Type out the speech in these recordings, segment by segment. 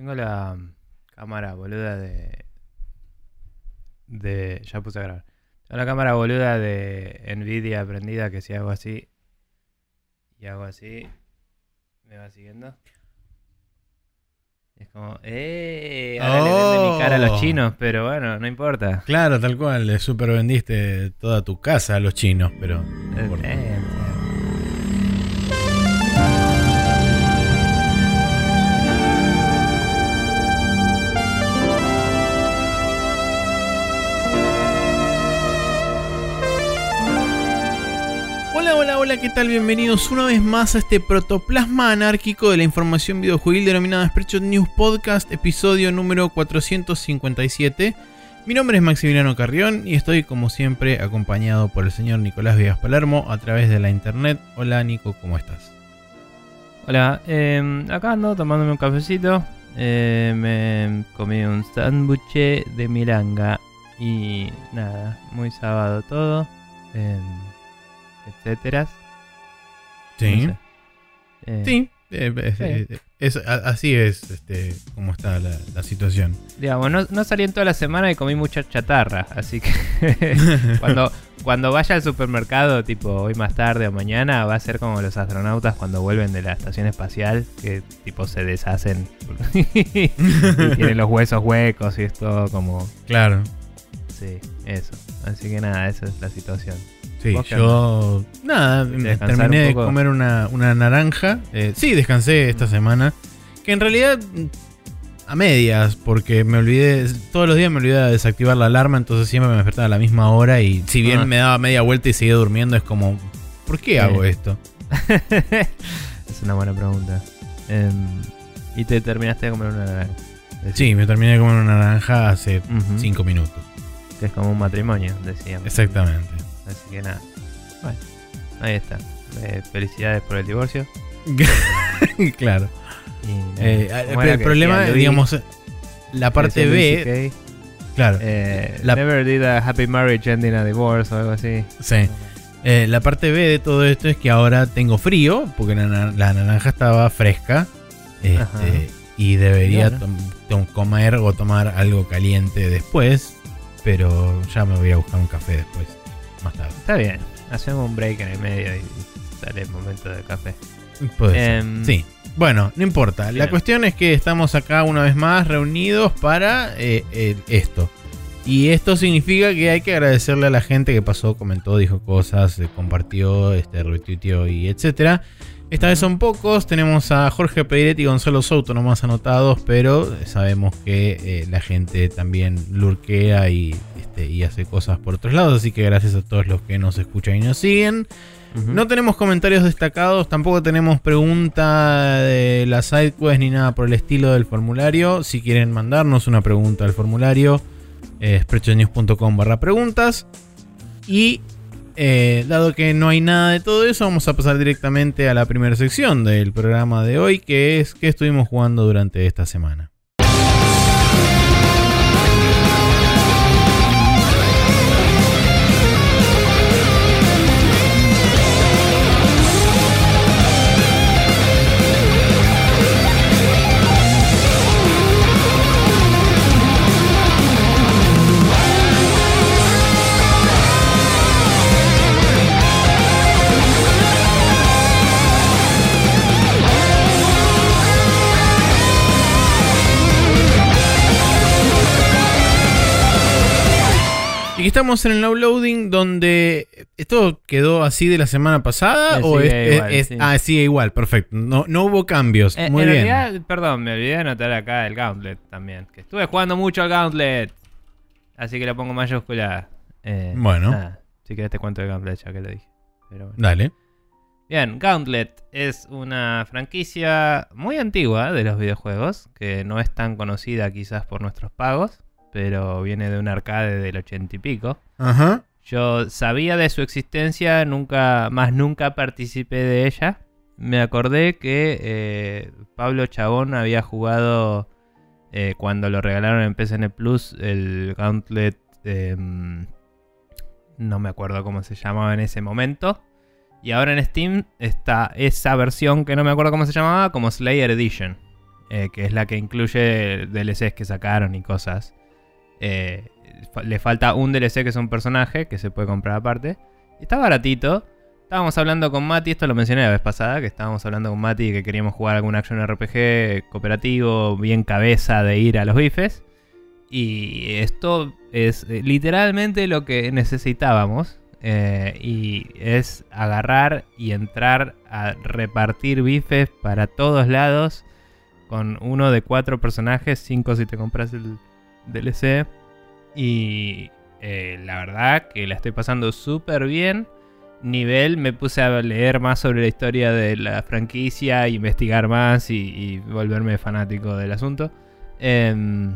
Tengo la cámara boluda de. De. Ya puse a grabar. Tengo la cámara boluda de Nvidia prendida que si hago así. Y hago así. ¿Me va siguiendo? Es como. ¡Eh! Ahora le vende mi cara a los Oh. chinos, pero bueno, no importa. Claro, tal cual, le super vendiste toda tu casa a los chinos, pero. no importa. eh, Hola, ¿qué tal? Bienvenidos una vez más a este protoplasma anárquico de la información videojuegil denominada Spreadshot News Podcast, episodio número 457. Mi nombre es Maximiliano Carrión y estoy como siempre acompañado por el señor Nicolás Viegas Palermo a través de la internet. Hola Nico, ¿cómo estás? Hola, eh, acá ando tomándome un cafecito. Eh, me comí un sándwich de milanga. Y nada, muy sábado todo. eh. Sí. No sé. Eh, Sí, eh, Sí. eh, es- así es este, como está la, la situación. Digamos, no, no salí en toda la semana y comí mucha chatarra. Así que cuando, cuando vaya al supermercado, tipo hoy más tarde o mañana, va a ser como los astronautas cuando vuelven de la estación espacial, que tipo se deshacen y tienen los huesos huecos y es todo como... Claro. Sí, eso. Así que nada, esa es la situación. Sí, ¿Vos qué yo. Nada, terminé de comer una, una naranja. Eh, sí, descansé esta semana. Que en realidad. mm, A medias, porque me olvidé. Todos los días me olvidaba de desactivar la alarma, entonces siempre me despertaba a la misma hora. Y si bien Ah. me daba media vuelta y seguía durmiendo, es como. ¿Por qué Sí. hago esto? es una buena pregunta. Em, y te terminaste de comer una naranja. Sí, me terminé de comer una naranja hace Ujú. 5 minutos. Que es como un matrimonio, decíamos. Exactamente. Así que nada. Bueno, ahí está. Eh, felicidades por el divorcio. claro. Y, nada. Eh, ¿Cómo pero era el que problema, Luis? digamos. La parte B. Claro. eh, La- Never did a happy marriage ending a divorce o algo así. Sí. Eh, la parte B de todo esto es que ahora tengo frío, porque la, na- la naranja estaba fresca. este, y debería Claro. comer o tomar algo caliente después. Pero ya me voy a buscar un café después, más tarde. Está bien. Hacemos un break en el medio y sale el momento de café. Puede ser. Em, Sí. Bueno, no importa. La cuestión es que estamos acá una vez más reunidos para eh, eh, esto. Y esto significa que hay que agradecerle a la gente que pasó, comentó, dijo cosas, eh, compartió, este, retuiteó y etcétera. Esta vez son pocos, tenemos a Jorge Pediretti y Gonzalo Souto nomás anotados, pero sabemos que eh, la gente también lurquea y, este, y hace cosas por otros lados, así que gracias a todos los que nos escuchan y nos siguen. No tenemos comentarios destacados, tampoco tenemos pregunta de la sidequest ni nada por el estilo del formulario. Si quieren mandarnos una pregunta al formulario, eh, barra preguntas. Y eh, dado que no hay nada de todo eso, vamos a pasar directamente a la primera sección del programa de hoy, que es que estuvimos jugando durante esta semana. Estamos en el now loading donde esto quedó así de la semana pasada Eh, o es, igual, es- sí. ah sigue igual, perfecto. No, no hubo cambios. Eh, Muy en bien. realidad, perdón, me olvidé de anotar acá el Gauntlet también. Que estuve jugando mucho al Gauntlet. Así que lo pongo mayúscula. Eh, Bueno. nada, si querés te cuento el Gauntlet ya que lo dije. Pero bueno. Dale. Bien, Gauntlet es una franquicia muy antigua de los videojuegos, que no es tan conocida quizás por nuestros pagos, pero viene de un arcade del ochenta y pico. Ajá. Yo sabía de su existencia, nunca, más nunca participé de ella. Me acordé que eh, Pablo Chabón había jugado eh, cuando lo regalaron en PSN Plus el Gauntlet. em, no me acuerdo cómo se llamaba en ese momento. Y ahora en Steam está esa versión que no me acuerdo cómo se llamaba, como Slayer Edition. eh, que es la que incluye DLCs que sacaron y cosas. Eh, le falta un DLC que es un personaje que se puede comprar aparte. Está baratito. Estábamos hablando con Mati, esto lo mencioné la vez pasada, que estábamos hablando con Mati que queríamos jugar algún action RPG cooperativo, bien cabeza de ir a los bifes. Y esto es eh, literalmente lo que necesitábamos. eh, y es agarrar y entrar a repartir bifes para todos lados. Con uno de cuatro personajes, cinco si te compras el DLC. Y eh, la verdad que la estoy pasando súper bien. Nivel, me puse a leer más sobre la historia de la franquicia, investigar más y, volverme fanático del asunto. Em,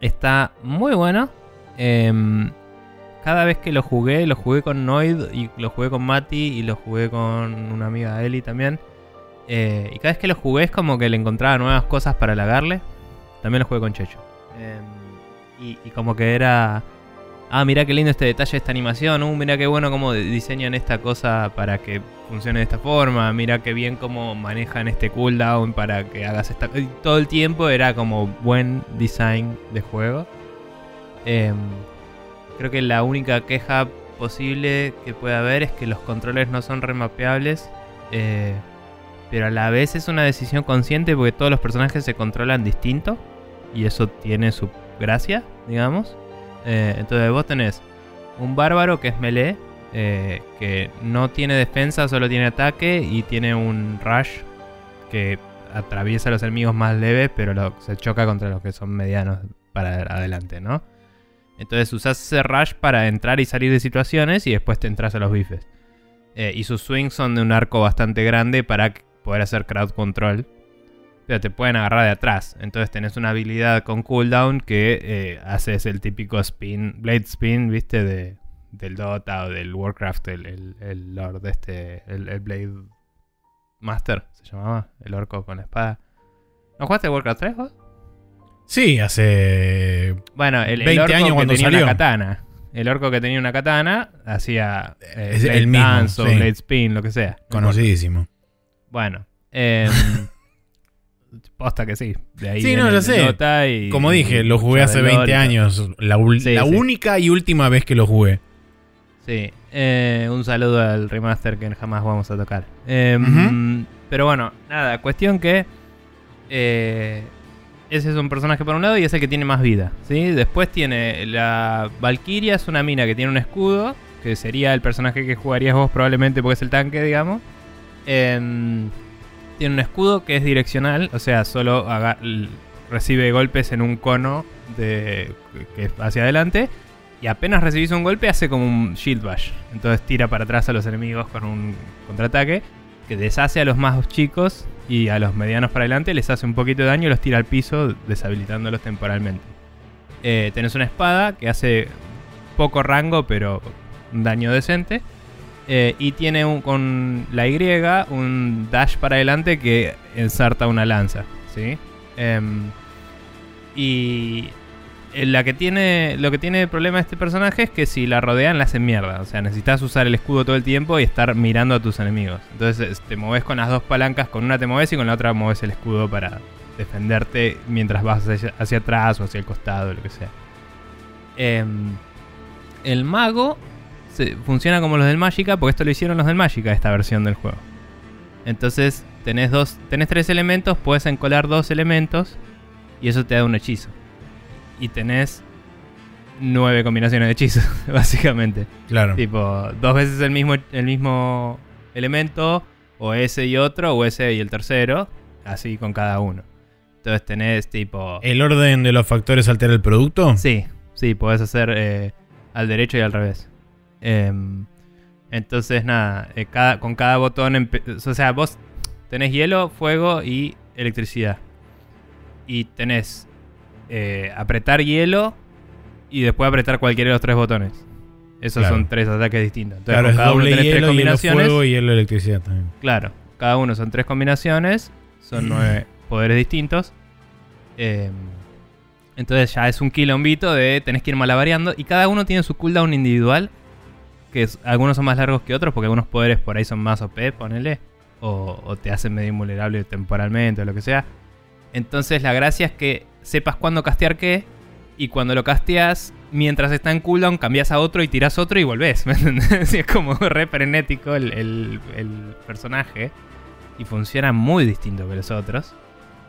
está muy bueno. Em, cada vez que lo jugué, lo jugué con Noid y lo jugué con Mati y lo jugué con una amiga de Eli también. Eh, y cada vez que lo jugué es como que le encontraba nuevas cosas para halagarle. También lo jugué con Checho. Y, y como que era... Ah, mira qué lindo este detalle de esta animación. Uh, mira qué bueno cómo diseñan esta cosa para que funcione de esta forma. Mira qué bien cómo manejan este cooldown para que hagas esta... todo el tiempo era como buen design de juego. Em, creo que la única queja posible que puede haber es que los controles no son remapeables. eh, pero a la vez es una decisión consciente porque todos los personajes se controlan distinto. Y eso tiene su gracia, digamos. Eh, entonces vos tenés un bárbaro que es melee. eh, que no tiene defensa, solo tiene ataque. Y tiene un rush que atraviesa a los enemigos más leves. Pero lo- se choca contra los que son medianos para adelante, ¿no? Entonces usás ese rush para entrar y salir de situaciones. Y después te entras a los bifes. Eh, y sus swings son de un arco bastante grande para poder hacer crowd control. Pero te pueden agarrar de atrás. Entonces tenés una habilidad con cooldown que eh, haces el típico spin, blade spin, ¿viste? De, del Dota o del Warcraft, el, el, el Lord este, el, el Blade Master, se llamaba, el orco con la espada. ¿No jugaste Warcraft 3 vos? Sí, hace. Bueno, el, el 20 orco años que cuando tenía salió. una katana. El orco que tenía una katana hacía eh, Es Blade el mismo, Dance o sí. Blade Spin, lo que sea. Conocidísimo. Bueno, em, posta que sí. De ahí Sí, no, el sé. Y- Como dije, lo jugué hace del 20 lore y todo. años. La, Sí, la sí. única y última vez que lo jugué. Sí, eh, un saludo al remaster que jamás vamos a tocar. Em, Pero bueno, nada, cuestión que eh, ese es un personaje por un lado y es el que tiene más vida. ¿sí? Después tiene la Valkyria, es una mina que tiene un escudo, que sería el personaje que jugarías vos probablemente porque es el tanque, digamos. Tiene un escudo que es direccional, o sea, solo recibe golpes en un cono de, que es hacia adelante. Y apenas recibís un golpe hace como un shield bash. Entonces tira para atrás a los enemigos con un contraataque. Que deshace a los más chicos y a los medianos para adelante les hace un poquito de daño y los tira al piso deshabilitándolos temporalmente. Eh, tenés una espada que hace poco rango pero un daño decente. Eh, y tiene un, con la Y un dash para adelante que ensarta una lanza. ¿sí? Em, y eh, la que tiene, lo que tiene de problema este personaje es que si la rodean la hacen mierda. O sea, necesitas usar el escudo todo el tiempo y estar mirando a tus enemigos. Entonces es- te moves con las dos palancas, con una te moves y con la otra moves el escudo para defenderte mientras vas hacia, atrás o hacia el costado, lo que sea. Em, el mago se- funciona como los del Magica, porque esto lo hicieron los del Magica, esta versión del juego. Entonces tenés, dos, tenés tres elementos, puedes encolar dos elementos y eso te da un hechizo. Y tenés nueve combinaciones de hechizos, básicamente. Claro. Tipo, dos veces el mismo, el mismo elemento, o ese y otro, o ese y el tercero, así con cada uno. Entonces tenés tipo... ¿El orden de los factores altera el producto? Sí, sí, podés hacer eh, al derecho y al revés. Em, entonces, nada, eh, cada, con cada botón, o sea, vos tenés hielo, fuego y electricidad. Y tenés eh, apretar hielo y después apretar cualquiera de los tres botones. Esos Claro. son tres ataques distintos. Entonces, claro, con cada uno tenés tres hielo combinaciones. fuego y hielo electricidad también. Claro, cada uno son tres combinaciones, son nueve poderes distintos. Eh, entonces ya es un quilombito de tenés que ir malavariando y cada uno tiene su cooldown individual, que algunos son más largos que otros porque algunos poderes por ahí son más OP, ponele, o, te hacen medio invulnerable temporalmente o lo que sea. Entonces la gracia es que sepas cuándo castear qué. Y cuando lo casteas, mientras está en cooldown, cambias a otro y tiras otro y volvés. ¿Me entendés? Es como re frenético el, personaje. Y funciona muy distinto que los otros.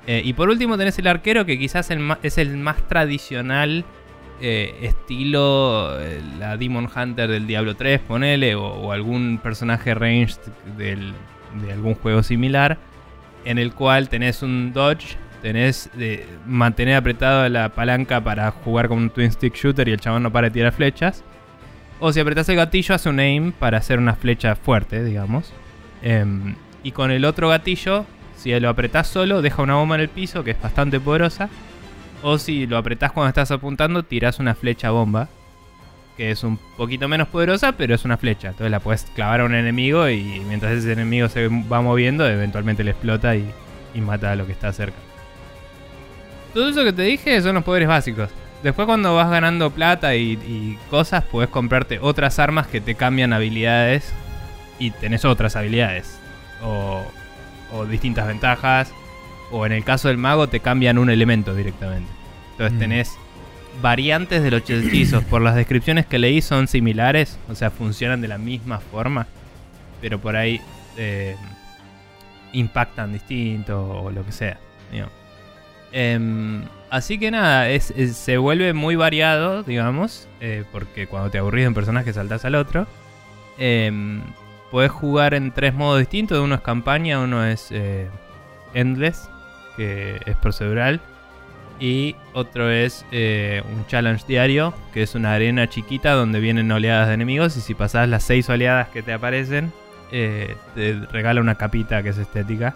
Eh, y por último tenés el arquero que quizás es el más tradicional eh, estilo eh, la Demon Hunter del Diablo 3, ponele, o, o algún personaje ranged de algún juego similar, en el cual tenés un dodge, tenés mantener apretado la palanca para jugar con un twin stick shooter y el chabón no para de tirar flechas. O si apretás el gatillo, hace un aim para hacer una flecha fuerte, digamos. Em, y con el otro gatillo, si lo apretás solo, deja una bomba en el piso que es bastante poderosa. O si lo apretás cuando estás apuntando, tirás una flecha bomba. Que es un poquito menos poderosa, pero es una flecha. Entonces la puedes clavar a un enemigo y mientras ese enemigo se va moviendo, eventualmente le explota y, mata a lo que está cerca. Todo eso que te dije son los poderes básicos. Después cuando vas ganando plata y, cosas, puedes comprarte otras armas que te cambian habilidades y tenés otras habilidades. O distintas ventajas. O en el caso del mago te cambian un elemento directamente. Entonces Mm. tenés variantes de los hechizos. Por las descripciones que leí son similares. O sea, funcionan de la misma forma. Pero por ahí eh, impactan distinto o lo que sea. Em, así que nada, es- es- se vuelve muy variado, digamos. eh, porque cuando te aburrís de un personaje saltás al otro. Em, Puedes jugar en tres modos distintos. Uno es campaña, uno es eh, endless, que es procedural. Y otro es eh, un challenge diario, que es una arena chiquita donde vienen oleadas de enemigos. Y si pasás las seis oleadas que te aparecen, eh, te regala una capita que es estética.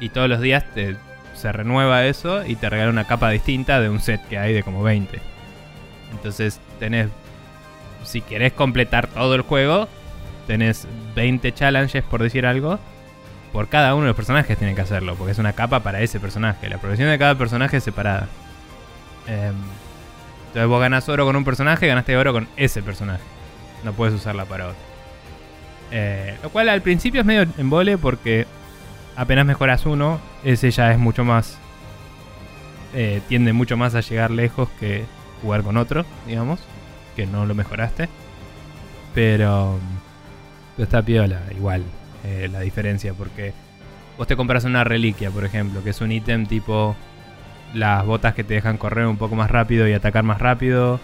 Y todos los días te, se renueva eso y te regala una capa distinta de un set que hay de como 20. Entonces tenés, si querés completar todo el juego, tenés 20 challenges por decir algo. Por cada uno de los personajes tienen que hacerlo, porque es una capa para ese personaje. La progresión de cada personaje es separada. Em, entonces vos ganás oro con un personaje, ganaste oro con ese personaje. No puedes usarla para otro. Eh, lo cual al principio es medio embole porque apenas mejoras uno, ese ya es mucho más. eh, tiende mucho más a llegar lejos que jugar con otro, digamos. Que no lo mejoraste. Pero. pero está piola, igual. Eh, la diferencia, porque vos te compras una reliquia, por ejemplo, que es un ítem tipo las botas que te dejan correr un poco más rápido y atacar más rápido,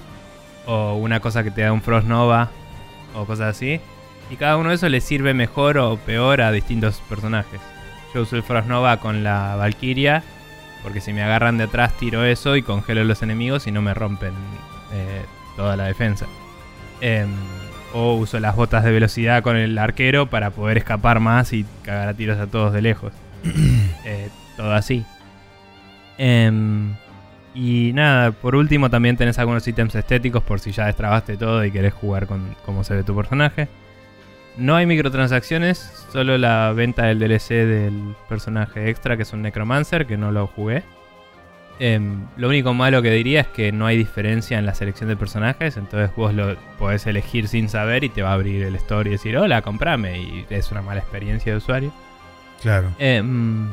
o una cosa que te da un Frost Nova, o cosas así. Y cada uno de esos le sirve mejor o peor a distintos personajes. Yo uso el Frost Nova con la Valkyria, porque si me agarran de atrás tiro eso y congelo a los enemigos y no me rompen eh, toda la defensa. Em, o uso las botas de velocidad con el arquero para poder escapar más y cagar a tiros a todos de lejos. Eh, todo así. Em, y nada, por último también tenés algunos ítems estéticos por si ya destrabaste todo y querés jugar con cómo se ve tu personaje. No hay microtransacciones, solo la venta del DLC del personaje extra que es un Necromancer, que no lo jugué. Em, lo único malo que diría es que no hay diferencia en la selección de personajes, entonces vos lo podés elegir sin saber y te va a abrir el store y decir, hola, comprame, y es una mala experiencia de usuario. Claro. Em,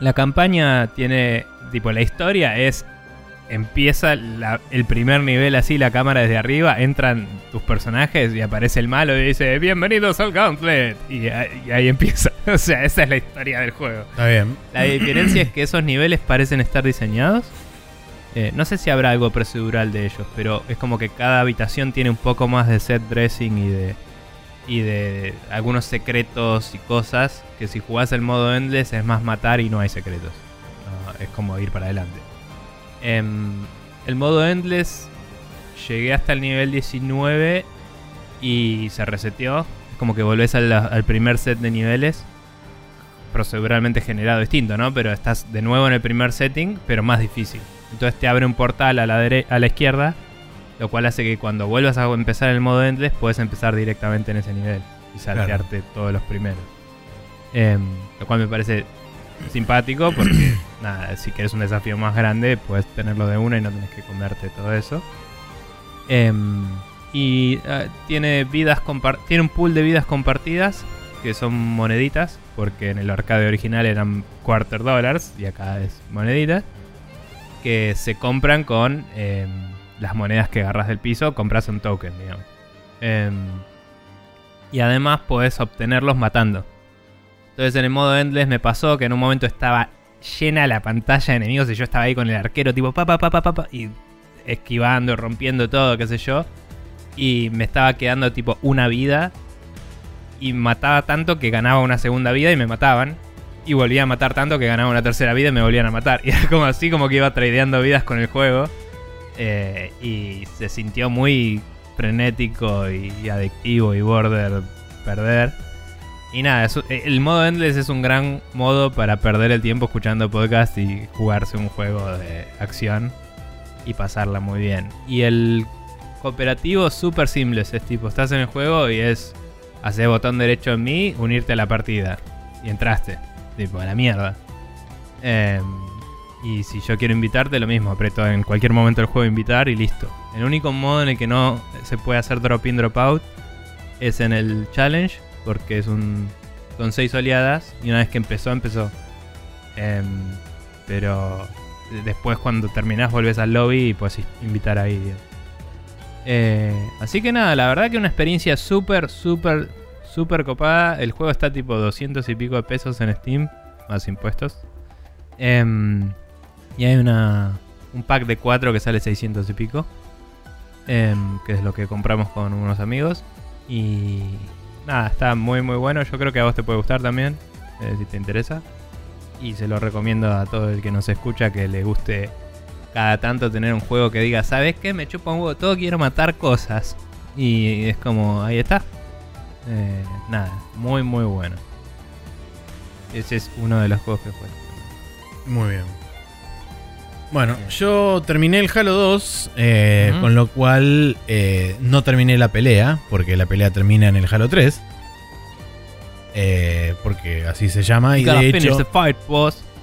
la campaña tiene, tipo, la historia es, empieza la- el primer nivel así, la cámara desde arriba, entran tus personajes y aparece el malo y dice, bienvenidos al Gauntlet, y, ahí- y ahí empieza. o sea, esa es la historia del juego. Está bien. La diferencia es que esos niveles parecen estar diseñados. Eh, no sé si habrá algo procedural de ellos, pero es como que cada habitación tiene un poco más de set dressing y de y de algunos secretos y cosas que si jugás el modo endless es más matar y no hay secretos. No, es como ir para adelante. Em, el modo endless llegué hasta el nivel 19 y se reseteó. Es como que volvés al, al primer set de niveles proceduralmente generado distinto, ¿no? Pero estás de nuevo en el primer setting, pero más difícil. Entonces te abre un portal a la, dere- a la izquierda, lo cual hace que cuando vuelvas a empezar el modo endless, puedes empezar directamente en ese nivel y saltearte todos los primeros. Em, lo cual me parece simpático porque, nada, si quieres un desafío más grande, puedes tenerlo de una y no tenés que comerte todo eso. Em, y ah, tiene vidas tiene un pool de vidas compartidas que son moneditas, porque en el arcade original eran quarter dollars y acá es moneditas, que se compran con em, las monedas que agarras del piso, compras un token, digamos. Em, y además podés obtenerlos matando. Entonces en el modo Endless me pasó que en un momento estaba llena la pantalla de enemigos y yo estaba ahí con el arquero tipo pa pa pa pa pa, pa, y esquivando, rompiendo todo, qué sé yo. Y me estaba quedando tipo una vida y mataba tanto que ganaba una segunda vida y me mataban. Y volvía a matar tanto que ganaba una tercera vida y me volvían a matar. Y era como así como que iba tradeando vidas con el juego. Eh, y se sintió muy frenético y, adictivo y border perder. Y nada, el modo Endless es un gran modo para perder el tiempo escuchando podcast y jugarse un juego de acción y pasarla muy bien. Y el cooperativo súper simple es tipo, estás en el juego y es hacer botón derecho en mí, unirte a la partida. Y entraste. Tipo, a la mierda. Em, y si yo quiero invitarte, lo mismo. Aprieto en cualquier momento del juego invitar y listo. El único modo en el que no se puede hacer drop in, drop out es en el challenge. Porque es un. Son seis oleadas. Y una vez que empezó, empezó. Em, pero después cuando terminás volvés al lobby y puedes invitar ahí. Eh, así que nada, la verdad que una experiencia súper, súper, súper copada. El juego está tipo 200 y pico de pesos en Steam, más impuestos. Em, y hay una, un pack de 4 que sale 600 y pico. Em, que es lo que compramos con unos amigos. Y nada, está muy muy bueno. Yo creo que a vos te puede gustar también, eh, si te interesa. Y se lo recomiendo a todo el que nos escucha que le guste cada tanto tener un juego que diga, ¿sabes qué? Me chupa un huevo todo, quiero matar cosas. Y es como, ahí está. Eh, nada, muy muy bueno. Ese es uno de los juegos que fue. Muy bien. Bueno, yo terminé el Halo 2, eh, con lo cual eh, no terminé la pelea, porque la pelea termina en el Halo 3. porque así se llama. Y de hecho,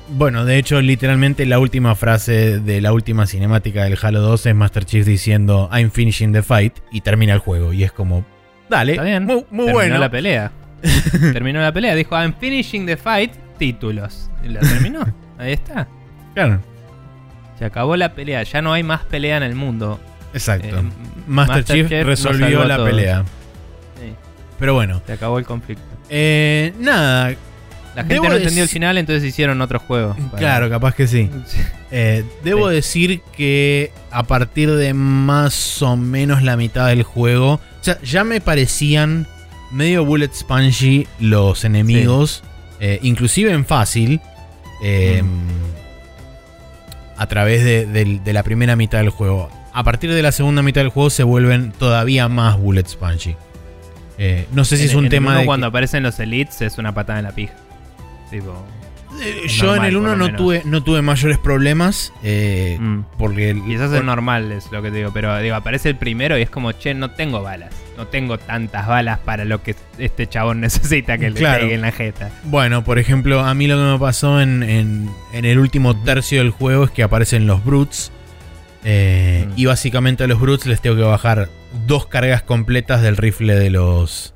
bueno, de hecho, literalmente la última frase de la última cinemática del Halo 2 es Master Chief diciendo I'm finishing the fight y termina el juego. Y es como, dale, Está bien. muy, Terminó bueno. la pelea. terminó la pelea, dijo I'm finishing the fight, títulos. Y la terminó. Ahí está. Claro, Se acabó la pelea, ya no hay más pelea en el mundo. exacto. Eh, Master, Master Chief, resolvió la pelea. Sí, Pero bueno, se acabó el conflicto. eh, nada, La gente Debo no entendió el final, entonces hicieron otro juego. para- claro, capaz que sí. Eh, debo Sí. decir que a partir de más o menos la mitad del juego, o sea, ya me parecían medio bullet spongy los enemigos, eh, inclusive en fácil, eh, a través de, la primera mitad del juego. A partir de la segunda mitad del juego se vuelven todavía más bullet spongy. Eh, no sé si En- es un en el tema uno de... que- cuando aparecen los elites es una patada en la pija. Tipo. Eh, yo en el por 1 lo no tuve, no tuve mayores problemas. eh, mm. Porque el- Quizás por- es normal, es lo que te digo. Pero digo, aparece el primero y es como, che, no tengo balas. No tengo tantas balas para lo que este chabón necesita que le Claro. pegue en la jeta. Bueno, por ejemplo, a mí lo que me pasó en, en- en el último tercio del juego es que aparecen los Brutes. eh, Mm. Y básicamente a los Brutes les tengo que bajar dos cargas completas del rifle de los.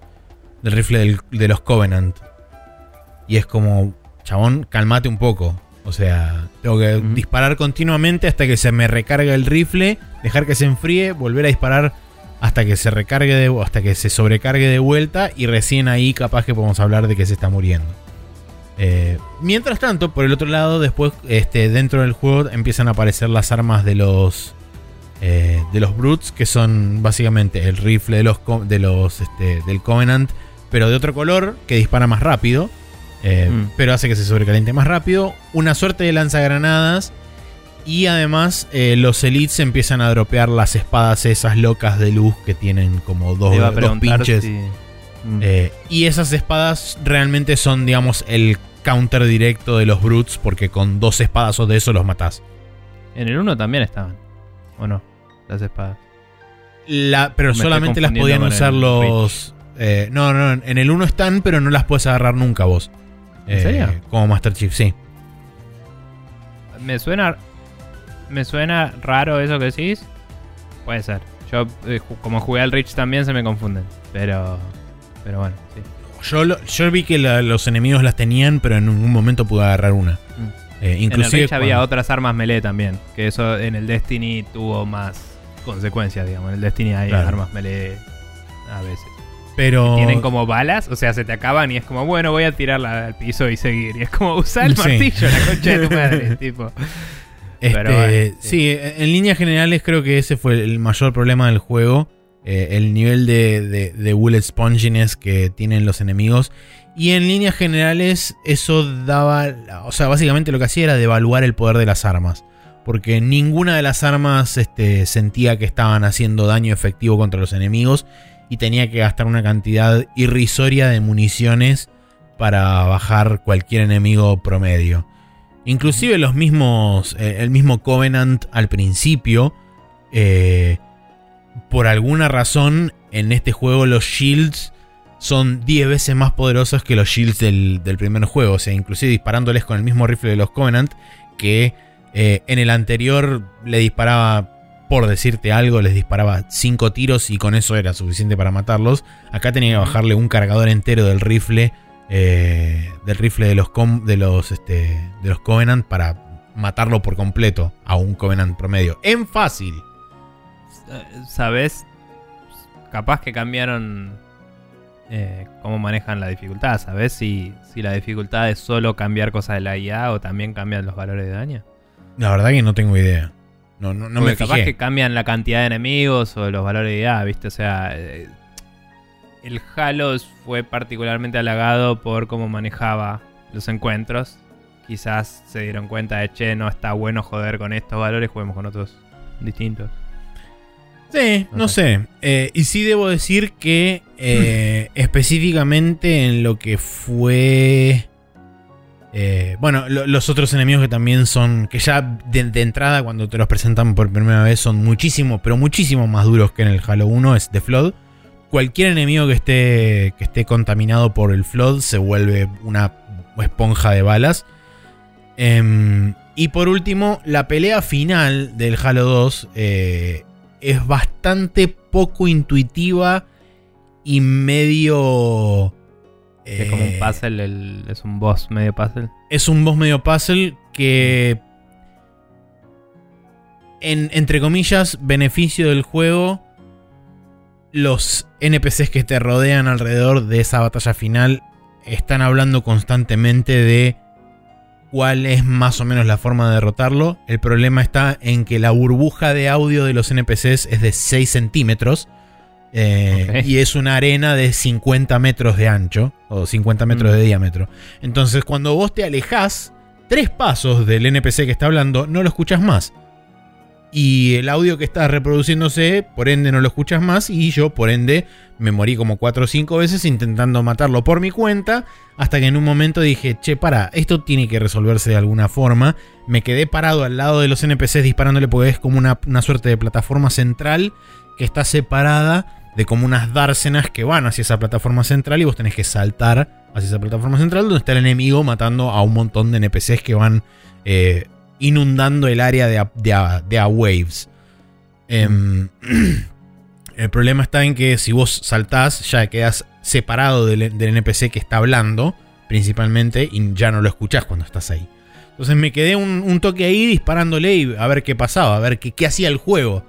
Del rifle del- de los Covenant. Y es como, chabón, calmate un poco. O sea, tengo que disparar continuamente hasta que se me recarga el rifle, dejar que se enfríe, volver a disparar hasta que se recargue de, hasta que se sobrecargue de vuelta y recién ahí capaz que podemos hablar de que se está muriendo. Eh, mientras tanto, por el otro lado, después este, dentro del juego empiezan a aparecer las armas de los eh, de los brutes, que son básicamente el rifle de los de los este, del Covenant, pero de otro color que dispara más rápido, eh, Mm. pero hace que se sobrecaliente más rápido. Una suerte de lanzagranadas y además eh, los elites empiezan a dropear las espadas esas locas de luz que tienen como dos, dos pinches. si- Mm. Eh, y esas espadas realmente son, digamos, el counter directo de los brutes, porque con dos espadazos de eso los matás. En el 1 también estaban. ¿O no? Las espadas. La- pero Me solamente las podían usar los. eh, no, no, en el 1 están, pero no las puedes agarrar nunca vos. ¿En Eh, serio? Como Master Chief, sí. Me suena. Me suena raro eso que decís. Puede ser. Yo, eh, como jugué al Rich también, se me confunden. Pero. Pero bueno, sí. Yo, lo- yo vi que la- los enemigos las tenían, pero en ningún momento pude agarrar una. Mm. Eh, en el inclusive Reach había otras armas melee también. Que eso en el Destiny tuvo más consecuencias, digamos. En el Destiny hay Claro. armas melee a veces. Pero Tienen como balas, o sea, se te acaban y es como, bueno, voy a tirarla al piso y seguir. Y es como, usar el Sí. martillo, la concha de tu madre. tipo. Este, Pero bueno, sí. sí. en líneas generales creo que ese fue el mayor problema del juego. eh, el nivel de, de, de bullet sponginess que tienen los enemigos. Y en líneas generales eso daba... O sea, básicamente lo que hacía era devaluar el poder de las armas. Porque ninguna de las armas este, sentía que estaban haciendo daño efectivo contra los enemigos. Y tenía que gastar una cantidad irrisoria de municiones para bajar cualquier enemigo promedio. Inclusive los mismos, eh, el mismo Covenant al principio, eh, por alguna razón en este juego los shields son 10 veces más poderosos que los shields del, del primer juego. O sea, inclusive disparándoles con el mismo rifle de los Covenant que eh, en el anterior le disparaba, por decirte algo, les disparaba 5 tiros y con eso era suficiente para matarlos. Acá tenía que bajarle un cargador entero del rifle eh, del rifle de los, com- de, los, este, de los Covenant para matarlo por completo a un Covenant promedio. En fácil. ¿Sabes? Capaz que cambiaron eh, cómo manejan la dificultad. ¿Sabes si, si la dificultad es solo cambiar cosas de la IA o también cambian los valores de daño? La verdad que no tengo idea. No, no, no me capaz fijé. que cambian la cantidad de enemigos o los valores de IA, ¿viste? O sea, eh, el Halo fue particularmente halagado por cómo manejaba los encuentros. Quizás se dieron cuenta de, che, no está bueno joder con estos valores, juguemos con otros distintos. Sí, no sé. Eh, y sí debo decir que eh, específicamente en lo que fue... eh, bueno, lo- los otros enemigos que también son, que ya de, de entrada cuando te los presentan por primera vez son muchísimo, pero muchísimo más duros que en el Halo 1, es The Flood. Cualquier enemigo que esté, que esté contaminado por el Flood se vuelve una esponja de balas. Em, y por último, la pelea final del Halo 2 eh, es bastante poco intuitiva y medio... Es como un eh, puzzle, el- es un boss medio puzzle. es un boss medio puzzle que, en, entre comillas, beneficio del juego, los NPCs que te rodean alrededor de esa batalla final están hablando constantemente de cuál es más o menos la forma de derrotarlo. El problema está en que la burbuja de audio de los NPCs es de 6 centímetros. Eh. Y es una arena de 50 metros de ancho o 50 metros Mm. de diámetro. Entonces, cuando vos te alejás tres pasos del NPC que está hablando, no lo escuchas más. Y el audio que está reproduciéndose, por ende, no lo escuchas más. Y yo, por ende, me morí como cuatro o cinco veces intentando matarlo por mi cuenta. Hasta que en un momento dije, che, para, esto tiene que resolverse de alguna forma. Me quedé parado al lado de los NPCs disparándole porque es como una, una suerte de plataforma central que está separada de como unas dársenas que van hacia esa plataforma central y vos tenés que saltar hacia esa plataforma central donde está el enemigo matando a un montón de NPCs que van eh, inundando el área de a, de a- de a waves. Em, el problema está en que si vos saltás ya quedas separado del, NPC que está hablando principalmente y ya no lo escuchás cuando estás ahí. Entonces me quedé un, toque ahí disparándole y a ver qué pasaba, a ver qué hacía el juego.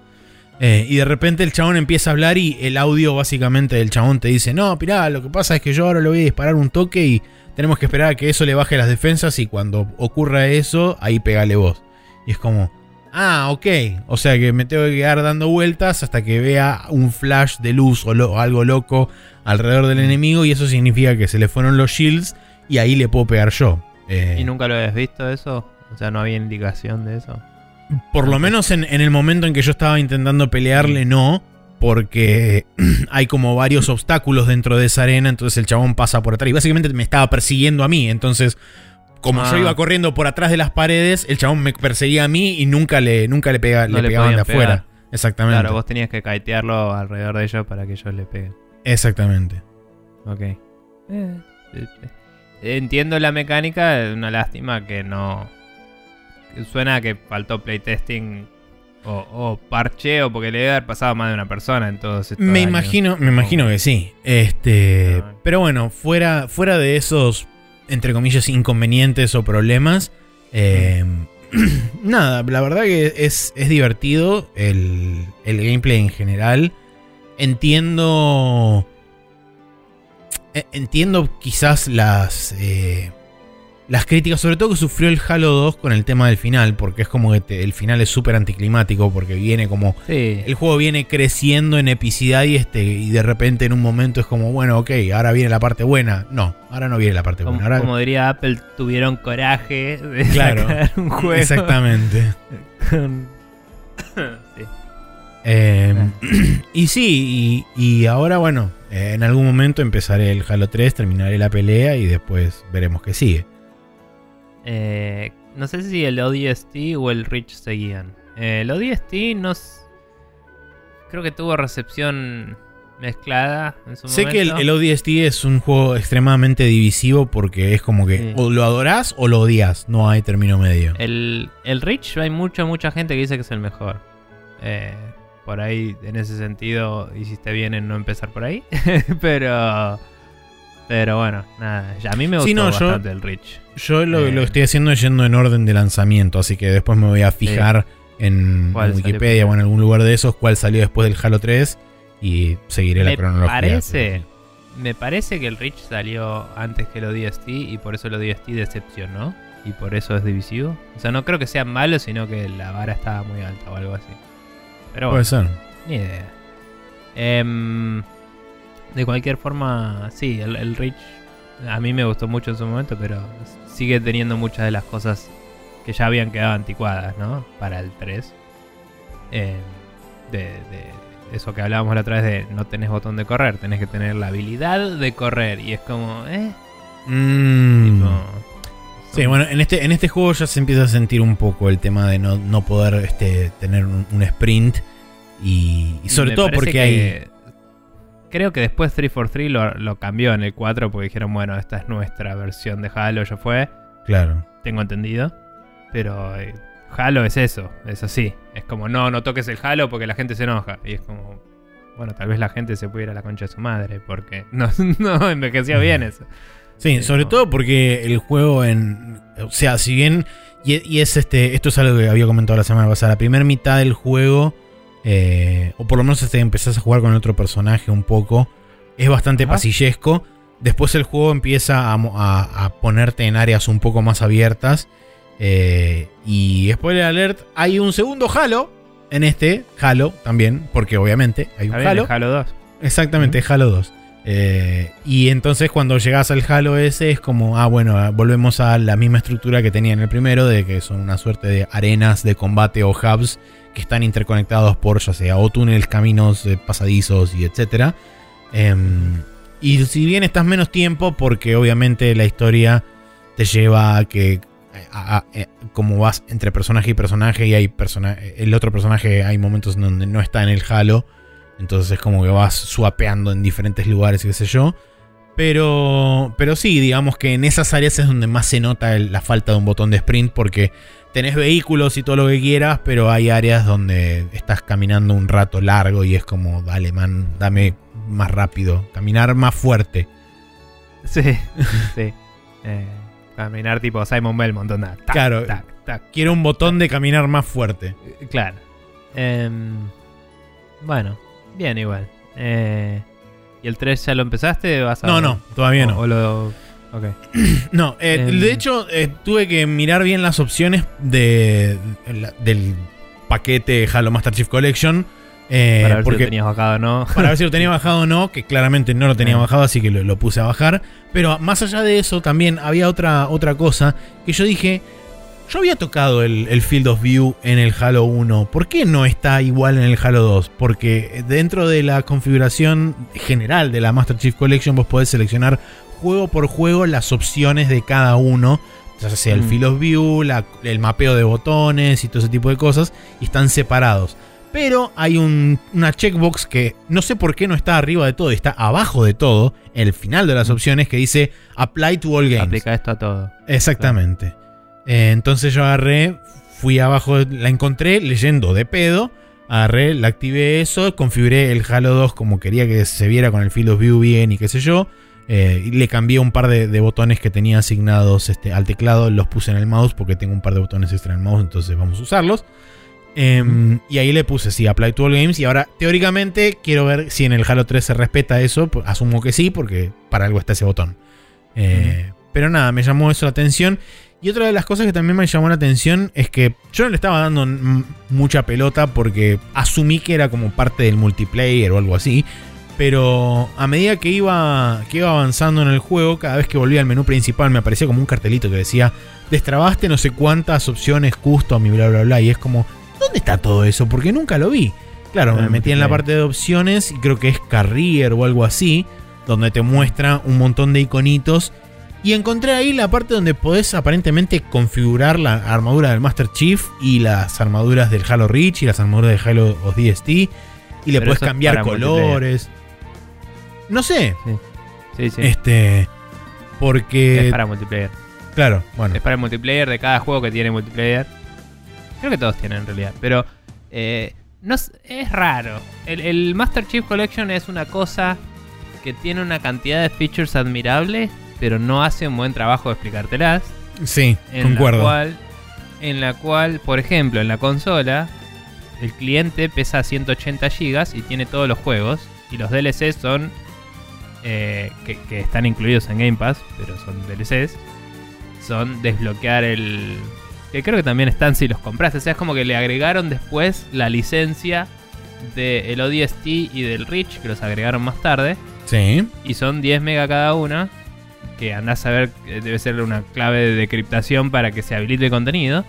Eh, y de repente el chabón empieza a hablar y el audio básicamente del chabón te dice, no, pirá, lo que pasa es que yo ahora le voy a disparar un toque y tenemos que esperar a que eso le baje las defensas y cuando ocurra eso, ahí pegale vos. Y es como, ah, ok. O sea que me tengo que quedar dando vueltas hasta que vea un flash de luz o, lo- o algo loco alrededor del enemigo y eso significa que se le fueron los shields y ahí le puedo pegar yo. Eh, ¿Y nunca lo habías visto eso? O sea, no había indicación de eso. Por lo menos en, en el momento en que yo estaba intentando pelearle, no. Porque hay como varios obstáculos dentro de esa arena. Entonces el chabón pasa por atrás. Y básicamente me estaba persiguiendo a mí. Entonces, como yo Ah. iba corriendo por atrás de las paredes, el chabón me perseguía a mí y nunca le, nunca le, pega, No le pegaban de afuera. pegar. Exactamente. Claro, vos tenías que kitearlo alrededor de ellos para que ellos le peguen. Exactamente. Ok. Eh, eh, eh. Entiendo la mecánica, es una lástima que no. Suena a que faltó playtesting O, o parcheo, porque le debe haber pasado más de una persona en todos estos Me años. imagino, me imagino que sí. Este, Ah. pero bueno, fuera, fuera de esos, entre comillas, inconvenientes o problemas, eh, nada, la verdad que es, es divertido el, el gameplay en general. Entiendo, eh, entiendo quizás las, eh, las críticas, sobre todo que sufrió el Halo 2 con el tema del final, porque es como que te- el final es súper anticlimático, porque viene como Sí. el juego viene creciendo en epicidad y este y de repente en un momento es como, bueno, ok, ahora viene la parte buena. No, ahora no viene la parte Como, buena. Ahora, como diría Apple, tuvieron coraje de Claro. sacar un juego. exactamente. con- sí. Eh, Ah. y sí, y, y ahora bueno, eh, en algún momento empezaré el Halo 3, terminaré la pelea y después veremos qué sigue. Eh, no sé si el ODST o el Reach seguían. Eh, el ODST no. s- Creo que tuvo recepción mezclada en su Sé que el, momento. el ODST es un juego extremadamente divisivo porque es como que Sí. o lo adorás o lo odias, no hay término medio. El, el Reach hay mucha, mucha gente que dice que es el mejor. Eh, por ahí, en ese sentido, hiciste bien en no empezar por ahí. pero. Pero bueno, nada. a mí me gustó Sí, no, yo- bastante el Reach. Yo lo, Eh. lo estoy haciendo yendo en orden de lanzamiento, así que después me voy a fijar en, ¿Cuál en salió Wikipedia o en algún lugar de esos cuál salió después del Halo 3 y seguiré la cronología. parece, me parece que el Reach salió antes que el ODST y por eso el ODST decepcionó y por eso es divisivo. O sea, no creo que sea malo, sino que la vara estaba muy alta o algo así. Pero Puede bueno, ser. ni idea. Em, de cualquier forma, sí, el, el Reach a mí me gustó mucho en su momento, pero sigue teniendo muchas de las cosas que ya habían quedado anticuadas, ¿no? Para el 3. Em, de, de eso que hablábamos la otra vez de no tenés botón de correr, tenés que tener la habilidad de correr. Y es como, ¿eh? Mm. Tipo, Sí, bueno, en este, en este juego ya se empieza a sentir un poco el tema de no, no poder este, tener un, un sprint y, y sobre todo porque hay... Creo que después 343 lo, lo cambió en el 4 porque dijeron, bueno, esta es nuestra versión de Halo, ya fue. Claro. tengo entendido. Pero eh, Halo es eso, es así. Es como, no, no toques el Halo porque la gente se enoja. Y es como, bueno, tal vez la gente se pudiera a la concha de su madre porque no, no envejeció bien eso. Sí, sobre todo porque el juego en. O sea, si bien. Y, y es este. Esto es algo que había comentado la semana pasada. La primera mitad del juego. Eh, o por lo menos este, empezás a jugar con otro personaje un poco. Es bastante Ajá. pasillesco. Después el juego empieza a, mo- a- a ponerte en áreas un poco más abiertas. eh, y spoiler alert, hay un segundo Halo en este. Halo también, porque obviamente hay un Halo. Halo 2. Exactamente, Halo 2. Eh, y entonces cuando llegas al Halo ese es como, ah, bueno, volvemos a la misma estructura que tenía en el primero, de que son una suerte de arenas de combate o hubs que están interconectados por ya sea o túneles, caminos, eh, pasadizos y etcétera. Em, y si bien estás menos tiempo, porque obviamente la historia te lleva a que eh, como vas entre personaje y personaje y hay persona el otro personaje hay momentos en donde no está en el Halo entonces es como que vas swapeando en diferentes lugares y qué sé yo pero pero sí digamos que en esas áreas es donde más se nota la falta de un botón de sprint porque tenés vehículos y todo lo que quieras pero hay áreas donde estás caminando un rato largo y es como dale man dame más rápido caminar más fuerte Sí, sí. Eh, caminar tipo Simon Belmont, onda. Tac, Claro. Tac, tac. quiero un botón de caminar más fuerte Eh, Claro. Em, bueno, bien igual. Eh, ¿Y el 3 ya lo empezaste? ¿Vas a- no no todavía o- no o lo- ok. No, eh, Em. de hecho eh, tuve que mirar bien las opciones de, la- del paquete Halo Master Chief Collection. eh, Para ver si porque, lo tenías bajado o no. para ver si lo tenía bajado o no, que claramente no lo tenía Ah. bajado, así que lo, lo puse a bajar. Pero más allá de eso, también había otra, otra cosa que yo dije. Yo había tocado el, el Field of View en el Halo 1. ¿Por qué no está igual en el Halo 2? Porque dentro de la configuración general de la Master Chief Collection vos podés seleccionar juego por juego las opciones de cada uno. Ya sea el Mm. Field of View, la- el mapeo de botones y todo ese tipo de cosas. Y están separados. Pero hay un- una checkbox que no sé por qué no está arriba de todo, está abajo de todo, en el final de las opciones que dice Apply to all games. Aplica esto a todo. Exactamente. Eh, entonces yo agarré, fui abajo, la encontré leyendo de pedo. Agarré, la activé eso, configuré el Halo 2 como quería que se viera con el Field of View bien y qué sé yo. Eh, y le cambié un par de, de botones que tenía asignados este, al teclado, los puse en el mouse porque tengo un par de botones extra en el mouse, entonces vamos a usarlos. Em, y ahí le puse, sí, Apply to All Games. Y ahora, teóricamente, quiero ver si en el Halo 3 se respeta eso. Pues, Asumo que sí, porque para algo está ese botón. Eh, Pero nada, me llamó eso la atención. Y otra de las cosas que también me llamó la atención es que yo no le estaba dando mucha pelota porque asumí que era como parte del multiplayer o algo así. Pero a medida que iba, que iba avanzando en el juego, cada vez que volvía al menú principal me aparecía como un cartelito que decía, destrabaste no sé cuántas opciones custom y bla bla bla. Y es como, ¿dónde está todo eso? Porque nunca lo vi. Claro, me metí en la parte de opciones y creo que es Career o algo así, donde te muestra un montón de iconitos. Y encontré ahí la parte donde podés aparentemente configurar la armadura del Master Chief y las armaduras del Halo Reach y las armaduras de Halo ODST. Y le Pero podés cambiar colores. No sé, Sí, sí. este. Porque. es para multiplayer. Claro, bueno. Es para el multiplayer de cada juego que tiene multiplayer. Creo que todos tienen en realidad. Pero eh, no es, raro. El, el Master Chief Collection es una cosa que tiene una cantidad de features admirables, pero no hace un buen trabajo de explicártelas. Sí, En concuerdo. la cual, en la cual, por ejemplo, en la consola, el cliente pesa 180 GB y tiene todos los juegos. Y los DLCs son. Eh, que, que están incluidos en Game Pass, pero son DLCs. Son desbloquear el. Que creo que también están si los compraste. O sea, es como que le agregaron después la licencia del ODST y del Reach, que los agregaron más tarde. Sí. Y son 10 mega cada una. Que andás a ver, eh, debe ser una clave de decriptación para que se habilite el contenido.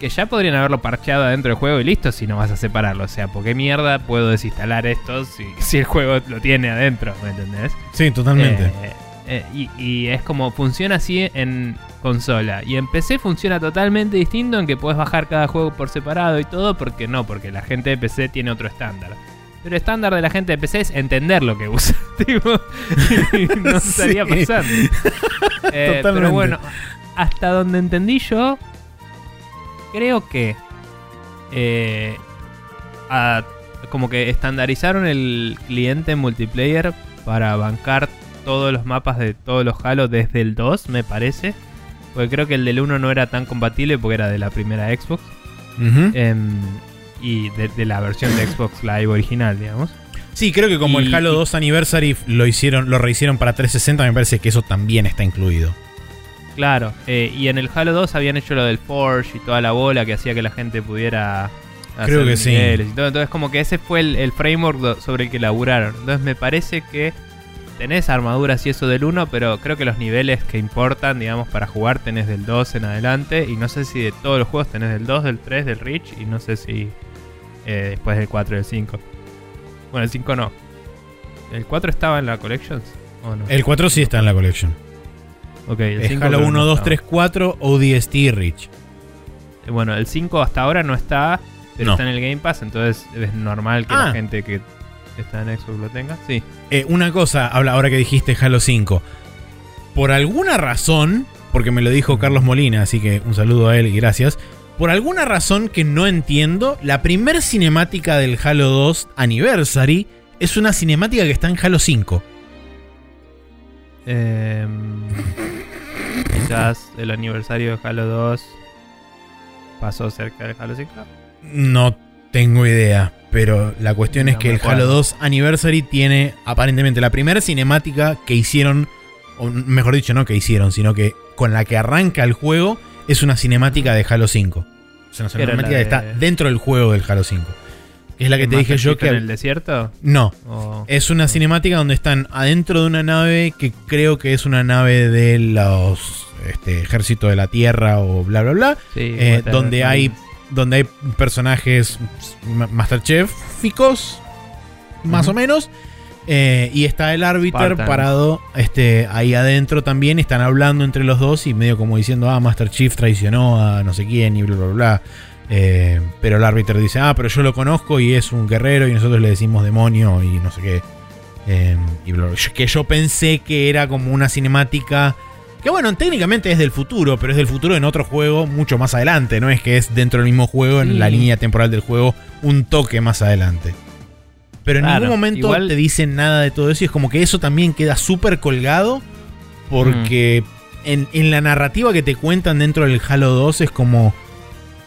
Que ya podrían haberlo parcheado adentro del juego y listo si no vas a separarlo. O sea, ¿por qué mierda puedo desinstalar esto si, si el juego lo tiene adentro? ¿Me entendés? Sí, totalmente. Eh, eh, y, y es como funciona así en consola. Y en PC funciona totalmente distinto en que puedes bajar cada juego por separado y todo. Porque no, porque la gente de PC tiene otro estándar. Pero el estándar de la gente de PC es entender lo que usa. tipo, no Sí. estaría pasando. Eh, Totalmente. pero bueno, hasta donde entendí yo, creo que eh, a- como que estandarizaron el cliente multiplayer para bancar todos los mapas de todos los Halo desde el 2, me parece. Porque creo que el del 1 no era tan compatible porque era de la primera Xbox. Em, y de, de la versión de Xbox Live original, digamos. Sí, creo que como Y- el Halo y- 2 Anniversary lo hicieron, lo rehicieron para 360, me parece que eso también está incluido. Claro, eh, y en el Halo 2 habían hecho lo del Forge y toda la bola que hacía que la gente pudiera Creo que sí. niveles y todo. Entonces, como que ese fue el, el framework sobre el que laburaron. Entonces, me parece que tenés armaduras y eso del 1, pero creo que los niveles que importan, digamos, para jugar tenés del 2 en adelante. Y no sé si de todos los juegos tenés del 2, del 3, del Reach. Y no sé si eh, después del 4 y del 5. Bueno, el 5 no. ¿El 4 estaba en la Collections? ¿O no? El 4 sí está en la collection. Ok, el Es 5 Halo creo que 1, no 2, estaba. 3, 4, ODST. Eh, Bueno, el 5 hasta ahora no está, pero No. está en el Game Pass, entonces es normal que Ah. la gente que está en Xbox lo tenga. Sí. Eh, una cosa, habla ahora que dijiste Halo 5. Por alguna razón, porque me lo dijo Carlos Molina, así que un saludo a él y gracias. Por alguna razón que no entiendo, la primer cinemática del Halo 2 Anniversary es una cinemática que está en Halo 5. Em, quizás el aniversario de Halo 2 pasó cerca del Halo 5. No tengo idea, pero la cuestión es que el. Halo 2 Anniversary tiene aparentemente la primera cinemática que hicieron, o mejor dicho, no que hicieron, sino que con la que arranca el juego es una cinemática de Halo 5. Es una Era la cinemática que de- está dentro del juego del Halo 5. Que es la que te dije yo que... en el desierto? No, O- es una cinemática donde están adentro de una nave que creo que es una nave de los este, ejército de la Tierra o bla bla bla. sí, eh, donde hay donde hay personajes ma- Masterchef-ficos, más Ujú. o menos. eh, y está el árbiter Spartans. parado este, ahí adentro también. Están hablando entre los dos y medio como diciendo, ah, Master Chief traicionó a no sé quién y bla, bla, bla. Eh, pero el árbiter dice, ah, pero yo lo conozco y es un guerrero y nosotros le decimos demonio y no sé qué. Eh, y. Yo- Que yo pensé que era como una cinemática Que bueno, técnicamente es del futuro, pero es del futuro en otro juego mucho más adelante. No es que es dentro del mismo juego, en la línea temporal del juego, un toque más adelante. Pero en Claro, ningún momento igual- te dicen nada de todo eso y es como que eso también queda súper colgado porque en, en la narrativa que te cuentan dentro del Halo 2 es como...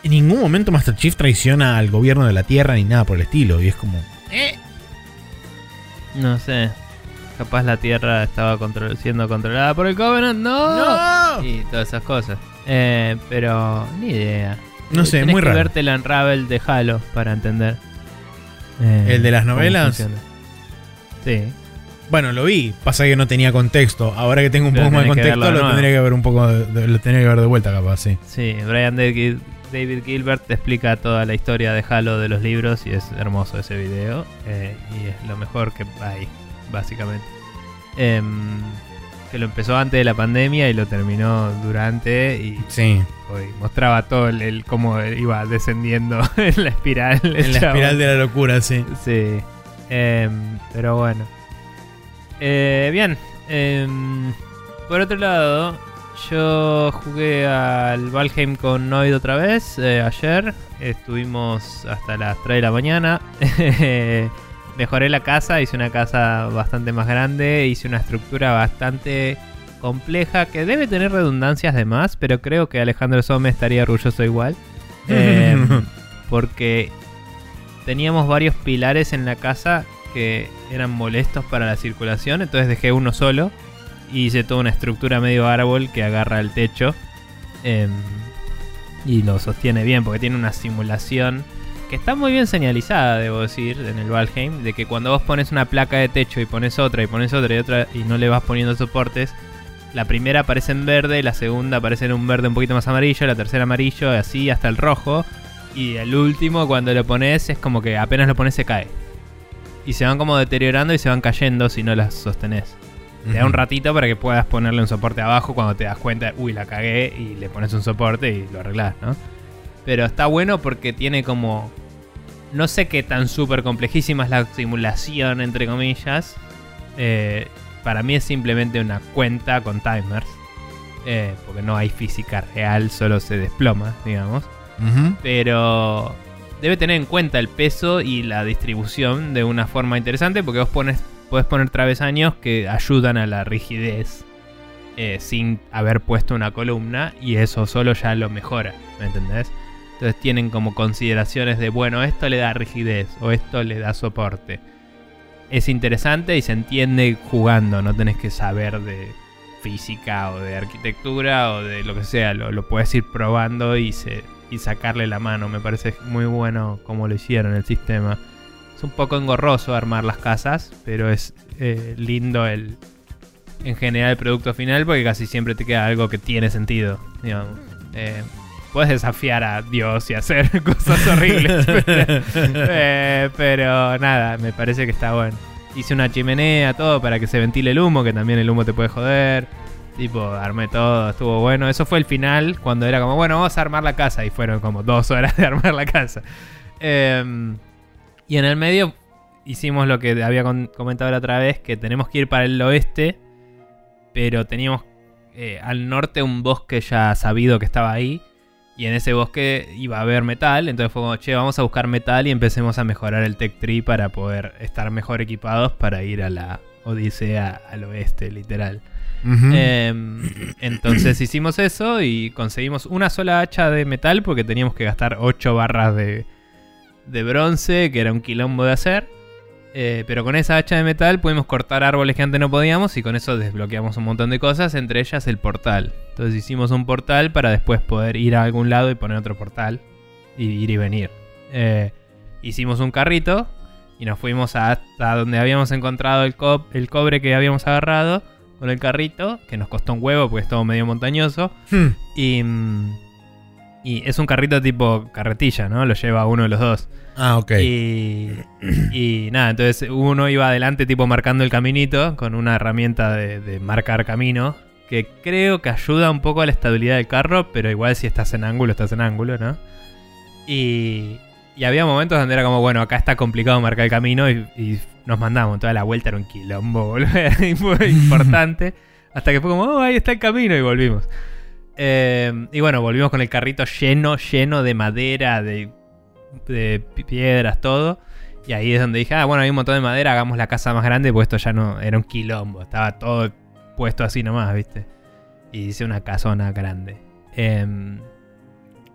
En ningún momento Master Chief traiciona al gobierno de la Tierra ni nada por el estilo. Y es como... eh, No sé. Capaz la Tierra estaba control- siendo controlada por el Covenant. ¡No! ¡No! Y todas esas cosas. Eh, pero ni idea. No sé, Tenés muy que raro. verte el Unravel de Halo para entender. eh, ¿El de las cómo novelas? Sí. Bueno, lo vi, pasa que no tenía contexto. Ahora que tengo un Pero poco más de contexto, lo nuevo. tendría que ver un poco de, lo tendría que ver de vuelta capaz, sí. Sí, Brian David, David Gilbert te explica toda la historia de Halo de los libros y es hermoso ese video. eh, y es lo mejor que hay, básicamente. Em, que lo empezó antes de la pandemia y lo terminó durante y, Sí. y mostraba todo el, el cómo iba descendiendo en la espiral. En la espiral de la locura, sí. Sí. Em, pero bueno. Eh, bien. em, por otro lado, yo jugué al Valheim con Noid otra vez eh, ayer. Estuvimos hasta las 3 de la mañana. Mejoré la casa, hice una casa bastante más grande, hice una estructura bastante compleja que debe tener redundancias de más, pero creo que Alejandro Some estaría orgulloso igual. Em, porque teníamos varios pilares en la casa que eran molestos para la circulación, entonces dejé uno solo y hice toda una estructura medio árbol que agarra el techo em, y lo sostiene bien porque tiene una simulación que está muy bien señalizada, debo decir, en el Valheim, de que cuando vos pones una placa de techo y pones otra y pones otra y otra y no le vas poniendo soportes, la primera aparece en verde, la segunda aparece en un verde un poquito más amarillo, la tercera amarillo, así hasta el rojo. Y el último, cuando lo pones, es como que apenas lo pones se cae. Y se van como deteriorando y se van cayendo si no las sostenés. Te da un ratito para que puedas ponerle un soporte abajo cuando te das cuenta, uy, la cagué, y le pones un soporte y lo arreglás, ¿no? Pero está bueno porque tiene como. No sé qué tan súper complejísima es la simulación, entre comillas. Eh, para mí es simplemente una cuenta con timers. eh, porque no hay física real, solo se desploma, digamos pero debe tener en cuenta el peso y la distribución de una forma interesante porque vos pones, podés poner travesaños que ayudan a la rigidez eh, sin haber puesto una columna y eso solo ya lo mejora, ¿me entendés? Entonces tienen como consideraciones de, bueno, esto le da rigidez o esto le da soporte. Es interesante y se entiende jugando, no tenés que saber de física o de arquitectura o de lo que sea, lo, lo puedes ir probando y, se, y sacarle la mano. Me parece muy bueno como lo hicieron el sistema. Es un poco engorroso armar las casas, pero es eh, lindo el en general el producto final porque casi siempre te queda algo que tiene sentido, digamos. Eh, puedes desafiar a Dios y hacer cosas horribles, pero, eh, pero nada, me parece que está bueno. Hice una chimenea, todo para que se ventile el humo, que también el humo te puede joder. Tipo, armé todo, estuvo bueno. Eso fue el final, cuando era como, bueno, vamos a armar la casa. Y fueron como dos horas de armar la casa. Em, y en el medio hicimos lo que había comentado la otra vez, que tenemos que ir para el oeste, pero teníamos eh, al norte un bosque ya sabido que estaba ahí. Y en ese bosque iba a haber metal, entonces fue como, che, vamos a buscar metal y empecemos a mejorar el Tech Tree para poder estar mejor equipados para ir a la Odisea al oeste, literal. Em, entonces hicimos eso y conseguimos una sola hacha de metal porque teníamos que gastar 8 barras de, de bronce, que era un quilombo de hacer. Eh, pero con esa hacha de metal pudimos cortar árboles que antes no podíamos y con eso desbloqueamos un montón de cosas, entre ellas el portal. Entonces hicimos un portal para después poder ir a algún lado y poner otro portal y ir y venir. Eh, hicimos un carrito y nos fuimos hasta donde habíamos encontrado el, co- el cobre que habíamos agarrado con el carrito, que nos costó un huevo porque es todo medio montañoso. Hmm. Y, mm, y es un carrito tipo carretilla, ¿no? Lo lleva uno de los dos. Ah, ok. Y, y nada, entonces uno iba adelante tipo marcando el caminito con una herramienta de, de marcar camino. Que creo que ayuda un poco a la estabilidad del carro, pero igual si estás en ángulo, estás en ángulo, ¿no? Y, y había momentos donde era como, bueno, acá está complicado marcar el camino y, y nos mandamos. Toda la vuelta era un quilombo, boludo, importante. Hasta que fue como, oh, ahí está el camino y volvimos. Eh, y bueno, volvimos con el carrito lleno, lleno de madera, de, de piedras, todo. Y ahí es donde dije, ah, bueno, hay un montón de madera, hagamos la casa más grande, pues esto ya no era un quilombo, estaba todo puesto así nomás, ¿viste? Y hice una casona grande. Em,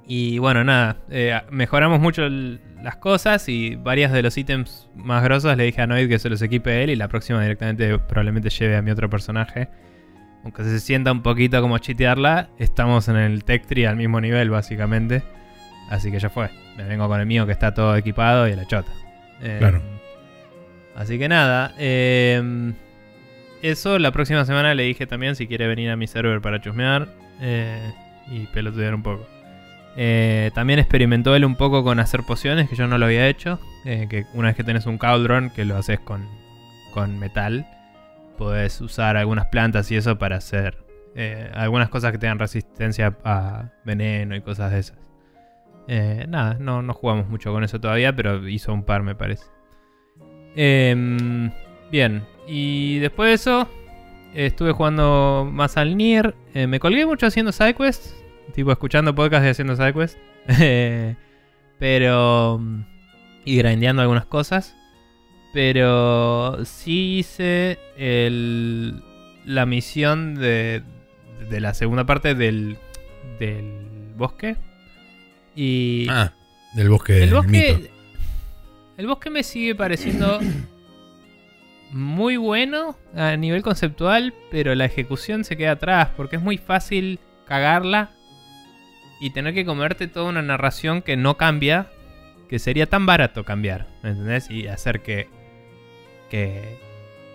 y bueno, nada, eh, mejoramos mucho las cosas y varios de los ítems más grosos le dije a Noid que se los equipe él y la próxima directamente probablemente lleve a mi otro personaje. Aunque se sienta un poquito como chitearla, estamos en el tech tree al mismo nivel básicamente. Así que ya fue. Me vengo con el mío que está todo equipado y a la chota. Eh, Claro. Así que nada. eh, eso, la próxima semana le dije también si quiere venir a mi server para chusmear eh, y pelotudear un poco. También experimentó él un poco con hacer pociones, que yo no lo había hecho. que una vez que tenés un cauldron, que lo haces con, con metal, podés usar algunas plantas y eso para hacer eh, algunas cosas que tengan resistencia a veneno y cosas de esas. Eh, nada, no, no jugamos mucho con eso todavía, pero hizo un par, me parece. Em, bien, y después de eso, estuve jugando más al Nier. Eh, me colgué mucho haciendo sidequests, tipo escuchando podcasts y haciendo sidequests. Pero. y grindeando algunas cosas. Pero sí hice el, la misión de, de la segunda parte del, del bosque. Y Ah, del bosque el del bosque. mito. El bosque me sigue pareciendo muy bueno a nivel conceptual, pero la ejecución se queda atrás porque es muy fácil cagarla y tener que comerte toda una narración que no cambia, que sería tan barato cambiar, ¿me entendés? Y hacer que que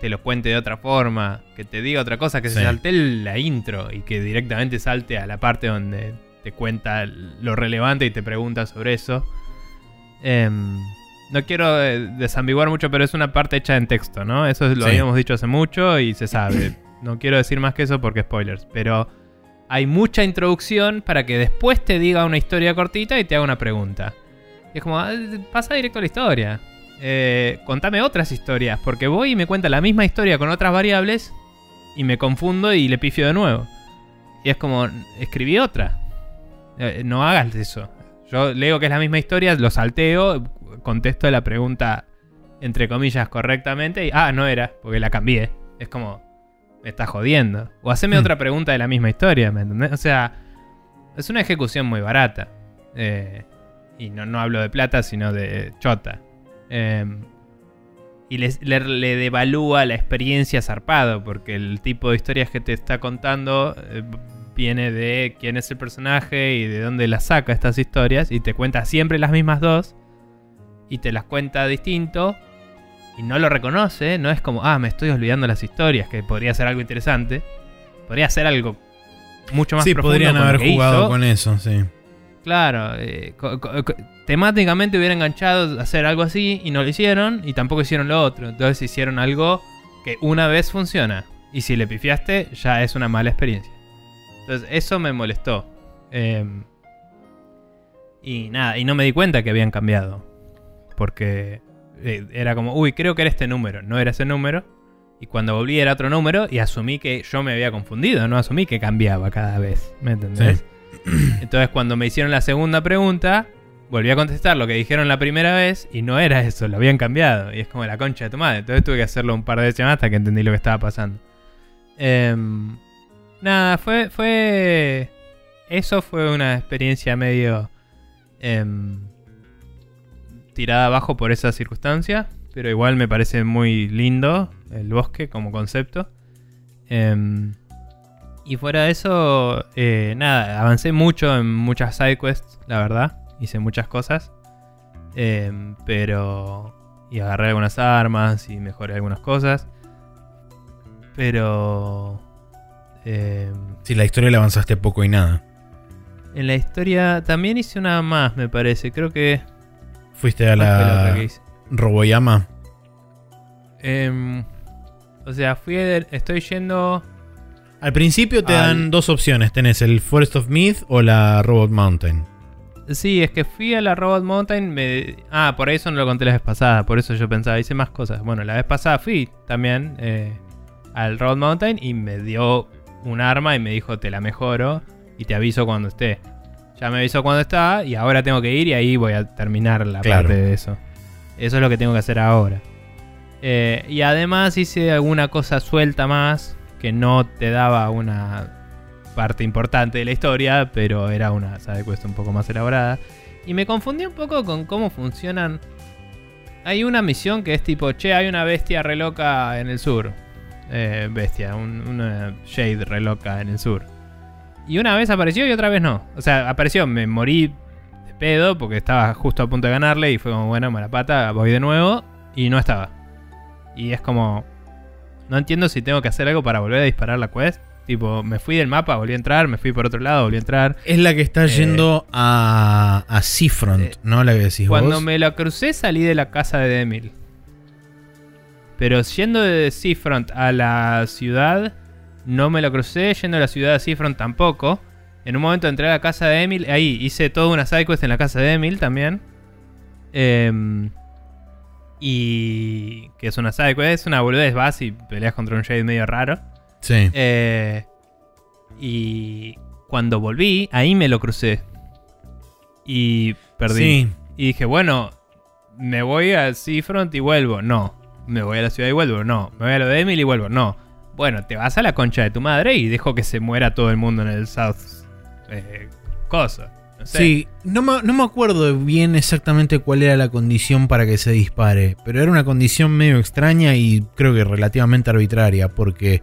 te lo cuente de otra forma, que te diga otra cosa, que se salte la intro y que directamente salte a la parte donde te cuenta lo relevante y te pregunta sobre eso. Em, no quiero eh, desambiguar mucho, pero es una parte hecha en texto, ¿no? Eso lo Sí. habíamos dicho hace mucho y se sabe. no quiero decir más que eso porque spoilers, pero hay mucha introducción para que después te diga una historia cortita y te haga una pregunta. Y es como, ah, pasa directo a la historia. Eh, contame otras historias, porque voy y me cuenta la misma historia con otras variables y me confundo y le pifio de nuevo. Y es como, escribí otra. Eh, no hagas eso. Yo leo que es la misma historia, lo salteo, contesto la pregunta entre comillas correctamente y, ah, no era, porque la cambié. Es como, me estás jodiendo. O haceme Hmm. otra pregunta de la misma historia, ¿me entendés? O sea, es una ejecución muy barata. Eh, y no, no hablo de plata, sino de chota. Eh, y les- le, le devalúa la experiencia zarpado, porque el tipo de historias que te está contando eh, viene de quién es el personaje y de dónde las saca estas historias, y te cuenta siempre las mismas dos, y te las cuenta distinto, y no lo reconoce, no es como, ah, me estoy olvidando las historias, que podría ser algo interesante, podría ser algo mucho más Sí, profundo podrían con lo haber jugado hizo. con eso, sí. Claro, eh, co- co- co- temáticamente hubiera enganchado a hacer algo así y no lo hicieron y tampoco hicieron lo otro. Entonces hicieron algo que una vez funciona y si le pifiaste ya es una mala experiencia. Entonces eso me molestó. Eh, y nada, y no me di cuenta que habían cambiado. Porque eh, era como, uy, creo que era este número. No era ese número. Y cuando volví era otro número y asumí que yo me había confundido, no asumí que cambiaba cada vez. ¿Me entendés? Sí. Entonces cuando me hicieron la segunda pregunta, volví a contestar lo que dijeron la primera vez y no era eso, lo habían cambiado. Y es como la concha de tu madre. Entonces tuve que hacerlo un par de veces más hasta que entendí lo que estaba pasando. Em, nada, fue, fue... Eso fue una experiencia medio... em, tirada abajo por esa circunstancia. Pero igual me parece muy lindo el bosque como concepto. Em, y fuera de eso, eh, nada, avancé mucho en muchas sidequests, la verdad. Hice muchas cosas. Em, pero... Y agarré algunas armas y mejoré algunas cosas. Pero... em, Sí, la historia la avanzaste poco y nada. en la historia también hice una más, me parece. Creo que... Fuiste a ¿cuál fue la que? Roboyama. Em, o sea, fui estoy yendo... Al principio te Al- dan dos opciones. Tenés el Forest of Myth o la Robot Mountain. Sí, es que fui a la Robot Mountain. Me... Ah, por eso no lo conté la vez pasada. Por eso yo pensaba, hice más cosas. Bueno, la vez pasada fui también. eh, al Road Mountain y me dio un arma y me dijo te la mejoro y te aviso cuando esté. Ya me avisó cuando está y ahora tengo que ir y ahí voy a terminar la Claro. parte de eso. Eso es lo que tengo que hacer ahora. Eh, y además hice alguna cosa suelta más que no te daba una parte importante de la historia, pero era una side quest un poco más elaborada. Y me confundí un poco con cómo funcionan. Hay una misión que es tipo, che, hay una bestia re loca en el sur. Eh, bestia, un- una shade re loca en el sur. Y una vez apareció y otra vez no. O sea, apareció, me morí de pedo porque estaba justo a punto de ganarle y fue como, bueno, mala pata, voy de nuevo y no estaba. Y es como, no entiendo si tengo que hacer algo para volver a disparar la quest. Tipo, me fui del mapa, volví a entrar, me fui por otro lado, volví a entrar. Es la que está Eh, yendo a, a Seafront, eh, ¿no? La que decís Cuando vos. me la crucé salí de la casa de Demil. Pero yendo de Seafront a la ciudad, no me lo crucé. Yendo a la ciudad de Seafront tampoco. En un momento entré a la casa de Emil. Ahí hice toda una sidequest en la casa de Emil también. Em, y que es una sidequest, es una boludez. Vas y peleas contra un shade medio raro. Sí. Eh, y cuando volví, ahí me lo crucé. Y perdí. Sí. Y dije, bueno, me voy a Seafront y vuelvo. No. Me voy a la ciudad y vuelvo. No. Me voy a lo de Emil y vuelvo. No. Bueno, te vas a la concha de tu madre y dejo que se muera todo el mundo en el South. Eh, cosa. No sé. Sí, no me, no me acuerdo bien exactamente cuál era la condición para que se dispare, pero era una condición medio extraña y creo que relativamente arbitraria, porque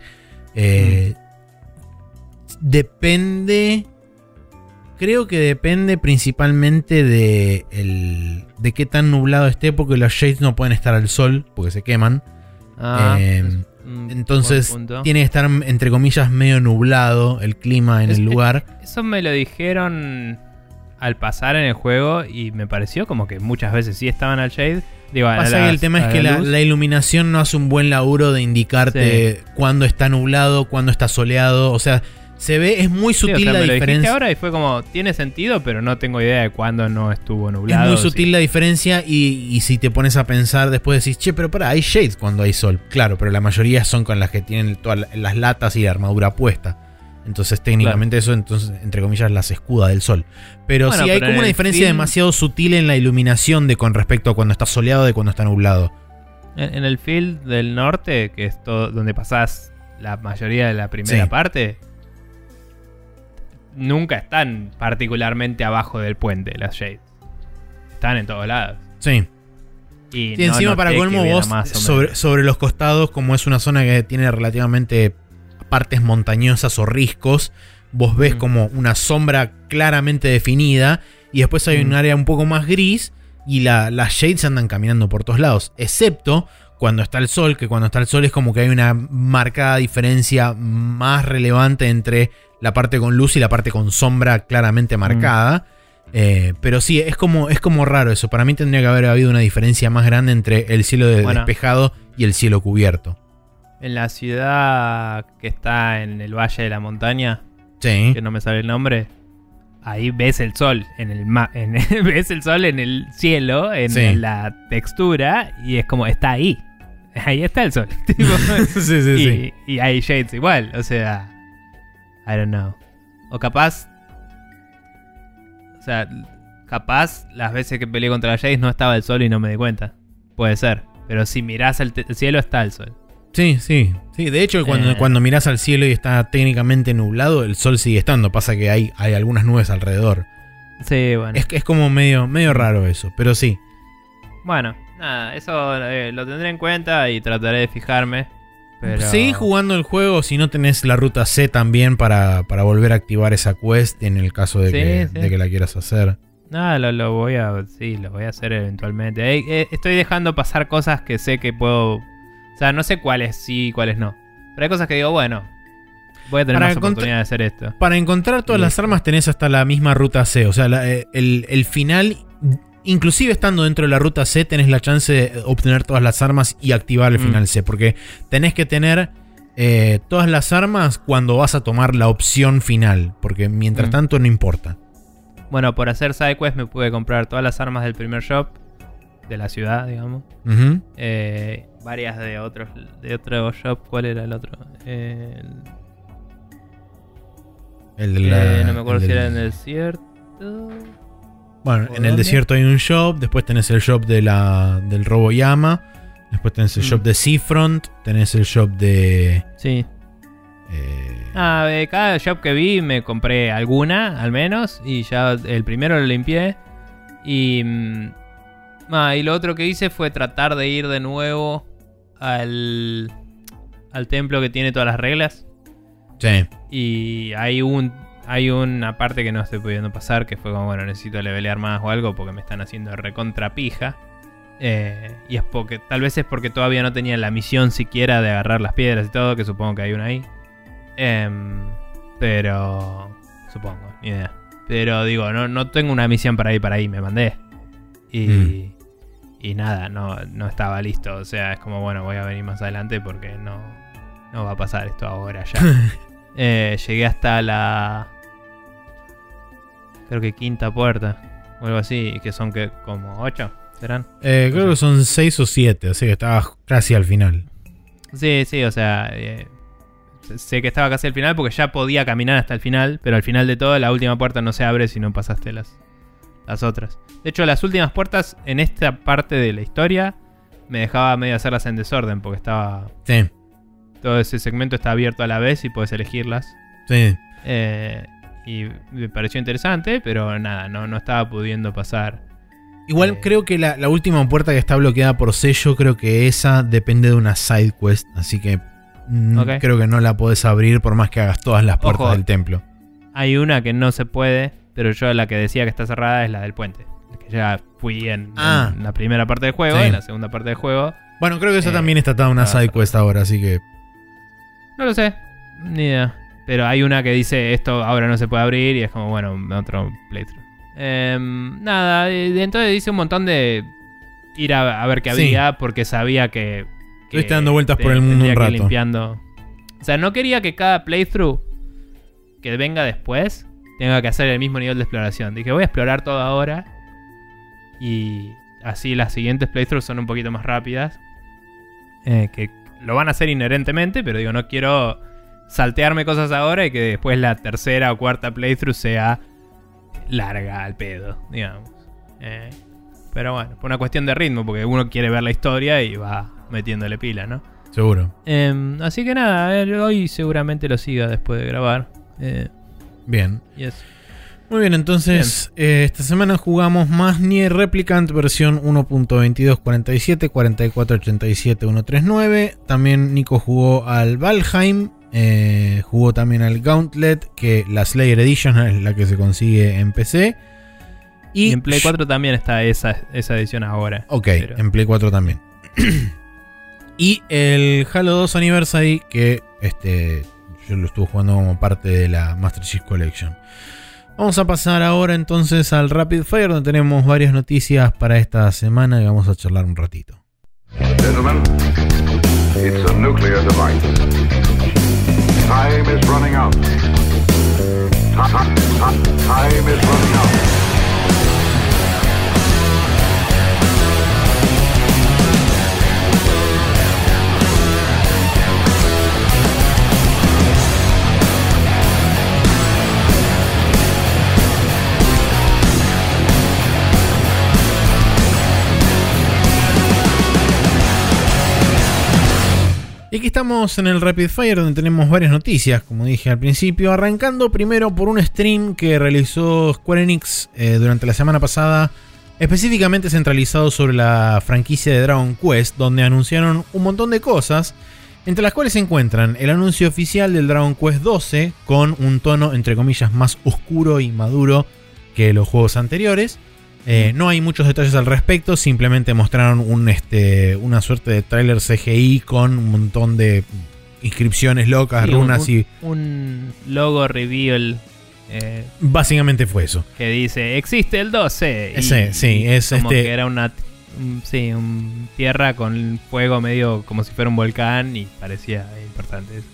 eh, depende, creo que depende principalmente de, el- de qué tan nublado esté, porque los shades no pueden estar al sol, porque se queman. Ah, Eh, es Entonces tiene que estar, entre comillas, medio nublado el clima en Es- el lugar. Eso me lo dijeron al pasar en el juego y me pareció como que muchas veces sí estaban al shade. Digo, a Pasa las- que el tema es que la, iluminación no hace un buen laburo de indicarte cuándo está nublado, cuándo está soleado. O sea, se ve, es muy Sí, o sutil sea, la me lo dijiste diferencia. ahora y fue como, tiene sentido, pero no tengo idea de cuándo no estuvo Es nublado. muy sí. sutil la diferencia y, y si te pones a pensar después decís, che, pero para, hay shades cuando hay sol. Claro, pero la mayoría son con las que tienen todas la- las latas y la armadura puesta. Entonces técnicamente eso, entonces, entre comillas, las escuda del sol. Pero Bueno, sí hay pero como una diferencia film- demasiado sutil en la iluminación de con respecto a cuando está soleado de cuando está nublado. En, en el field del norte, que es todo donde pasás la mayoría de la primera Sí. parte, nunca están particularmente abajo del puente las shades. Están en todos lados. Sí. Y Sí, no encima para colmo vos sobre, sobre los costados, como es una zona que tiene relativamente partes montañosas o riscos, vos ves Mm. como una sombra claramente definida y después hay un Mm. área un poco más gris y la- las shades andan caminando por todos lados, excepto cuando está el sol, que cuando está el sol es como que hay una marcada diferencia más relevante entre la parte con luz y la parte con sombra claramente marcada. Eh, pero sí, es como, es como raro eso. Para mí tendría que haber habido una diferencia más grande entre el cielo de- Bueno. despejado y el cielo cubierto. En la ciudad que está en el Valle de la Montaña, Sí. que no me sale el nombre, ahí ves el sol en el ma- en- ves el sol en el cielo, en Sí. la textura, y es como, está ahí. Ahí está el sol. Tipo, sí, sí, y, sí. y hay shades igual, o sea, I don't know. O capaz, o sea, capaz las veces que peleé contra la shades no estaba el sol y no me di cuenta. Puede ser. Pero si mirás el, el cielo está el sol. Sí, sí. Sí, de hecho, cuando, Eh. cuando mirás al cielo y está técnicamente nublado, el sol sigue estando. Pasa que hay, hay algunas nubes alrededor. Sí, bueno. Es, es como medio, medio raro eso, pero sí. Bueno, nada, eso eh, lo tendré en cuenta y trataré de fijarme. Pero... Seguí jugando el juego si no tenés la ruta C también para, para volver a activar esa quest en el caso de, Sí, que, sí. de que la quieras hacer. Nada, lo, lo voy a. Sí, lo voy a hacer eventualmente. Eh, eh, estoy dejando pasar cosas que sé que puedo. O sea, no sé cuáles sí y cuáles no. Pero hay cosas que digo, bueno, voy a tener Para más oportunidad de hacer esto. Para encontrar todas las armas tenés hasta la misma ruta C. O sea, la- eh, el, el final, inclusive estando dentro de la ruta C, tenés la chance de obtener todas las armas y activar el Mm. final C. Porque tenés que tener eh, todas las armas cuando vas a tomar la opción final. Porque mientras Mm. tanto no importa. Bueno, por hacer sidequest me pude comprar todas las armas del primer shop. de la ciudad, digamos. Eh, varias de otros de otro shop. ¿Cuál era el otro? Eh, el- El de la- eh, no me acuerdo si del- era en el desierto. Bueno, ¿Por en el desierto hay un shop, después tenés el shop de la, del Robo Yama, después tenés el Mm. shop de Seafront, tenés el shop de... Sí. eh, Ah, de cada shop que vi me compré alguna, al menos. Y ya el primero lo limpié. Y. mm, ah, y lo otro que hice fue tratar de ir de nuevo al. al templo que tiene todas las reglas. sí. Y hay un. Hay una parte que no estoy pudiendo pasar. Que fue como, bueno, necesito levelear más o algo. Porque me están haciendo recontra pija. Eh, y es porque. Tal vez es porque todavía no tenía la misión siquiera de agarrar las piedras y todo. Que supongo que hay una ahí. Em, pero. Supongo, ni idea. Pero digo, no, no tengo una misión para ir para ahí, me mandé. Y. Mm. Y nada, no, no estaba listo. O sea, es como, bueno, voy a venir más adelante porque no, no va a pasar esto ahora ya. Eh, llegué hasta la. Creo que quinta puerta. O algo así. Que son que como ocho, ¿serán? Eh, creo que son 6 o 7, así que estabas casi al final. Sí, sí, o sea. eh, sé que estaba casi al final porque ya podía caminar hasta el final. Pero al final de todo, la última puerta no se abre si no pasaste las, las otras. De hecho, las últimas puertas en esta parte de la historia me dejaba medio hacerlas en desorden porque estaba. Sí, Todo ese segmento está abierto a la vez y puedes elegirlas. sí. Eh, y me pareció interesante, pero nada, no, no estaba pudiendo pasar. Igual Eh. creo que la, la última puerta que está bloqueada por sello, creo que esa depende de una side quest, así que mm, creo que no la podés abrir por más que hagas todas las puertas Ojo. del templo. Hay una que no se puede, pero yo la que decía que está cerrada es la del puente. Que ya fui en, Ah. en la primera parte del juego, Sí. en la segunda parte del juego. Bueno, creo que esa Eh, también está atada a una side quest ahora, así que... No lo sé, ni idea. Pero hay una que dice esto ahora no se puede abrir y es como, bueno, otro playthrough. Em, nada, entonces hice un montón de ir a, a ver qué Sí. había porque sabía que... que Estuviste dando vueltas por el mundo un rato. limpiando. O sea, no quería que cada playthrough que venga después tenga que hacer el mismo nivel de exploración. Dije, voy a explorar todo ahora y así las siguientes playthroughs son un poquito más rápidas. Eh, que lo van a hacer inherentemente, pero digo, no quiero saltearme cosas ahora y que después la tercera o cuarta playthrough sea larga al pedo, digamos. Eh, pero bueno, por una cuestión de ritmo, porque uno quiere ver la historia y va metiéndole pila, ¿no? Seguro. Em, así que nada, ver, hoy seguramente lo siga después de grabar. Eh, Bien. y eso. Muy bien, entonces eh, esta semana jugamos más Nier Replicant versión 1.2247, 4487, 139. También Nico jugó al Valheim, eh, jugó también al Gauntlet, que la Slayer Edition es la que se consigue en PC. Y, en Play 4 también está esa, esa edición ahora. Ok, pero- en Play 4 también. y el Halo 2 Anniversary, que este, yo lo estuve jugando como parte de la Master Chief Collection. Vamos a pasar ahora entonces al Rapid Fire, donde tenemos varias noticias para esta semana y vamos a charlar un ratito. Time is running Time is running out. Y aquí estamos en el Rapid Fire donde tenemos varias noticias, como dije al principio, arrancando primero por un stream que realizó Square Enix eh, durante la semana pasada, específicamente centralizado sobre la franquicia de Dragon Quest, donde anunciaron un montón de cosas, entre las cuales se encuentran el anuncio oficial del Dragon Quest 12, con un tono entre comillas más oscuro y maduro que los juegos anteriores. Eh, no hay muchos detalles al respecto, simplemente mostraron un, este, una suerte de tráiler CGI con un montón de inscripciones locas, Sí, runas un, y un logo reveal eh, básicamente fue eso. que dice existe el 12. y- Ese, sí, es como este- que era una un- sí, un tierra con fuego medio como si fuera un volcán y parecía importante. eso.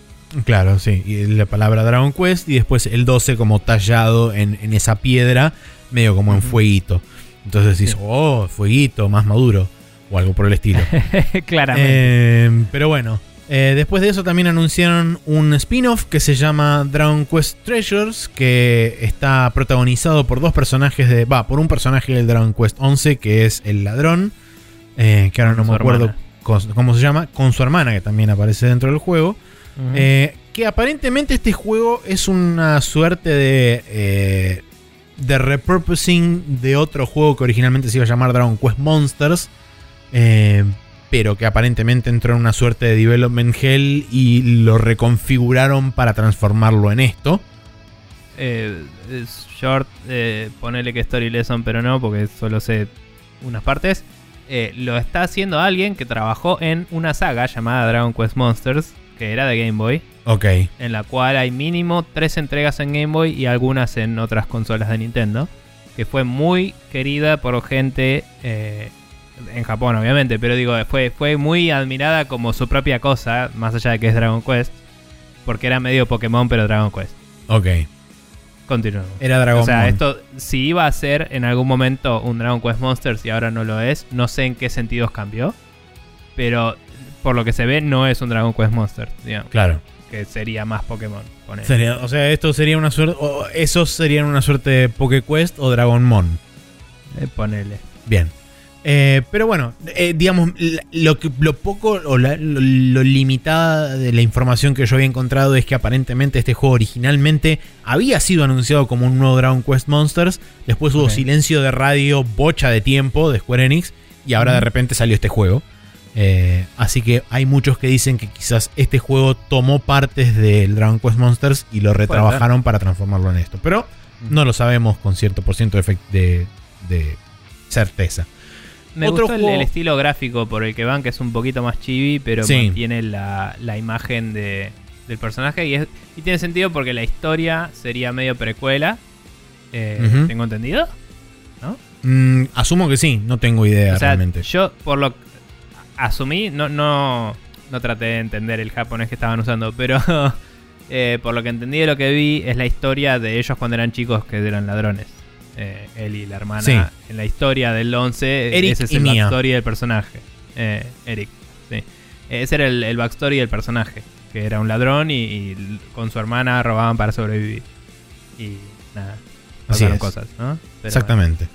Claro, sí, y la palabra Dragon Quest y después el 12 como tallado en, en esa piedra, medio como en Ujú. fueguito. Entonces decís, oh, fueguito, más maduro, o algo por el estilo. Claramente. Eh, pero bueno, eh, después de eso también anunciaron un spin-off que se llama Dragon Quest Treasures, que está protagonizado por dos personajes de... Va, por un personaje del Dragon Quest 11, que es el ladrón, eh, que ahora Con no me acuerdo hermana. cómo se llama, con su hermana, que también aparece dentro del juego. Eh, que aparentemente este juego es una suerte de. De repurposing de otro juego que originalmente se iba a llamar Dragon Quest Monsters. eh, pero que aparentemente entró en una suerte de development hell y lo reconfiguraron para transformarlo en esto. Eh, es short, eh, ponele que Story Lesson, pero no, porque solo sé unas partes. Eh, lo está haciendo alguien que trabajó en una saga llamada Dragon Quest Monsters, que era de Game Boy, Ok. en la cual hay mínimo tres entregas en Game Boy y algunas en otras consolas de Nintendo, que fue muy querida por gente eh, en Japón, obviamente, pero digo, fue, fue muy admirada como su propia cosa, más allá de que es Dragon Quest, porque era medio Pokémon, pero Dragon Quest. Ok. Continuamos. Era Dragon o sea, esto, si iba a ser en algún momento un Dragon Quest Monsters y ahora no lo es, no sé en qué sentidos cambió. Pero por lo que se ve, no es un Dragon Quest Monsters, digamos, Claro. Que sería más Pokémon. Sería- o sea, esto sería una suerte. o esos serían una suerte de PokéQuest o Dragonmon. Eh, ponele. Bien. Eh, pero bueno, eh, digamos, lo, que, lo poco o la- lo, lo limitada de la información que yo había encontrado es que aparentemente este juego originalmente había sido anunciado como un nuevo Dragon Quest Monsters. Después hubo silencio de radio, bocha de tiempo de Square Enix. Y ahora de repente salió este juego. Eh, así que hay muchos que dicen que quizás este juego tomó partes del Dragon Quest Monsters y lo retrabajaron para transformarlo en esto. Pero no lo sabemos con cierto por ciento de, efect- de- de certeza. Me Otro gustó el- juego- el, estilo gráfico por el que van, que es un poquito más chibi, pero Sí. mantiene la, la imagen de, del personaje. Y, es- y tiene sentido porque la historia sería medio precuela. eh. ¿Tengo entendido? Mm, asumo que sí, no tengo idea O sea, realmente. yo por lo asumí, no, no, no traté de entender el japonés que estaban usando, pero eh, por lo que entendí de lo que vi es la historia de ellos cuando eran chicos que eran ladrones. Eh, él y la hermana. Sí. En la historia del 11, Eric ese es el backstory del personaje. Eh, Eric, sí. Ese era el, el backstory del personaje, que era un ladrón y, y con su hermana robaban para sobrevivir. Y nada, pasaron cosas, ¿no? Pero Exactamente.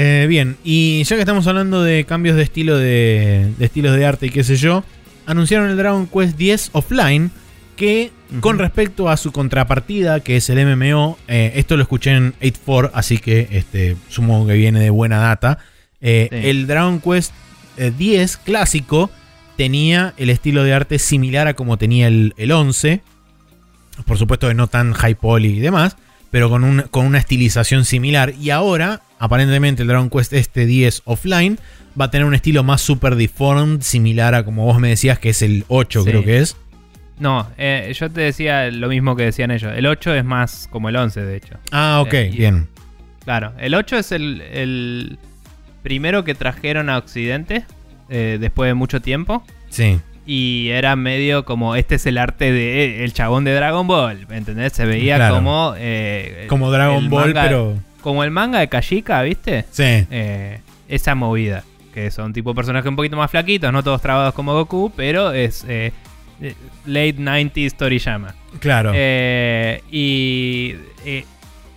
Eh, bien, y ya que estamos hablando de cambios de estilo de, de estilos de arte y qué sé yo, anunciaron el Dragon Quest X Offline que con respecto a su contrapartida, que es el MMO, eh, esto lo escuché en 8.4, así que este, supongo que viene de buena data. eh, Sí. El Dragon Quest eh, 10 clásico tenía el estilo de arte similar a como tenía el, el 11. Por supuesto que no tan high poly y demás, pero con, un- con una estilización similar. Y ahora, aparentemente, el Dragon Quest este 10 offline va a tener un estilo más super deformed, similar a como vos me decías que es el 8, Sí. creo que es. No, eh, yo te decía lo mismo que decían ellos. El 8 es más como el 11, de hecho. Ah, ok, Eh, y- bien. Claro, el 8 es el, el primero que trajeron a Occidente eh, después de mucho tiempo. Sí. Y era medio como, este es el arte de el chabón de Dragon Ball, ¿me entendés? Se veía Claro. como... eh, Como Dragon Ball, pero. Como el manga de Kashika, ¿viste? Sí. Eh, esa movida. Que son tipo personajes un poquito más flaquitos, no todos trabados como Goku, pero es eh, eh, late 90s Toriyama. Claro. Eh, y eh,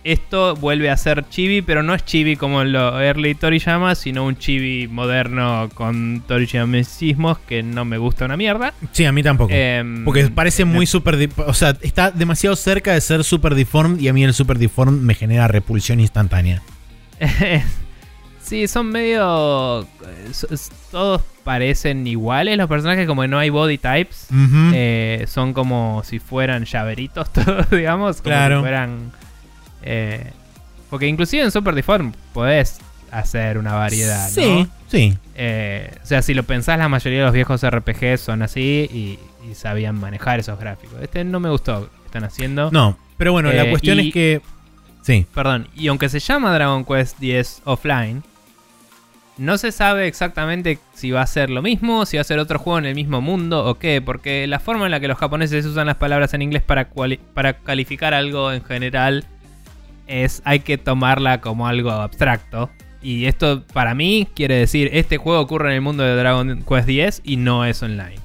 esto vuelve a ser chibi, pero no es chibi como lo early Toriyama, sino un chibi moderno con Toriyamismos que no me gusta una mierda. sí, a mí tampoco. Em, Porque parece muy super. di- O sea, está demasiado cerca de ser super deformed y a mí el super deformed me genera repulsión instantánea. sí, son medio... s- Todos parecen iguales los personajes, como que no hay body types. Eh, son como si fueran llaveritos todos, digamos. Como Claro. si fueran... eh, porque inclusive en Super Deform podés hacer una variedad, ¿no? sí, sí. Eh, o sea, si lo pensás, la mayoría de los viejos RPG son así y, y sabían manejar esos gráficos. Este no me gustó lo que están haciendo. No, pero bueno, la Eh, cuestión y- es que. Sí. Perdón, y aunque se llama Dragon Quest X Offline, no se sabe exactamente si va a ser lo mismo, si va a ser otro juego en el mismo mundo o qué, porque la forma en la que los japoneses usan las palabras en inglés para, para calificar algo en general es hay que tomarla como algo abstracto. Y esto para mí quiere decir, este juego ocurre en el mundo de Dragon Quest X y no es online.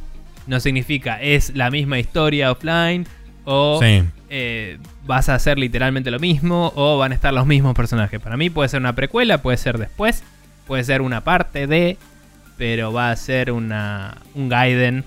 No significa es la misma historia offline o Sí. eh, vas a hacer literalmente lo mismo o van a estar los mismos personajes. Para mí puede ser una precuela, puede ser después, puede ser una parte de, pero va a ser una, un Gaiden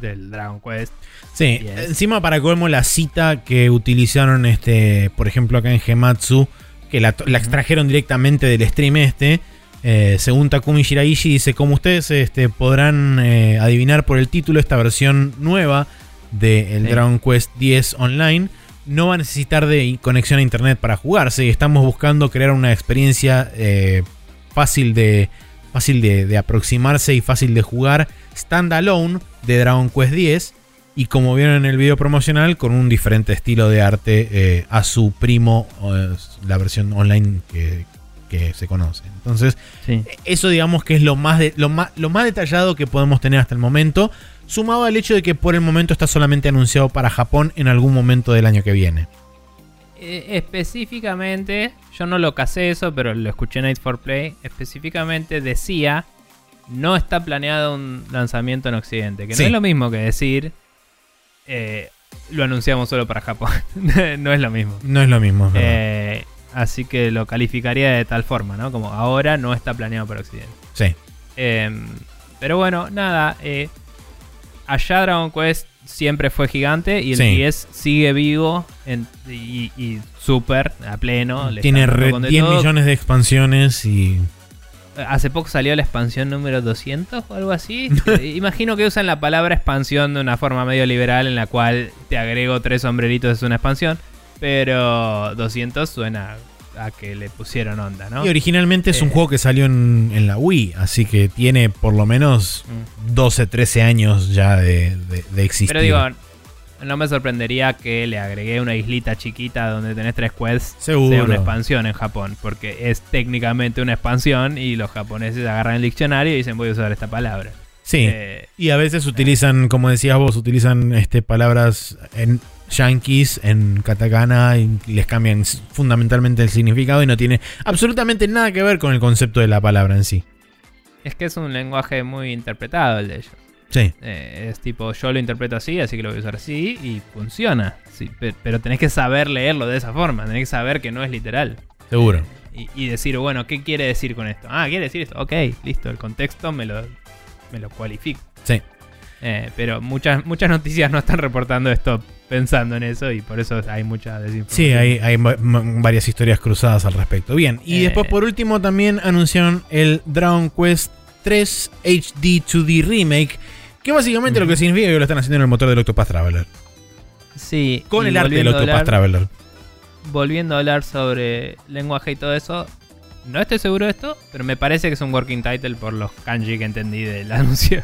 del Dragon Quest. Sí, Yes. encima para colmo la cita que utilizaron, este, por ejemplo, acá en Gematsu, que la, la extrajeron directamente del stream este. eh, según Takumi Shiraishi, dice: Como ustedes este, podrán eh, adivinar por el título, esta versión nueva del Sí. Dragon Quest X Online no va a necesitar de conexión a internet para jugarse. Estamos buscando crear una experiencia eh, fácil de. Fácil de, de aproximarse y fácil de jugar standalone de Dragon Quest X y como vieron en el video promocional, con un diferente estilo de arte eh, a su primo, eh, la versión online que, que se conoce. Entonces, Sí. eso digamos que es lo más, de- lo, más, lo más detallado que podemos tener hasta el momento, sumado al hecho de que por el momento está solamente anunciado para Japón en algún momento del año que viene. Eh, específicamente, yo no lo casé eso, pero lo escuché en Night for Play. Específicamente decía, no está planeado un lanzamiento en Occidente. Que Sí. no es lo mismo que decir, eh, lo anunciamos solo para Japón. no es lo mismo. No es lo mismo. Eh, así que lo calificaría de tal forma, ¿no? Como ahora no está planeado para Occidente. sí. Eh, pero bueno, nada. allá Dragon Quest siempre fue gigante y el Sí. 10 sigue vivo en- y, y súper a pleno. le Tiene re- con de 10 todo. millones de expansiones y... Hace poco salió la expansión número 200 o algo así. Imagino que usan la palabra expansión de una forma medio liberal en la cual te agrego tres sombreritos es una expansión. Pero 200 suena a que le pusieron onda, ¿no? Y originalmente es un Eh. juego que salió en, en la Wii, así que tiene por lo menos Mm. 12, 13 años ya de, de- de existir. Pero digo, no me sorprendería que le agregué una islita chiquita donde tenés tres quests Seguro. sea una expansión en Japón, porque es técnicamente una expansión y los japoneses agarran el diccionario y dicen voy a usar esta palabra. sí. Eh, Y a veces utilizan, como decías vos, utilizan este, palabras en yankees, en katakana, y les cambian fundamentalmente el significado y no tiene absolutamente nada que ver con el concepto de la palabra en sí. es que es un lenguaje muy interpretado el de ellos. Sí, Eh, es tipo, yo lo interpreto así, así que lo voy a usar así y funciona. Sí, pe- pero tenés que saber leerlo de esa forma, tenés que saber que no es literal. seguro. Y, y decir, bueno, ¿qué quiere decir con esto? Ah, quiere decir esto. Ok, listo, el contexto me lo, me lo cualifico. Sí. Eh, pero muchas, muchas noticias no están reportando esto pensando en eso y por eso hay mucha desinformación. Sí, hay, hay varias historias cruzadas al respecto. Bien, y Eh. después por último también anunciaron el Dragon Quest 3 HD 2D Remake, que básicamente lo que significa que lo están haciendo en el motor del Octopath Traveler. Sí, Con el arte del Octopath hablar- Traveler. Volviendo a hablar sobre lenguaje y todo eso, no estoy seguro de esto, pero me parece que es un working title por los kanji que entendí del anuncio.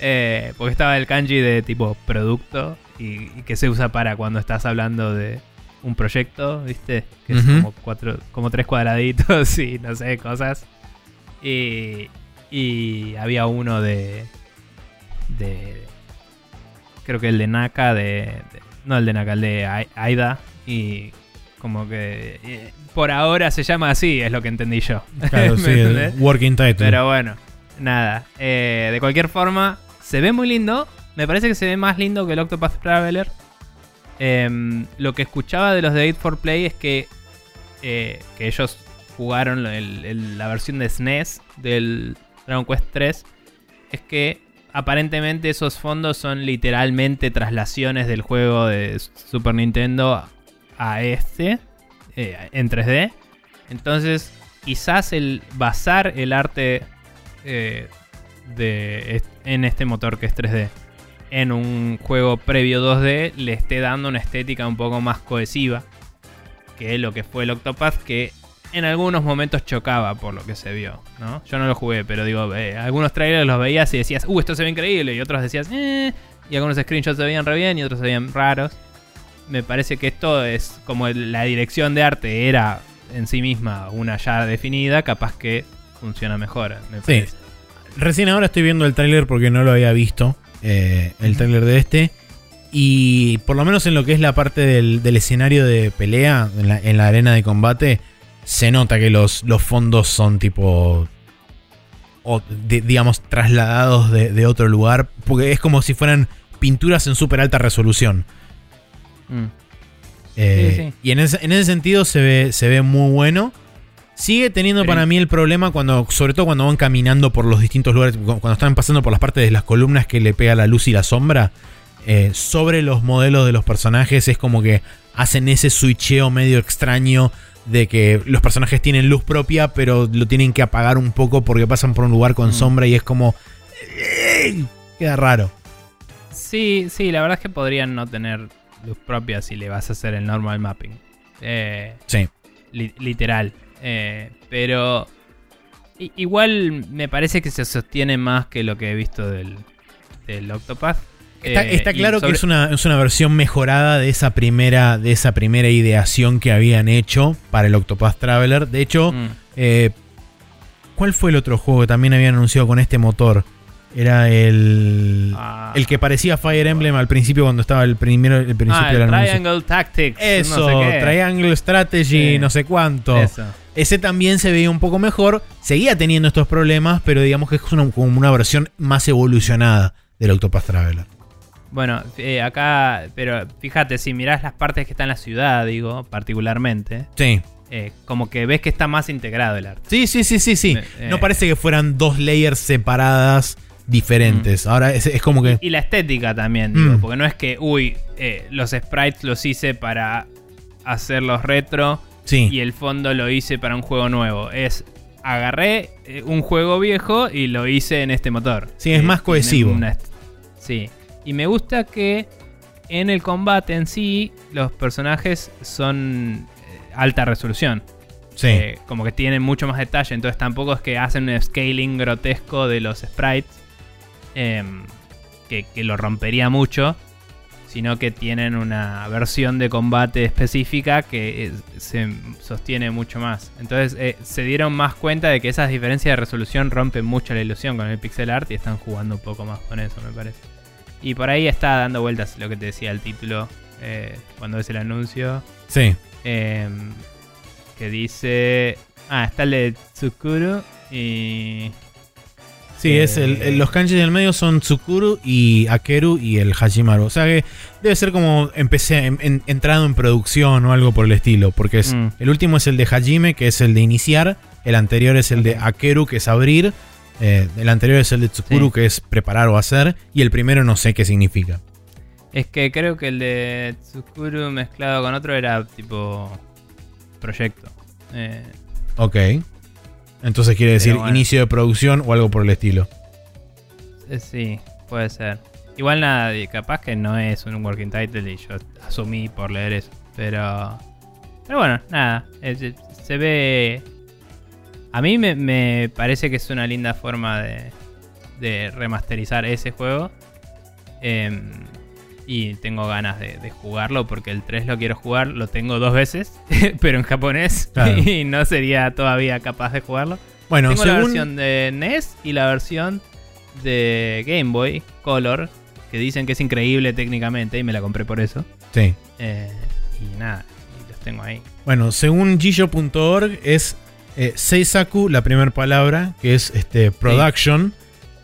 Eh, porque estaba el kanji de tipo producto y, y que se usa para cuando estás hablando de un proyecto, ¿viste? Que es como, cuatro, como tres cuadraditos y no sé, cosas. Y, y había uno de, de... Creo que el de Naka, de, de- no el de Naka, el de Ai- Aida. Y como que... eh, por ahora se llama así, es lo que entendí yo. Claro, ¿Me sí, entendés? Working Title. Pero bueno, nada. Eh, de cualquier forma, se ve muy lindo. Me parece que se ve más lindo que el Octopath Traveler. Em, lo que escuchaba de los de 8 for Play es que, eh, que ellos jugaron la versión de SNES del Dragon Quest 3. Es que aparentemente esos fondos son literalmente traslaciones del juego de Super Nintendo a este eh, en 3D. Entonces, quizás el basar el arte eh, de, en este motor que es 3D en un juego previo 2D le esté dando una estética un poco más cohesiva que lo que fue el Octopath, que en algunos momentos chocaba por lo que se vio, ¿no? Yo no lo jugué, pero digo, eh, algunos trailers los veías y decías, uh, esto se ve increíble, y otros decías, eh, y algunos screenshots se veían re bien y otros se veían raros. Me parece que esto es como la dirección de arte era en sí misma una ya definida, capaz que funciona mejor. Me Sí. Recién ahora estoy viendo el tráiler porque no lo había visto. Eh, el tráiler de este. Y por lo menos en lo que es la parte del, del escenario de pelea, en la, en la arena de combate, se nota que los, los fondos son tipo. o, di- digamos, trasladados de, de otro lugar. Porque es como si fueran pinturas en súper alta resolución. Mm. Eh, Sí, sí. Y en ese, en ese sentido se ve, se ve muy bueno. Sigue teniendo para mí el problema cuando, sobre todo cuando van caminando por los distintos lugares, cu- cuando están pasando por las partes de las columnas que le pega la luz y la sombra. eh, sobre los modelos de los personajes es como que hacen ese switcheo medio extraño de que los personajes tienen luz propia, pero lo tienen que apagar un poco porque pasan por un lugar con Mm. sombra y es como. ¡Ey! Queda raro. Sí, sí, la verdad es que podrían no tener luz propia si le vas a hacer el normal mapping. Eh, Sí. li- literal. Eh, pero igual me parece que se sostiene más que lo que he visto del, del Octopath. Está, Eh, está claro sobre- que es una, es una versión mejorada de esa primera de esa primera ideación que habían hecho para el Octopath Traveler. De hecho, Mm. eh, ¿cuál fue el otro juego que también habían anunciado con este motor? Era el Ah. el que parecía Fire Emblem al principio cuando estaba el primero el principio Ah, el anuncio. Triangle Tactics. Eso, no sé qué. Triangle Strategy, Sí. no sé cuánto. Eso. Ese también se veía un poco mejor. Seguía teniendo estos problemas, pero digamos que es una, como una versión más evolucionada del Octopath Traveler. Bueno, eh, acá, pero fíjate, si mirás las partes que están en la ciudad, digo, particularmente, Sí. eh, como que ves que está más integrado el arte. Sí, sí, sí, sí, sí. Me- no eh. parece que fueran dos layers separadas diferentes. Ahora es, es como que. Y la estética también, digo, Mm. porque no es que, uy, eh, los sprites los hice para hacerlos retro Sí. y el fondo lo hice para un juego nuevo. Es, agarré eh, un juego viejo y lo hice en este motor. Sí, es Eh, más cohesivo. una sí. Y me gusta que en el combate en sí los personajes son eh, alta resolución. sí. Eh, como que tienen mucho más detalle. Entonces tampoco es que hacen un scaling grotesco de los sprites. em, que, que lo rompería mucho. Sino que tienen una versión de combate específica que eh, se sostiene mucho más. Entonces eh, se dieron más cuenta de que esas diferencias de resolución rompen mucho la ilusión con el pixel art y están jugando un poco más con eso, me parece. Y por ahí está dando vueltas lo que te decía el título eh, cuando ves el anuncio. sí. Em, que dice. Ah, está el de Tsukuru y. Sí, es el, el- los kanjis del medio son Tsukuru y Akeru y el Hajimaru. O sea que debe ser como empecé en- en- entrado en producción o algo por el estilo. Porque es, Mm. el último es el de Hajime, que es el de iniciar. El anterior es el de Akeru, que es abrir. eh, el anterior es el de Tsukuru, Sí. que es preparar o hacer. Y el primero no sé qué significa. Es que creo que el de Tsukuru mezclado con otro era tipo. Proyecto. Eh, Ok. Entonces quiere decir bueno. inicio de producción o algo por el estilo. eh, sí, puede ser. Igual nada, capaz que no es un working title y yo asumí por leer eso. Pero. Pero bueno, nada. es- se ve. A mí me, me parece que es una linda forma de, de remasterizar ese juego. Em, y tengo ganas de, de jugarlo porque el 3 lo quiero jugar, lo tengo dos veces, pero en japonés. Claro. Y no sería todavía capaz de jugarlo. Bueno, tengo la versión de NES y la versión de Game Boy Color, que dicen que es increíble técnicamente y me la compré por eso. Sí. Eh, y nada, los tengo ahí. Bueno, según Gijo.org es eh, Seisaku, la primera palabra, que es este, production.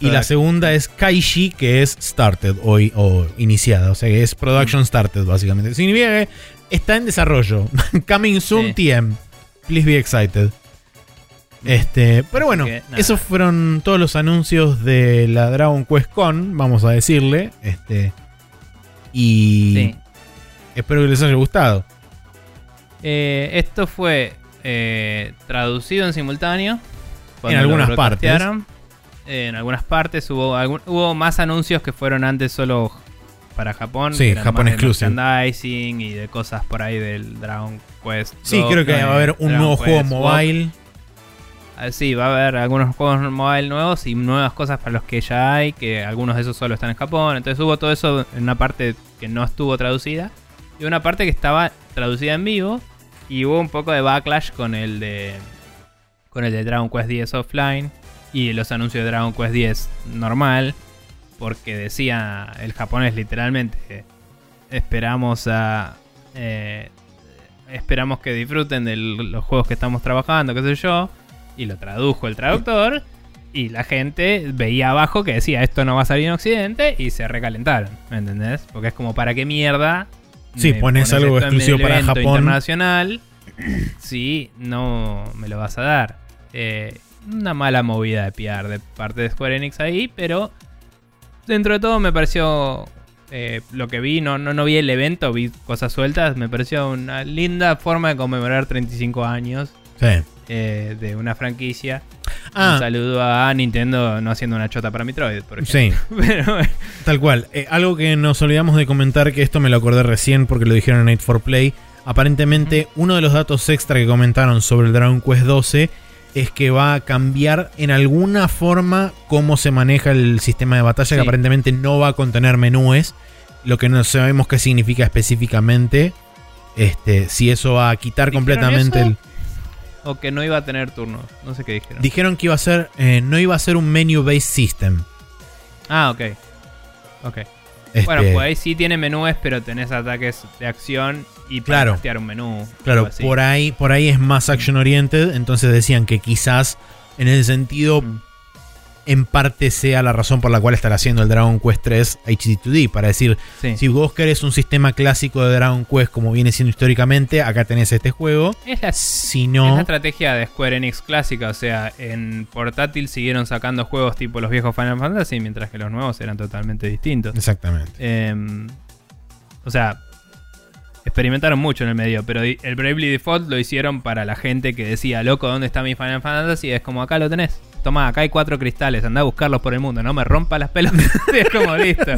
Y la segunda es Kaishi, que es started o, o iniciada. O sea que es production started, básicamente. Significa que está en desarrollo. Coming soon Sí. TM. Please be excited. Este, pero bueno, esos fueron todos los anuncios de la Dragon Quest Con, vamos a decirle. Este, y Sí. espero que les haya gustado. Eh, esto fue eh, traducido en simultáneo. En algunas partes. En algunas partes hubo, algún- hubo más anuncios que fueron antes solo para Japón. Sí, Japón más de exclusive. merchandising y de cosas por ahí del Dragon Quest. Sí, 2, creo que va a haber un Dragon nuevo juego Quest mobile. Ah, Sí, va a haber algunos juegos mobile nuevos y nuevas cosas para los que ya hay, que algunos de esos solo están en Japón. Entonces hubo todo eso en una parte que no estuvo traducida y una parte que estaba traducida en vivo y hubo un poco de backlash con el de con el de Dragon Quest 10 offline y los anuncios de Dragon Quest 10 normal porque decía el japonés literalmente esperamos a eh, esperamos que disfruten de los juegos que estamos trabajando, qué sé yo. Y lo tradujo el traductor. Y la gente veía abajo que decía esto no va a salir en Occidente y se recalentaron, ¿me entendés? Porque es como para qué mierda. Sí, me pones algo exclusivo para Japón. internacional si no me lo vas a dar. Eh, una mala movida de PR de parte de Square Enix ahí, pero dentro de todo me pareció eh, lo que vi, no, no, no vi el evento, vi cosas sueltas, me pareció una linda forma de conmemorar 35 años Sí. eh, de una franquicia. Un Ah, saludo a Nintendo no haciendo una chota para Metroid, por ejemplo. sí, Pero, tal cual. Eh, algo que nos olvidamos de comentar, que esto me lo acordé recién porque lo dijeron en Night for Play. Aparentemente, uno de los datos extra que comentaron sobre el Dragon Quest 12 es que va a cambiar en alguna forma cómo se maneja el sistema de batalla, Sí. que aparentemente no va a contener menúes, lo que no sabemos qué significa específicamente. Este, si eso va a quitar ¿Dijeron completamente eso? el. o que no iba a tener turnos, no sé qué dijeron. Dijeron que iba a ser. eh, no iba a ser un menu-based system. ah, ok. Ok. Este, Bueno, pues ahí sí tiene menús, pero tenés ataques de acción y para Claro. un menú. Claro, por ahí, por ahí es más action oriented. Entonces decían que quizás en ese sentido, Mm. en parte sea la razón por la cual están haciendo el Dragon Quest 3 HD2D. Para decir, Sí. si vos querés un sistema clásico de Dragon Quest como viene siendo históricamente, acá tenés este juego. Es la, Si es la no, estrategia de Square Enix clásica, o sea, en portátil siguieron sacando juegos tipo los viejos Final Fantasy, mientras que los nuevos eran totalmente distintos. exactamente. Em, o sea, experimentaron mucho en el medio, pero el Bravely Default lo hicieron para la gente que decía, loco, ¿dónde está mi Final Fantasy? Es como, acá lo tenés. Toma, acá hay cuatro cristales, anda a buscarlos por el mundo, no me rompa las pelotas. es como listo.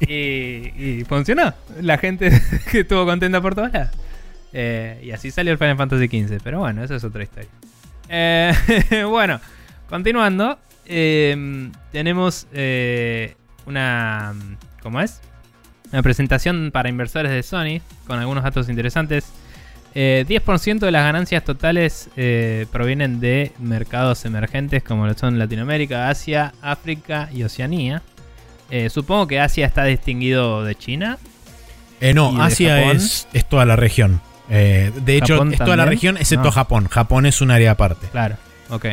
Y, y funcionó. La gente que estuvo contenta por todas lados. Eh, y así salió el Final Fantasy XV. Pero bueno, esa es otra historia. Eh, bueno, continuando. eh, tenemos una. ¿Cómo es? Una presentación para inversores de Sony con algunos datos interesantes. Eh, 10% de las ganancias totales eh, provienen de mercados emergentes como lo son Latinoamérica, Asia, África y Oceanía. Eh, supongo que Asia está distinguido de China. Eh, ¿Y no, Asia es, es toda la región. De hecho, ¿Japón es toda la región excepto No. Japón. Japón es un área aparte. Claro, ok.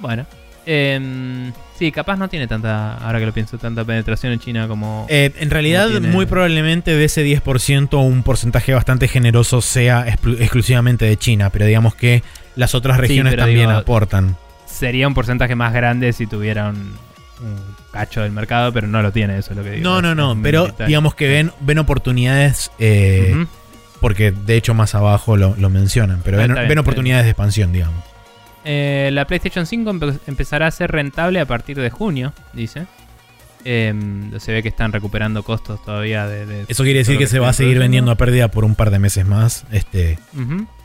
Bueno. Em, sí, capaz no tiene tanta, ahora que lo pienso, tanta penetración en China como... Eh, en realidad, muy probablemente de ese 10%, un porcentaje bastante generoso sea exclu- exclusivamente de China, pero digamos que las otras regiones también digo, aportan. Sería un porcentaje más grande si tuviera un, un cacho del mercado, pero no lo tiene, eso es lo que digo. No, no, no, pero digamos que ven, ven oportunidades, eh, porque de hecho más abajo lo, lo mencionan, pero Ah, ven, bien, oportunidades de expansión, digamos. Eh, la PlayStation 5 empe- empezará a ser rentable a partir de junio, dice. Em, se ve que están recuperando costos todavía de... de Eso quiere decir que se va a seguir vendiendo a pérdida por un par de meses más, este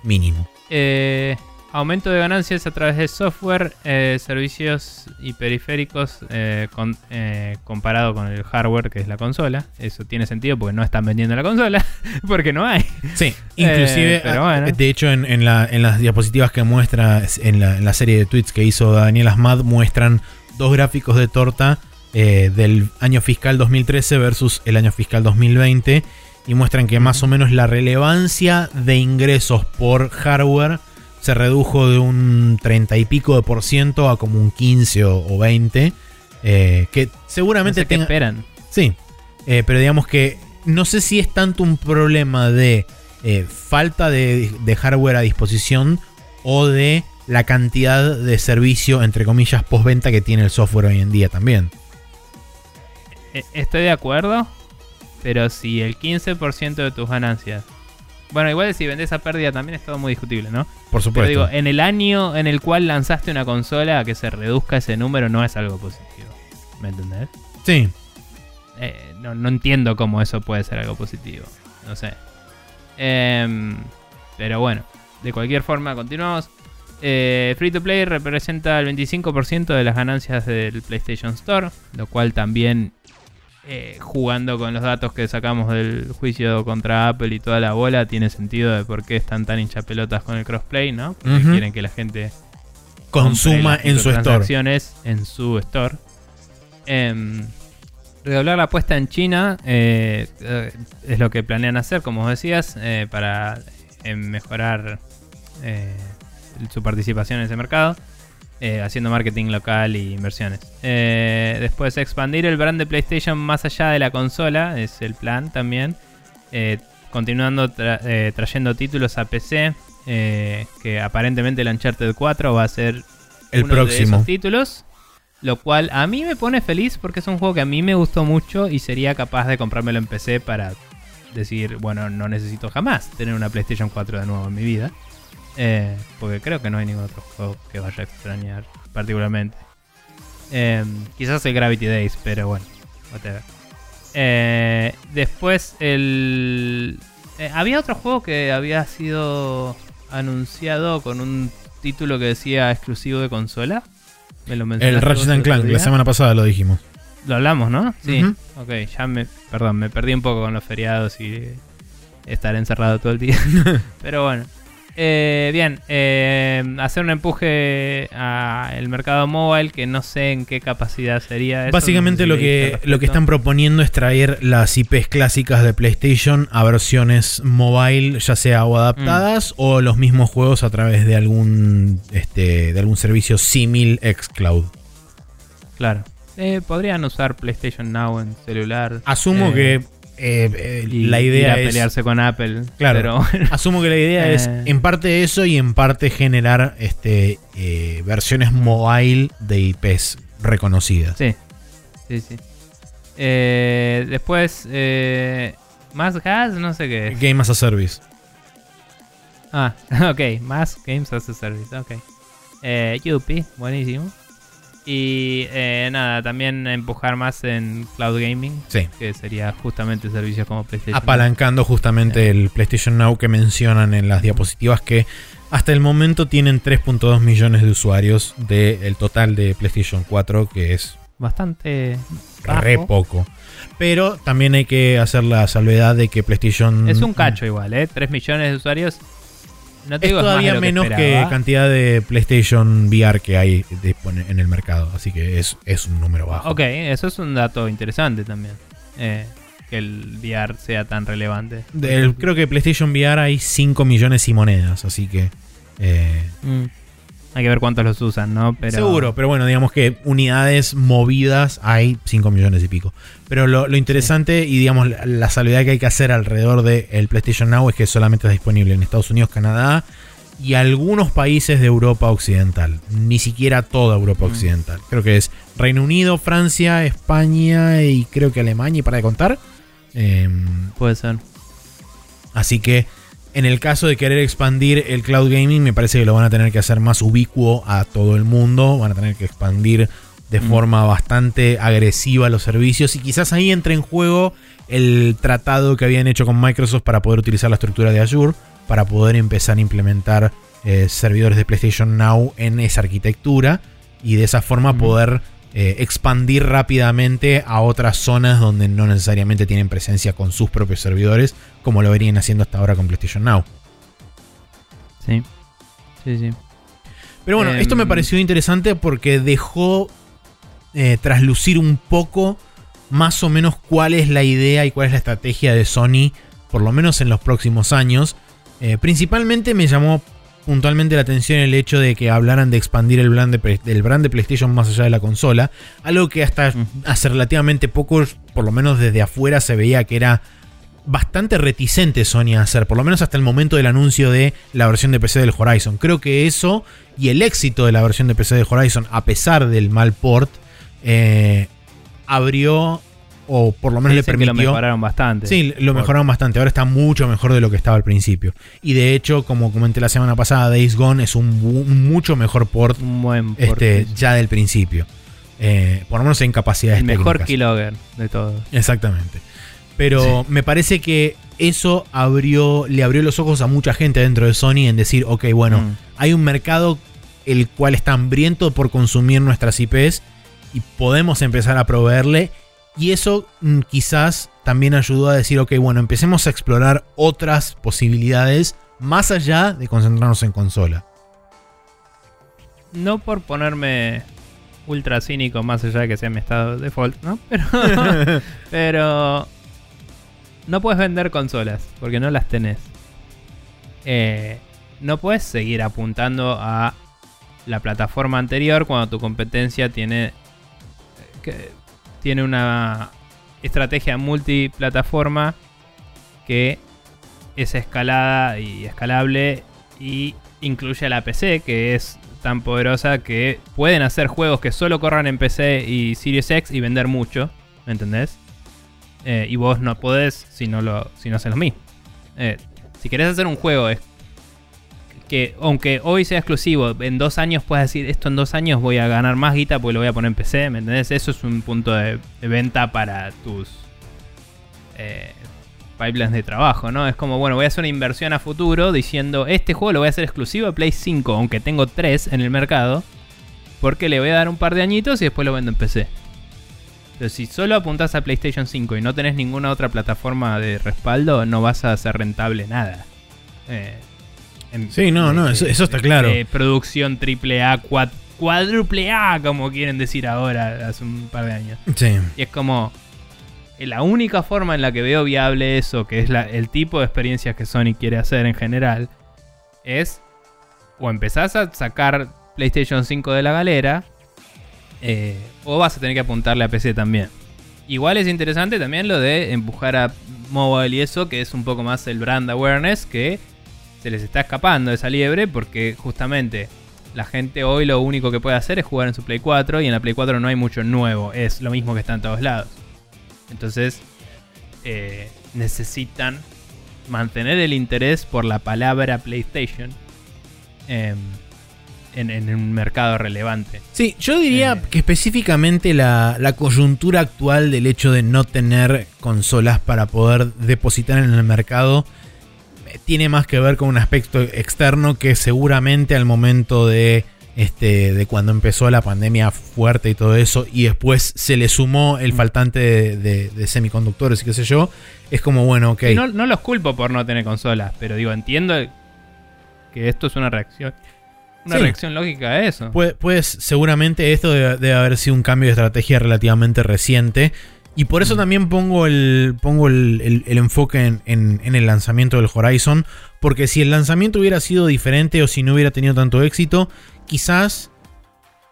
mínimo. Eh, aumento de ganancias a través de software, eh, servicios y periféricos eh, con- eh, comparado con el hardware que es la consola. Eso tiene sentido porque no están vendiendo la consola, porque no hay. Sí, inclusive, Eh, pero ah, bueno. de hecho en, en la- en las diapositivas que muestra, en la, en la serie de tweets que hizo Daniel Asmad, muestran dos gráficos de torta del año fiscal 2013 versus el año fiscal 2020 y muestran que más o menos la relevancia de ingresos por hardware se redujo de un 30 y pico de por ciento a como un 15 o, o 20, eh, que No seguramente sé esperan. Sí, eh, pero digamos que no sé si es tanto un problema de eh, falta de, de hardware a disposición o de la cantidad de servicio, entre comillas, postventa que tiene el software hoy en día también. Eh, Estoy de acuerdo, pero si el 15% de tus ganancias... Bueno, igual si vendes a pérdida también es todo muy discutible, ¿no? Por Pero supuesto. digo, en el año en el cual lanzaste una consola, que se reduzca ese número no es algo positivo. ¿Me entendés? sí, Eh, no, no entiendo cómo eso puede ser algo positivo. No sé. Em, pero bueno, de cualquier forma, continuamos. Eh, Free to Play representa el 25% de las ganancias del PlayStation Store, lo cual también, eh, jugando con los datos que sacamos del juicio contra Apple y toda la bola, tiene sentido de por qué están tan hinchapelotas con el crossplay, ¿no? Porque quieren que la gente consuma en su store. en su store. Em, redoblar la apuesta en China eh, eh, es lo que planean hacer, como vos decías, eh, para mejorar su participación en ese mercado, eh, haciendo marketing local e inversiones. Eh, después expandir el brand de PlayStation más allá de la consola, es el plan también. Eh, continuando tra- trayendo títulos a PC, que aparentemente el Uncharted 4 va a ser El uno de próximo. esos títulos. Lo cual a mí me pone feliz porque es un juego que a mí me gustó mucho y sería capaz de comprármelo en PC para decir, bueno, no necesito jamás tener una PlayStation 4 de nuevo en mi vida. Eh, porque creo que no hay ningún otro juego que vaya a extrañar particularmente. Eh, quizás el Gravity Days, pero bueno, whatever. Eh, después el... eh, había otro juego que había sido anunciado con un título que decía exclusivo de consola. Me lo El Ratchet and Clank, la semana pasada lo dijimos. Lo hablamos, ¿no? Sí. Ujú. Ok, ya me. Perdón, me perdí un poco con los feriados y estar encerrado todo el día. Pero bueno. Eh, bien, eh, hacer un empuje al mercado mobile que no sé en qué capacidad sería. eso, Básicamente no lo sé que, lo que están proponiendo es traer las IPs clásicas de PlayStation a versiones mobile, ya sea o adaptadas o los mismos juegos a través de algún este, de algún servicio símil xCloud. Claro. Eh, podrían usar PlayStation Now en celular. Asumo eh, que eh, eh, y la ir idea a es pelearse con Apple. Claro. Pero bueno. Asumo que la idea es Eh. en parte eso y en parte generar este eh, versiones mobile de IPs reconocidas. Sí, sí, sí. Después, más gas, no sé qué. es. Game as a Service. Ah, ok, más Games as a Service, ok. Eh, Yuppie, buenísimo. Y eh, nada, también empujar más en cloud gaming, Sí. que sería justamente servicios como PlayStation. Apalancando justamente el PlayStation Now que mencionan en las diapositivas que hasta el momento tienen 3.2 millones de usuarios del total de PlayStation 4, que es Bastante re poco. Pero también hay que hacer la salvedad de que PlayStation... Es un cacho igual, ¿eh? 3 millones de usuarios. No te Es digo, todavía menos que, esperaba. cantidad de PlayStation VR que hay en el mercado. Así que es, es un número bajo. Ok, eso es un dato interesante también. Eh, que el VR sea tan relevante. Del- creo que PlayStation VR hay 5 millones y monedas. Así que... eh, Mm. Hay que ver cuántos los usan, ¿no? Pero... Seguro, pero bueno, digamos que unidades movidas hay 5 millones y pico. Pero lo, lo interesante y digamos la, la salvedad que hay que hacer alrededor del PlayStation Now es que solamente está disponible en Estados Unidos, Canadá y algunos países de Europa Occidental. Ni siquiera toda Europa Mm. Occidental. Creo que es Reino Unido, Francia, España y creo que Alemania, y para de contar. Em, Puede ser. Así que en el caso de querer expandir el cloud gaming, me parece que lo van a tener que hacer más ubicuo a todo el mundo. Van a tener que expandir de Mm. forma bastante agresiva los servicios. Y quizás ahí entre en juego el tratado que habían hecho con Microsoft para poder utilizar la estructura de Azure. Para poder empezar a implementar eh, servidores de PlayStation Now en esa arquitectura. Y de esa forma Mm. poder eh, expandir rápidamente a otras zonas donde no necesariamente tienen presencia con sus propios servidores, como lo venían haciendo hasta ahora con PlayStation Now. Sí. Sí, sí. Pero bueno, Em, esto me pareció interesante porque dejó eh, traslucir un poco más o menos cuál es la idea y cuál es la estrategia de Sony, por lo menos en los próximos años. Eh, principalmente me llamó puntualmente la atención el hecho de que hablaran de expandir el brand de, brand de PlayStation más allá de la consola, algo que hasta hace relativamente poco, por lo menos desde afuera, se veía que era bastante reticente Sony a hacer, por lo menos hasta el momento del anuncio de la versión de PC del Horizon. Creo que eso y el éxito de la versión de PC del Horizon, a pesar del mal port, eh, abrió o por lo menos le Dicen que lo permitió. mejoraron bastante. Sí, lo mejoraron bastante. Ahora está mucho mejor de lo que estaba al principio. Y de hecho, como comenté la semana pasada, Days Gone es un, mucho mejor port Un buen este, porte. ya del principio. Eh, por lo menos en capacidades El mejor técnicas. keylogger de todos. Exactamente. Pero me parece que eso abrió, le abrió los ojos a mucha gente dentro de Sony en decir, ok, bueno, Mm. hay un mercado el cual está hambriento por consumir nuestras IPs y podemos empezar a proveerle. Y eso mm, quizás también ayudó a decir, ok, bueno, empecemos a explorar otras posibilidades más allá de concentrarnos en consola. No por ponerme ultra cínico más allá de que sea mi estado default, ¿no? Pero, pero no puedes vender consolas porque no las tenés. eh, no puedes seguir apuntando a la plataforma anterior cuando tu competencia tiene, que- tiene una estrategia multiplataforma que es escalada y escalable y incluye a la PC que es tan poderosa que pueden hacer juegos que solo corran en PC y Series X y vender mucho, ¿me entendés? Eh, y vos no podés si no, lo, si no haces lo mismo. Eh, si querés hacer un juego que, aunque hoy sea exclusivo, en dos años puedes decir, esto en dos años voy a ganar más guita porque lo voy a poner en PC, ¿me entendés? Eso es un punto de, venta para tus eh, pipelines de trabajo, ¿no? Es como, bueno, voy a hacer una inversión a futuro diciendo, este juego lo voy a hacer exclusivo a Play 5, aunque tengo 3 en el mercado, porque le voy a dar un par de añitos y después lo vendo en PC. Pero si solo apuntás a PlayStation 5 y no tenés ninguna otra plataforma de respaldo, no vas a hacer rentable nada. Eh, en- Sí, no, no, eso- eso está claro. de producción triple A, cuádruple A, como quieren decir ahora, hace un par de años. Sí. Y es como. eh, La única forma en la que veo viable eso, que es la- el tipo de experiencias que Sony quiere hacer en general, es. O empezás a sacar PlayStation 5 de la galera, eh, o vas a tener que apuntarle a PC también. Igual es interesante también lo de empujar a mobile y eso, que es un poco más el brand awareness, que se les está escapando esa liebre, porque justamente la gente hoy lo único que puede hacer es jugar en su Play 4 y en la Play 4 no hay mucho nuevo, es lo mismo que está en todos lados. Entonces, eh, necesitan mantener el interés por la palabra PlayStation em, en, en un mercado relevante. Sí, yo diría Eh. que específicamente la, la coyuntura actual del hecho de no tener consolas para poder depositar en el mercado tiene más que ver con un aspecto externo que seguramente al momento de este de cuando empezó la pandemia fuerte y todo eso y después se le sumó el faltante de, de- de semiconductores y qué sé yo es como bueno ok no, no los culpo por no tener consolas, pero digo, entiendo que esto es una reacción. Una Sí. reacción lógica a eso. Pues, pues seguramente esto debe, debe haber sido un cambio de estrategia relativamente reciente. Y por eso Mm. también pongo el, pongo el, el- el enfoque en, en- en el lanzamiento del Horizon. Porque si el lanzamiento hubiera sido diferente o si no hubiera tenido tanto éxito, quizás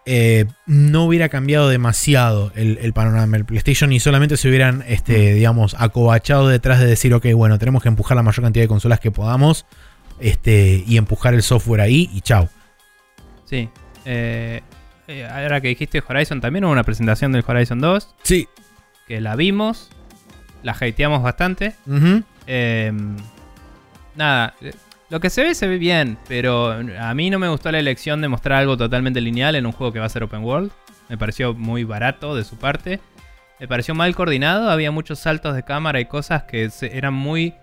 eh, no hubiera cambiado demasiado el, el panorama del PlayStation y solamente se hubieran, este, digamos, acobachado detrás de decir, ok, bueno, tenemos que empujar la mayor cantidad de consolas que podamos este, y empujar el software ahí y chao. Sí. Eh, eh, ahora que dijiste Horizon, también hubo una presentación del Horizon 2 Sí. Que la vimos, la hateamos bastante. Eh, nada, lo que se ve se ve bien, pero a mí no me gustó la elección de mostrar algo totalmente lineal en un juego que va a ser open world. Me pareció muy barato de su parte. Me pareció mal coordinado, había muchos saltos de cámara y cosas que se- eran muy...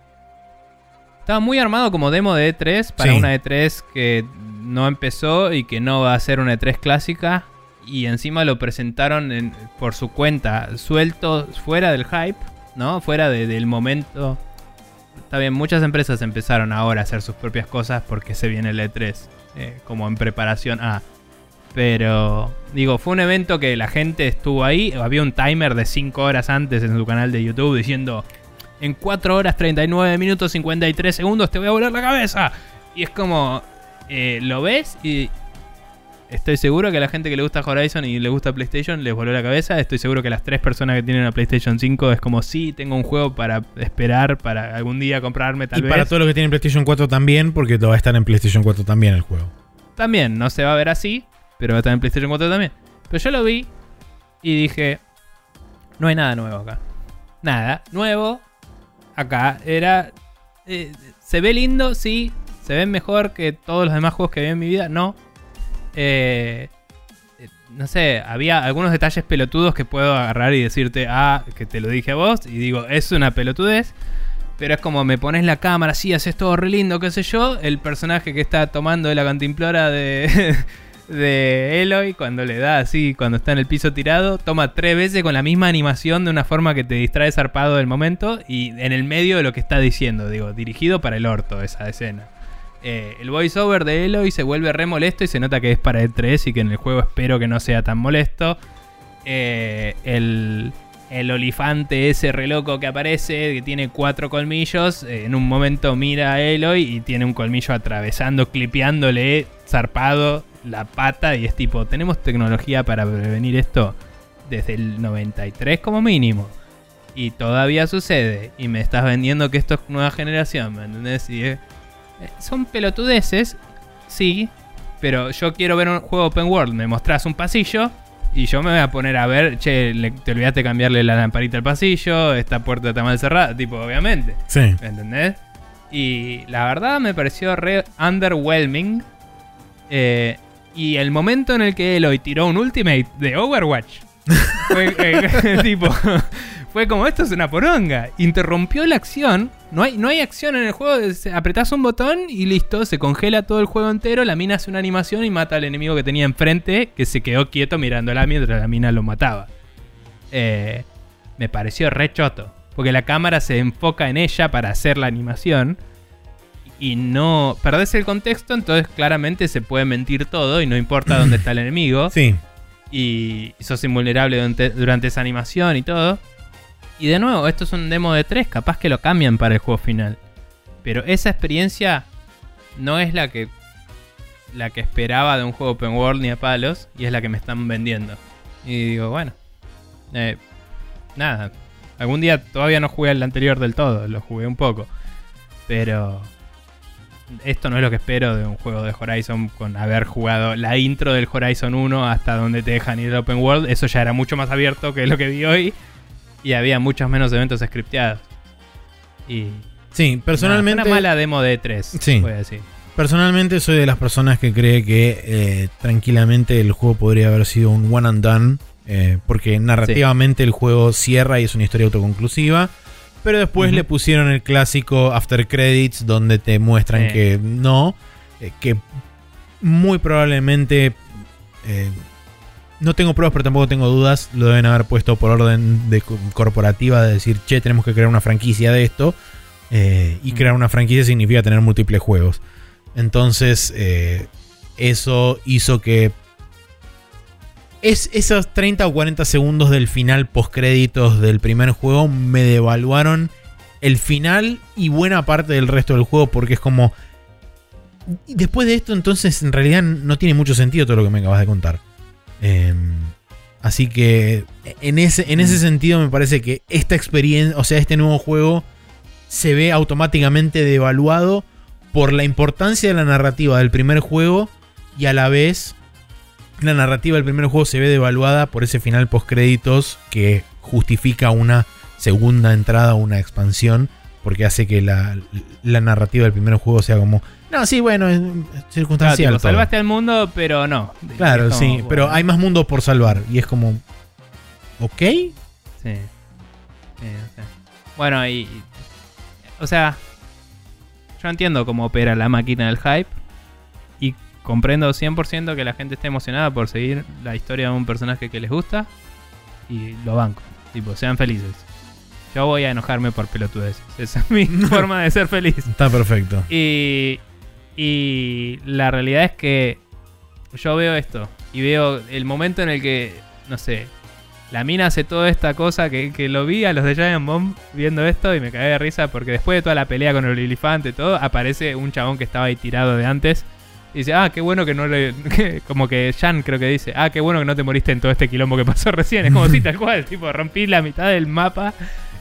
Estaba muy armado como demo de E3 para Sí. una E3 que no empezó y que no va a ser una E3 clásica. Y encima lo presentaron en- por su cuenta, suelto fuera del hype, ¿no? Fuera de- del momento Está bien, muchas empresas empezaron ahora a hacer sus propias cosas porque se viene el E3, eh, como en preparación a. Pero, digo, fue un evento que la gente estuvo ahí. Había un timer de 5 horas antes en su canal de YouTube diciendo: En 4 horas 39 minutos 53 segundos te voy a volar la cabeza. Y es como, eh, lo ves y estoy seguro que a la gente que le gusta Horizon y le gusta PlayStation les voló la cabeza. Estoy seguro que las tres personas que tienen una PlayStation 5 es como, sí, tengo un juego para esperar, para algún día comprarme tal y vez. para todos los que tienen PlayStation 4 también, porque va a estar en PlayStation 4 también el juego. También, no se va a ver así, pero va a estar en PlayStation 4 también. Pero yo lo vi y dije, no hay nada nuevo acá. Nada nuevo acá. Era... eh, se ve lindo, sí. Se ve mejor que todos los demás juegos que vi en mi vida, no. Eh, eh, no sé, había algunos detalles pelotudos que puedo agarrar y decirte, ah, que te lo dije a vos, y digo, es una pelotudez. Pero es como me pones la cámara así, haces todo re lindo, qué sé yo. El personaje que está tomando de la cantimplora de, de Eloy, cuando le da así, cuando está en el piso tirado, toma tres veces con la misma animación de una forma que te distrae zarpado del momento y en el medio de lo que está diciendo, digo, dirigido para el orto esa escena. Eh, el voiceover de Eloy se vuelve re molesto y se nota que es para E3 y que en el juego espero que no sea tan molesto. Eh, el, el olifante ese re loco que aparece, que tiene cuatro colmillos, eh, en un momento mira a Eloy y tiene un colmillo atravesando, clipeándole zarpado la pata y es tipo, tenemos tecnología para prevenir esto desde el 93 como mínimo. Y todavía sucede. Y me estás vendiendo que esto es nueva generación, ¿me entendés? Y, eh, son pelotudeces, sí. Pero yo quiero ver un juego open world. Me mostrás un pasillo. Y yo me voy a poner a ver, che, le- te olvidaste cambiarle la lamparita al pasillo, esta puerta está mal cerrada, tipo, obviamente. Sí. ¿Me entendés? Y la verdad me pareció re underwhelming. Eh, y el momento en el que Eloy tiró un ultimate de Overwatch. fue, eh, tipo, fue como esto es una poronga. Interrumpió la acción. No hay, no hay acción en el juego. Apretás un botón y listo. Se congela todo el juego entero. La mina hace una animación y mata al enemigo que tenía enfrente. Que se quedó quieto mirándola mientras la mina lo mataba. Eh, me pareció re choto. Porque la cámara se enfoca en ella para hacer la animación. Y no. Perdés el contexto, entonces claramente se puede mentir todo y no importa dónde está el enemigo. Sí. Y sos invulnerable durante, durante esa animación y todo. Y de nuevo, esto es un demo de 3, capaz que lo cambian para el juego final. Pero esa experiencia no es la que la que esperaba de un juego open world ni a palos y es la que me están vendiendo. Y digo, bueno, eh, nada, algún día todavía no jugué el anterior del todo, lo jugué un poco, pero esto no es lo que espero de un juego de Horizon con haber jugado la intro del Horizon 1 hasta donde te dejan ir al open world, eso ya era mucho más abierto que lo que vi hoy y había muchos menos eventos scripteados. Y Sí, personalmente. Nada, una mala demo de 3, Sí. voy a decir. Personalmente soy de las personas que cree que eh, tranquilamente el juego podría haber sido un one and done. eh, porque narrativamente el juego cierra y es una historia autoconclusiva. Pero después le pusieron el clásico After Credits donde te muestran que no. eh, que muy probablemente. eh, no tengo pruebas, pero tampoco tengo dudas. Lo deben haber puesto por orden de co- corporativa de decir, che, tenemos que crear una franquicia de esto. eh, y Mm. crear una franquicia significa tener múltiples juegos. Entonces, eh, eso hizo que es, esos 30 o 40 segundos del final post-créditos del primer juego me devaluaron el final y buena parte del resto del juego porque es como... Después de esto, entonces, en realidad no tiene mucho sentido todo lo que me acabas de contar. Eh, así que en ese, en ese sentido me parece que esta experiencia, o sea, este nuevo juego se ve automáticamente devaluado por la importancia de la narrativa del primer juego y a la vez la narrativa del primer juego se ve devaluada por ese final post créditos que justifica una segunda entrada, una expansión, porque hace que la, la narrativa del primer juego sea como, no, sí, bueno, es Claro, circunstancial. tipo, todo". salvaste al mundo, pero no. Claro, como, sí, bueno, pero hay más mundo por salvar y es como, ok, Sí. Sí, o sea. Bueno, y. y- O sea. Yo entiendo cómo opera la máquina del hype. Y comprendo 100% que la gente esté emocionada por seguir la historia de un personaje que les gusta. Y lo banco. Tipo, sean felices. Yo voy a enojarme por pelotudeces. Esa es mi forma de ser feliz. está perfecto. Y, y la realidad es que yo veo esto y veo el momento en el que, no sé, la mina hace toda esta cosa que, que lo vi a los de Giant Bomb viendo esto y me cagué de risa porque después de toda la pelea con el elefante y todo, aparece un chabón que estaba ahí tirado de antes. Y dice, ah, qué bueno que no le... como que Jan creo que dice, ah, qué bueno que no te moriste en todo este quilombo que pasó recién. Es como si tal cual, tipo, rompí la mitad del mapa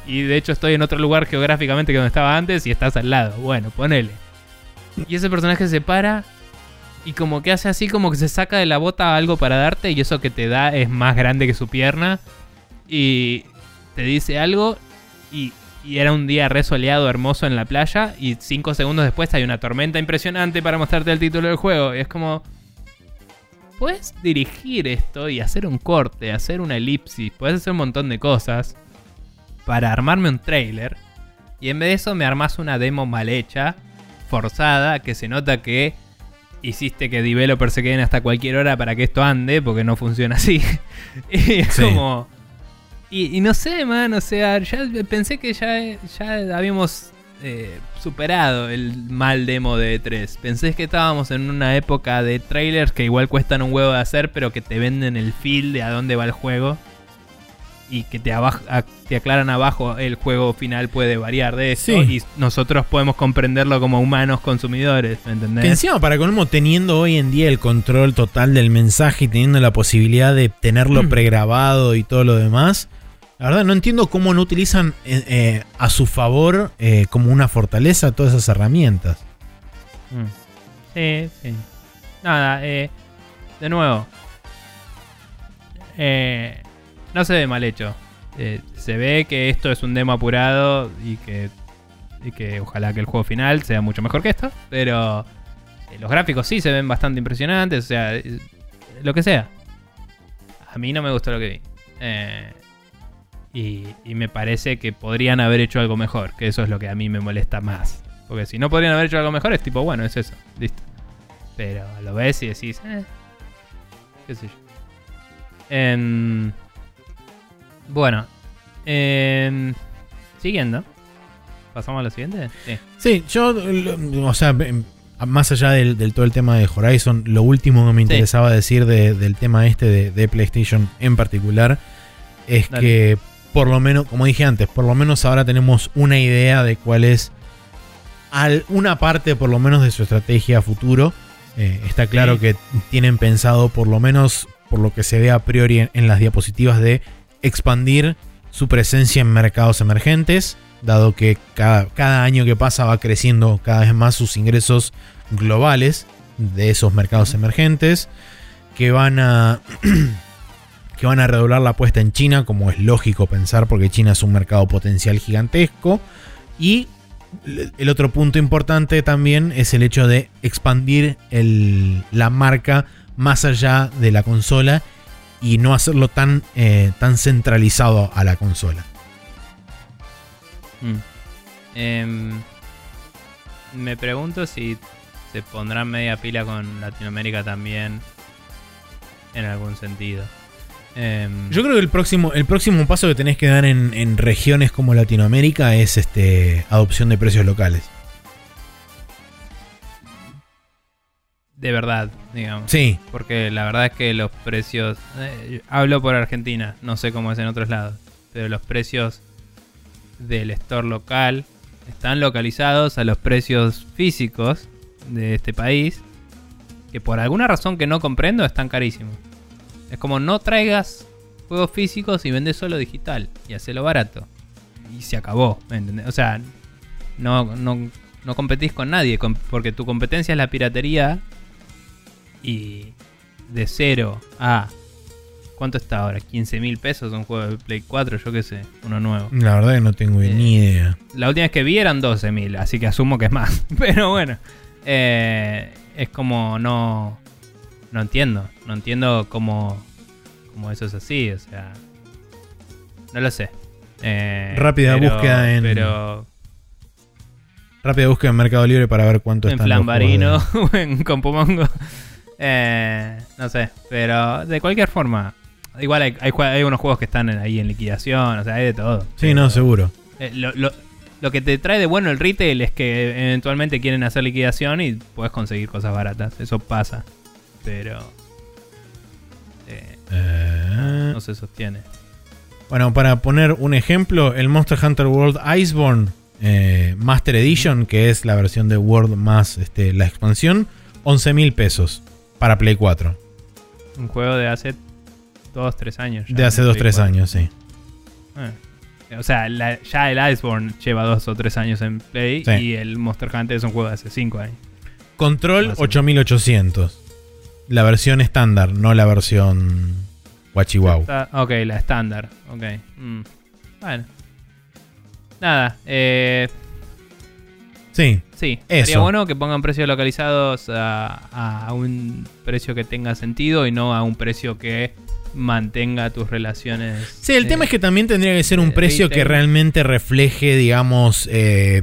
y de hecho estoy en otro lugar geográficamente que donde estaba antes y estás al lado. Bueno, ponele. Y ese personaje se para y como que hace así, como que se saca de la bota algo para darte y eso que te da es más grande que su pierna. Y te dice algo y, y era un día re soleado, hermoso en la playa y cinco segundos después hay una tormenta impresionante para mostrarte el título del juego. Y es como... Puedes dirigir esto y hacer un corte, hacer una elipsis, puedes hacer un montón de cosas para armarme un trailer. Y en vez de eso me armas una demo mal hecha, forzada, que se nota que hiciste que developers se queden hasta cualquier hora para que esto ande, porque no funciona así. y es Sí. como... Y, y no sé, man, o sea, ya pensé que ya, ya habíamos eh, superado el mal demo de E3. Pensé que estábamos en una época de trailers que igual cuestan un huevo de hacer, pero que te venden el feel de a dónde va el juego. Y que te, abaj- a- te aclaran abajo el juego final puede variar de eso Sí. y nosotros podemos comprenderlo como humanos consumidores, ¿me entendés? Que encima, para colmo, teniendo hoy en día el control total del mensaje y teniendo la posibilidad de tenerlo pregrabado y todo lo demás, la verdad no entiendo cómo no utilizan eh, eh, a su favor eh, como una fortaleza todas esas herramientas. Mm. Sí, sí. Nada, eh, de nuevo. Eh, no se ve mal hecho. Eh, se ve que esto es un demo apurado y que, y que ojalá que el juego final sea mucho mejor que esto. Pero eh, los gráficos sí se ven bastante impresionantes. O sea, eh, lo que sea. A mí no me gustó lo que vi. Y, y me parece que podrían haber hecho algo mejor. Que eso es lo que a mí me molesta más. Porque si no podrían haber hecho algo mejor, es tipo, bueno, es eso. Listo. Pero lo ves y decís. Qué sé yo. Em, bueno. em, siguiendo. ¿Pasamos a lo siguiente? Sí. Sí, yo, lo- o sea, em, más allá del, del todo el tema de Horizon, lo último que me Sí. interesaba decir de- del tema este de, de PlayStation en particular es Dale. que, por lo menos, como dije antes, por lo menos ahora tenemos una idea de cuál es al- una parte, por lo menos, de su estrategia a futuro. Eh, está claro Sí. que tienen pensado, por lo menos, por lo que se ve a priori en, en las diapositivas, de expandir su presencia en mercados emergentes, dado que cada, cada año que pasa va creciendo cada vez más sus ingresos globales de esos mercados emergentes, que van a que van a redoblar la apuesta en China, como es lógico pensar, porque China es un mercado potencial gigantesco, y el otro punto importante también es el hecho de expandir el- la marca más allá de la consola y no hacerlo tan, eh, tan centralizado a la consola. Mm. Em, me pregunto si se pondrán media pila con Latinoamérica también. En algún sentido. Em, Yo creo que el próximo, el próximo paso que tenés que dar en, en regiones como Latinoamérica es este adopción de precios locales. De verdad, digamos. Sí, Porque la verdad es que los precios. eh, hablo por Argentina, no sé cómo es en otros lados. Pero los precios del store local están localizados a los precios físicos de este país. Que por alguna razón que no comprendo están carísimos. Es como no traigas juegos físicos y vendes solo digital. Y hacelo barato. Y se acabó. ¿me entendés? O sea, no, no, no competís con nadie. Porque tu competencia es la piratería. Y de 0 a. ¿Cuánto está ahora? 15 mil pesos un juego de Play 4, yo qué sé, uno nuevo. la verdad que no tengo Eh, ni idea. La última vez que vi eran 12 mil, así que asumo que es más. Pero bueno, eh, es como no. No entiendo. No entiendo cómo, cómo eso es así, o sea. No lo sé. Eh, Rápida búsqueda en- Pero Rápida búsqueda en Mercado Libre para ver cuánto en están los Flambarino o en Compomongo. Eh, no sé, pero de cualquier forma. Igual hay, hay, unos juegos que están ahí en liquidación, o sea, hay de todo. Sí, no, seguro. Eh, lo, lo- lo que te trae de bueno el retail es que eventualmente quieren hacer liquidación y puedes conseguir cosas baratas. Eso pasa. Pero. eh, Eh, no se sostiene. Bueno, para poner un ejemplo, el Monster Hunter World Iceborne Master Edition, que es la versión de World más este, la expansión, 11 mil pesos para Play 4. Un juego de hace 2, 3 años. ya De hace en 2, Play 3 cuatro. años, sí. Eh. O sea, la- ya el Iceborne lleva 2 o 3 años en Play Sí. y el Monster Hunter es un juego de hace 5 años. Control Más o menos. 8800. La versión estándar, no la versión. Está- ok, la estándar. Ok. Mm. Bueno. Nada. Eh, Sí, sí. Eso. Sería bueno que pongan precios localizados a, a un precio que tenga sentido y no a un precio que mantenga tus relaciones. Sí, el eh, tema es que también tendría que ser un de precio que realmente refleje, digamos, eh,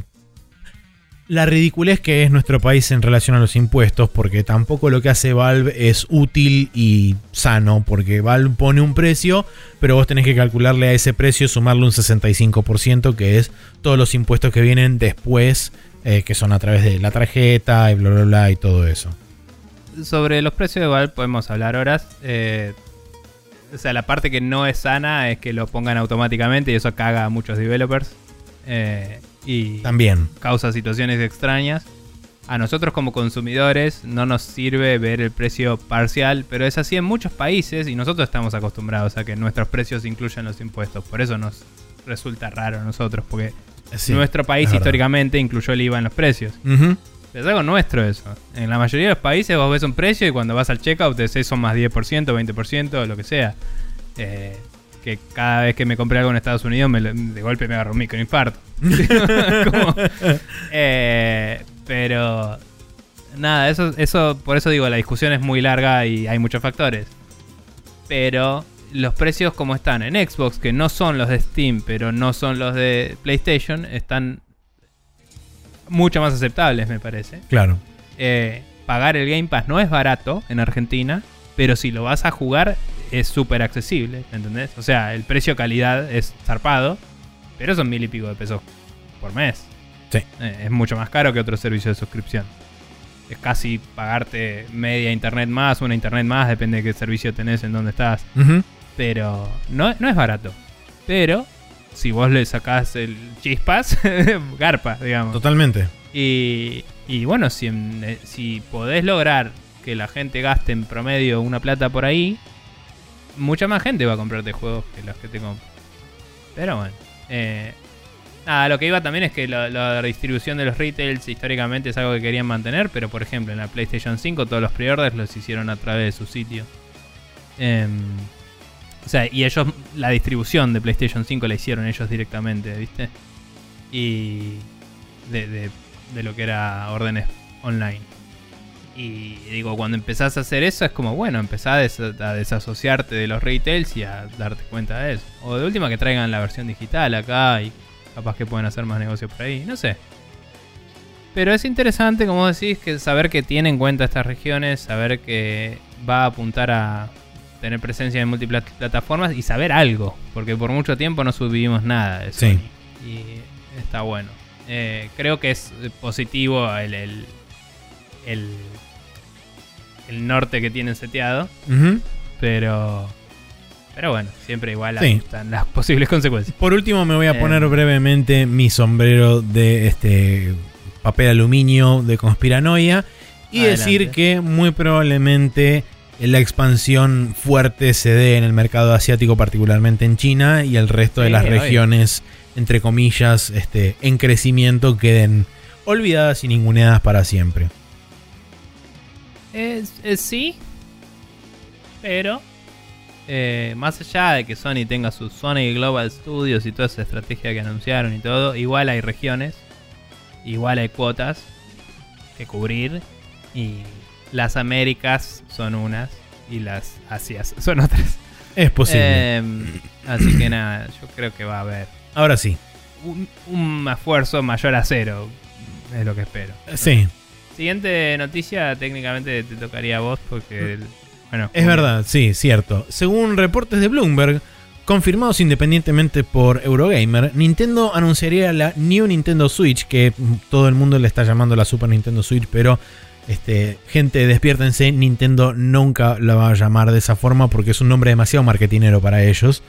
la ridiculez que es nuestro país en relación a los impuestos, porque tampoco lo que hace Valve es útil y sano, porque Valve pone un precio, pero vos tenés que calcularle a ese precio, sumarle un 65%, que es todos los impuestos que vienen después, eh, que son a través de la tarjeta y bla, bla, bla, y todo eso. Sobre los precios de Valve podemos hablar horas. Eh, o sea, la parte que no es sana es que lo pongan automáticamente y eso caga a muchos developers. Eh, y También. causa situaciones extrañas. A nosotros como consumidores no nos sirve ver el precio parcial, pero es así en muchos países y nosotros estamos acostumbrados a que nuestros precios incluyan los impuestos. Por eso nos resulta raro a nosotros, porque Sí, nuestro país históricamente incluyó el IVA en los precios. Es algo nuestro eso. En la mayoría de los países vos ves un precio y cuando vas al checkout te decís son más 10%, 20%, lo que sea. Eh, que cada vez que me compré algo en Estados Unidos me de golpe me agarró un microinfarto. Como, eh, pero nada, eso, eso, por eso digo, la discusión es muy larga y hay muchos factores. Pero los precios como están en Xbox, que no son los de Steam, pero no son los de PlayStation, están mucho más aceptables, me parece. Claro. Eh, pagar el Game Pass no es barato en Argentina, pero si lo vas a jugar es súper accesible, ¿entendés? O sea, el precio calidad es zarpado, pero son mil y pico de pesos por mes. Sí. Eh, es mucho más caro que otro servicio de suscripción. Es casi pagarte media internet más, una internet más, depende de qué servicio tenés, en dónde estás. Pero no, no es barato. Pero si vos le sacás el chispas, garpa, digamos. Totalmente. Y, y bueno, si, eh, si podés lograr que la gente gaste en promedio una plata por ahí, mucha más gente va a comprarte juegos que los que te compran. Pero bueno. Eh, nada, lo que iba también es que la, la distribución de los retails históricamente es algo que querían mantener, pero por ejemplo en la PlayStation 5 todos los pre-orders los hicieron a través de su sitio. Em, o sea, y ellos, la distribución de PlayStation 5 la hicieron ellos directamente, ¿viste? Y de, de- lo que era órdenes online. Y digo, cuando empezás a hacer eso es como, bueno, empezás a, a desasociarte de los retails y a darte cuenta de eso. O de última que traigan la versión digital acá y capaz que pueden hacer más negocios por ahí, no sé. Pero es interesante, como decís, que saber que tiene en cuenta estas regiones, saber que va a apuntar a tener presencia en múltiples plataformas y saber algo, porque por mucho tiempo no subimos nada de Sí. Sony. Y está bueno. Eh, creo que es eh, positivo el, el, el, el norte que tienen seteado, pero pero bueno, siempre igual Sí. están las posibles consecuencias. Por último, me voy a Eh. poner brevemente mi sombrero de este papel aluminio de conspiranoia y Adelante. decir que muy probablemente la expansión fuerte se dé en el mercado asiático, particularmente en China, y el resto de las regiones, entre comillas, este, en crecimiento queden olvidadas y ninguneadas para siempre. Sí, pero eh, más allá de que Sony tenga sus Sony Global Studios y toda esa estrategia que anunciaron y todo, igual hay regiones, igual hay cuotas que cubrir y las Américas son unas y las Asias son otras. Es posible. Em, así que nada, yo creo que va a haber Ahora sí. un, un esfuerzo mayor a cero, es lo que espero. Sí, Siguiente noticia, técnicamente te tocaría a vos porque, el- bueno, Es verdad, sí, cierto. Según reportes de Bloomberg, confirmados independientemente por Eurogamer, Nintendo anunciaría la New Nintendo Switch, que mm, todo el mundo le está llamando la Super Nintendo Switch, pero este, gente, despiértense, Nintendo nunca la va a llamar de esa forma porque es un nombre demasiado marketinero para ellos.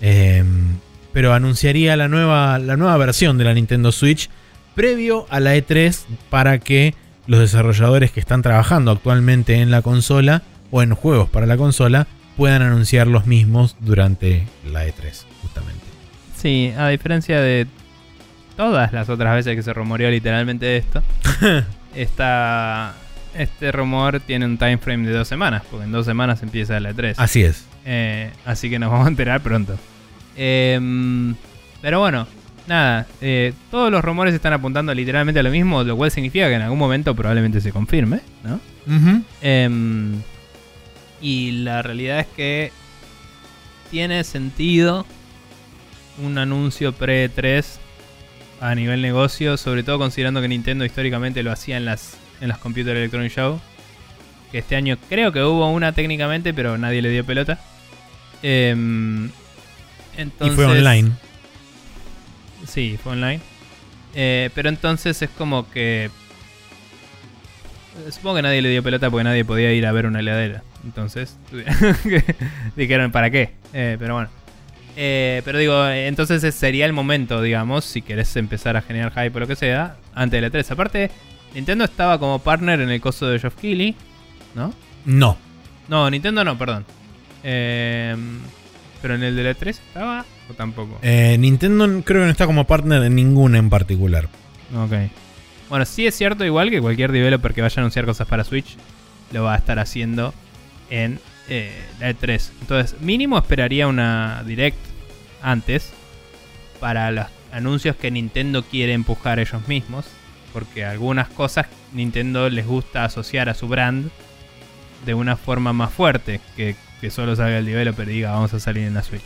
Em, pero anunciaría la nueva, la nueva versión de la Nintendo Switch previo a la E3 para que los desarrolladores que están trabajando actualmente en la consola o en juegos para la consola puedan anunciar los mismos durante la E3, justamente. Sí, a diferencia de todas las otras veces que se rumoreó literalmente esto, esta, este rumor tiene un time frame de dos semanas, porque en dos semanas empieza la E3. Así es. Eh, así que nos vamos a enterar pronto. Em, pero bueno, nada. eh, todos los rumores están apuntando literalmente a lo mismo, lo cual significa que en algún momento probablemente se confirme, ¿no? Em, y la realidad es que tiene sentido un anuncio pre-3 a nivel negocio, sobre todo considerando que Nintendo históricamente lo hacía en las, en las Computer Electronic Show. Que este año creo que hubo una técnicamente, pero nadie le dio pelota. Em, Y fue online. Sí, fue online. Eh, pero entonces es como que. eh, Supongo que nadie le dio pelota porque nadie podía ir a ver una heladera. Entonces, dijeron, ¿para qué? Eh, pero bueno. Eh, pero digo, entonces sería el momento, digamos, si querés empezar a generar hype o lo que sea, antes del E3. Aparte, Nintendo estaba como partner en el coso de Geoff Keighley, ¿no? No. No, Nintendo no, perdón. Eh, pero en el del E3 estaba o tampoco. Eh, Nintendo creo que no está como partner en ninguna en particular. Ok. Bueno, sí es cierto igual que cualquier developer que vaya a anunciar cosas para Switch lo va a estar haciendo en eh, la E3. Entonces, mínimo esperaría una direct antes para los anuncios que Nintendo quiere empujar ellos mismos. Porque algunas cosas Nintendo les gusta asociar a su brand de una forma más fuerte. Que, que solo salga el developer y diga vamos a salir en la Switch.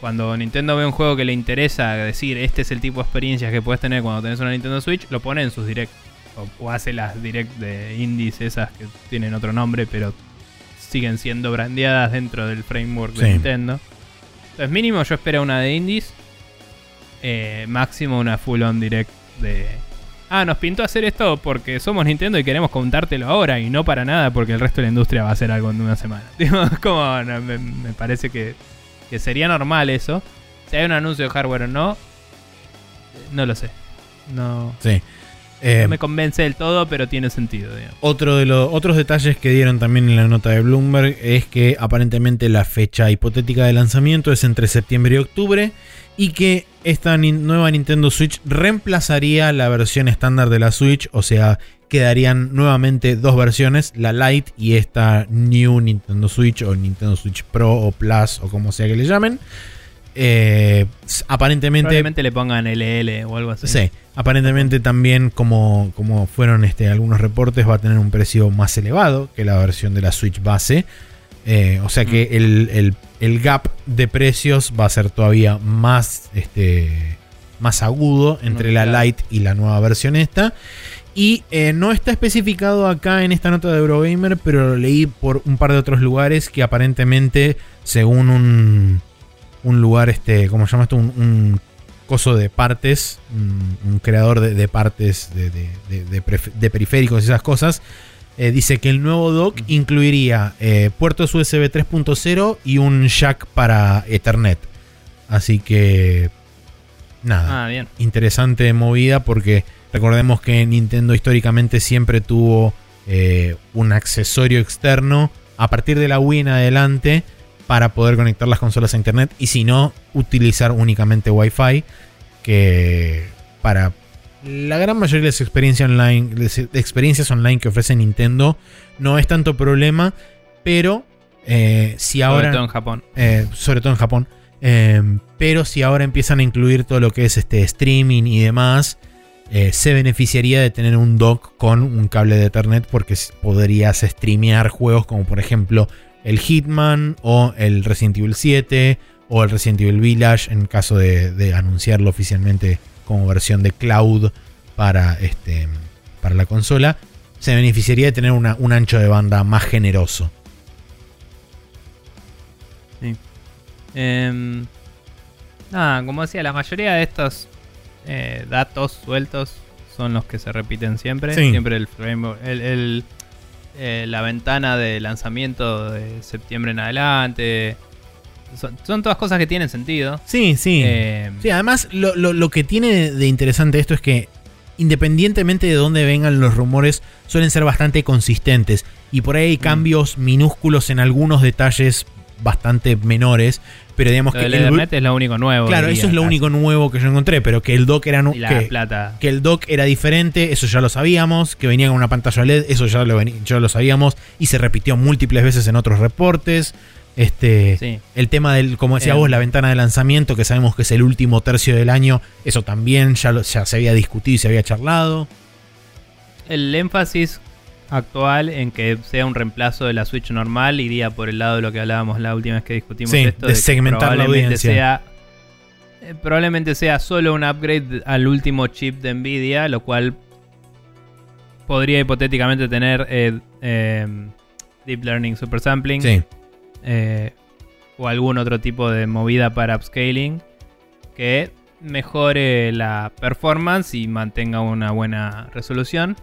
Cuando Nintendo ve un juego que le interesa decir este es el tipo de experiencias que puedes tener cuando tenés una Nintendo Switch, lo pone en sus direct. O, o hace las direct de indies esas que tienen otro nombre, pero siguen siendo brandeadas dentro del framework de. Nintendo. Entonces mínimo yo espero una de indies. eh, máximo una full on direct de... Ah, nos pintó hacer esto porque somos Nintendo y queremos contártelo ahora y no para nada porque el resto de la industria va a hacer algo en una semana. Como no, me, me parece que, que sería normal eso. Si hay un anuncio de hardware o no, no lo sé. No, Sí. Eh, no me convence del todo, pero tiene sentido. digamos. Otro de los otros detalles que dieron también en la nota de Bloomberg es que aparentemente la fecha hipotética de lanzamiento es entre septiembre y octubre y que esta nueva Nintendo Switch reemplazaría la versión estándar de la Switch, o sea, quedarían nuevamente dos versiones, la Lite y esta New Nintendo Switch o Nintendo Switch Pro o Plus o como sea que le llamen. Eh, aparentemente Probablemente le pongan LL o algo así. Sí, aparentemente también como, como fueron este, algunos reportes va a tener un precio más elevado que la versión de la Switch base. Eh, o sea que Mm. el, el- el gap de precios va a ser todavía más, este, más agudo entre la. Lite y la nueva versión esta. Y eh, no está especificado acá en esta nota de Eurogamer, pero lo leí por un par de otros lugares que aparentemente, según un, un lugar, este, ¿cómo se llama esto? Un, un coso de partes, un, un creador de, de partes de, de- de periféricos y esas cosas, eh, dice que el nuevo dock incluiría eh, puertos USB 3.0 y un jack para Ethernet. Así que, nada Ah, bien. interesante movida porque recordemos que Nintendo históricamente siempre tuvo eh, un accesorio externo a partir de la Wii en adelante para poder conectar las consolas a internet y si no utilizar únicamente Wi-Fi que para la gran mayoría de las experiencias online, las experiencias online que ofrece Nintendo no es tanto problema, pero eh, si ahora Sobre todo en Japón. eh, sobre todo en Japón. Eh, pero si ahora empiezan a incluir todo lo que es este streaming y demás, eh, se beneficiaría de tener un dock con un cable de Ethernet porque podrías streamear juegos como por ejemplo el Hitman o el Resident Evil 7 o el Resident Evil Village en caso de, de anunciarlo oficialmente como versión de cloud para, este, para la consola. Se beneficiaría de tener una- un ancho de banda más generoso. Em, nada, como decía, la mayoría de estos eh, datos sueltos son los que se repiten siempre. Sí. Siempre el framework, el, el, eh, la ventana de lanzamiento de septiembre en adelante. Son, son todas cosas que tienen sentido. Sí, sí. Em, Sí, además lo, lo- lo que tiene de interesante esto es que independientemente de dónde vengan los rumores, suelen ser bastante consistentes. Y por ahí hay Mm. cambios minúsculos en algunos detalles bastante menores. Pero digamos lo que el- Ethernet es lo único nuevo. claro, diría, eso es lo casi. único nuevo que yo encontré. Pero que el dock era Y la que, plata. que el dock era diferente, eso ya lo sabíamos. Que venía con una pantalla LED, eso ya lo, ya lo sabíamos. Y se repitió múltiples veces en otros reportes. Este, Sí. el tema del, como decía Em. vos, la ventana de lanzamiento, que sabemos que es el último tercio del año, eso también ya, lo- ya se había discutido y se había charlado. El énfasis actual en que sea un reemplazo de la Switch normal iría por el lado de lo que hablábamos la última vez que discutimos Sí, esto. de segmentar la audiencia. Sea, eh, probablemente sea solo un upgrade al último chip de Nvidia, lo cual podría hipotéticamente tener eh, eh, Deep Learning Super Sampling Sí, eh, o algún otro tipo de movida para upscaling que mejore la performance y mantenga una buena resolución.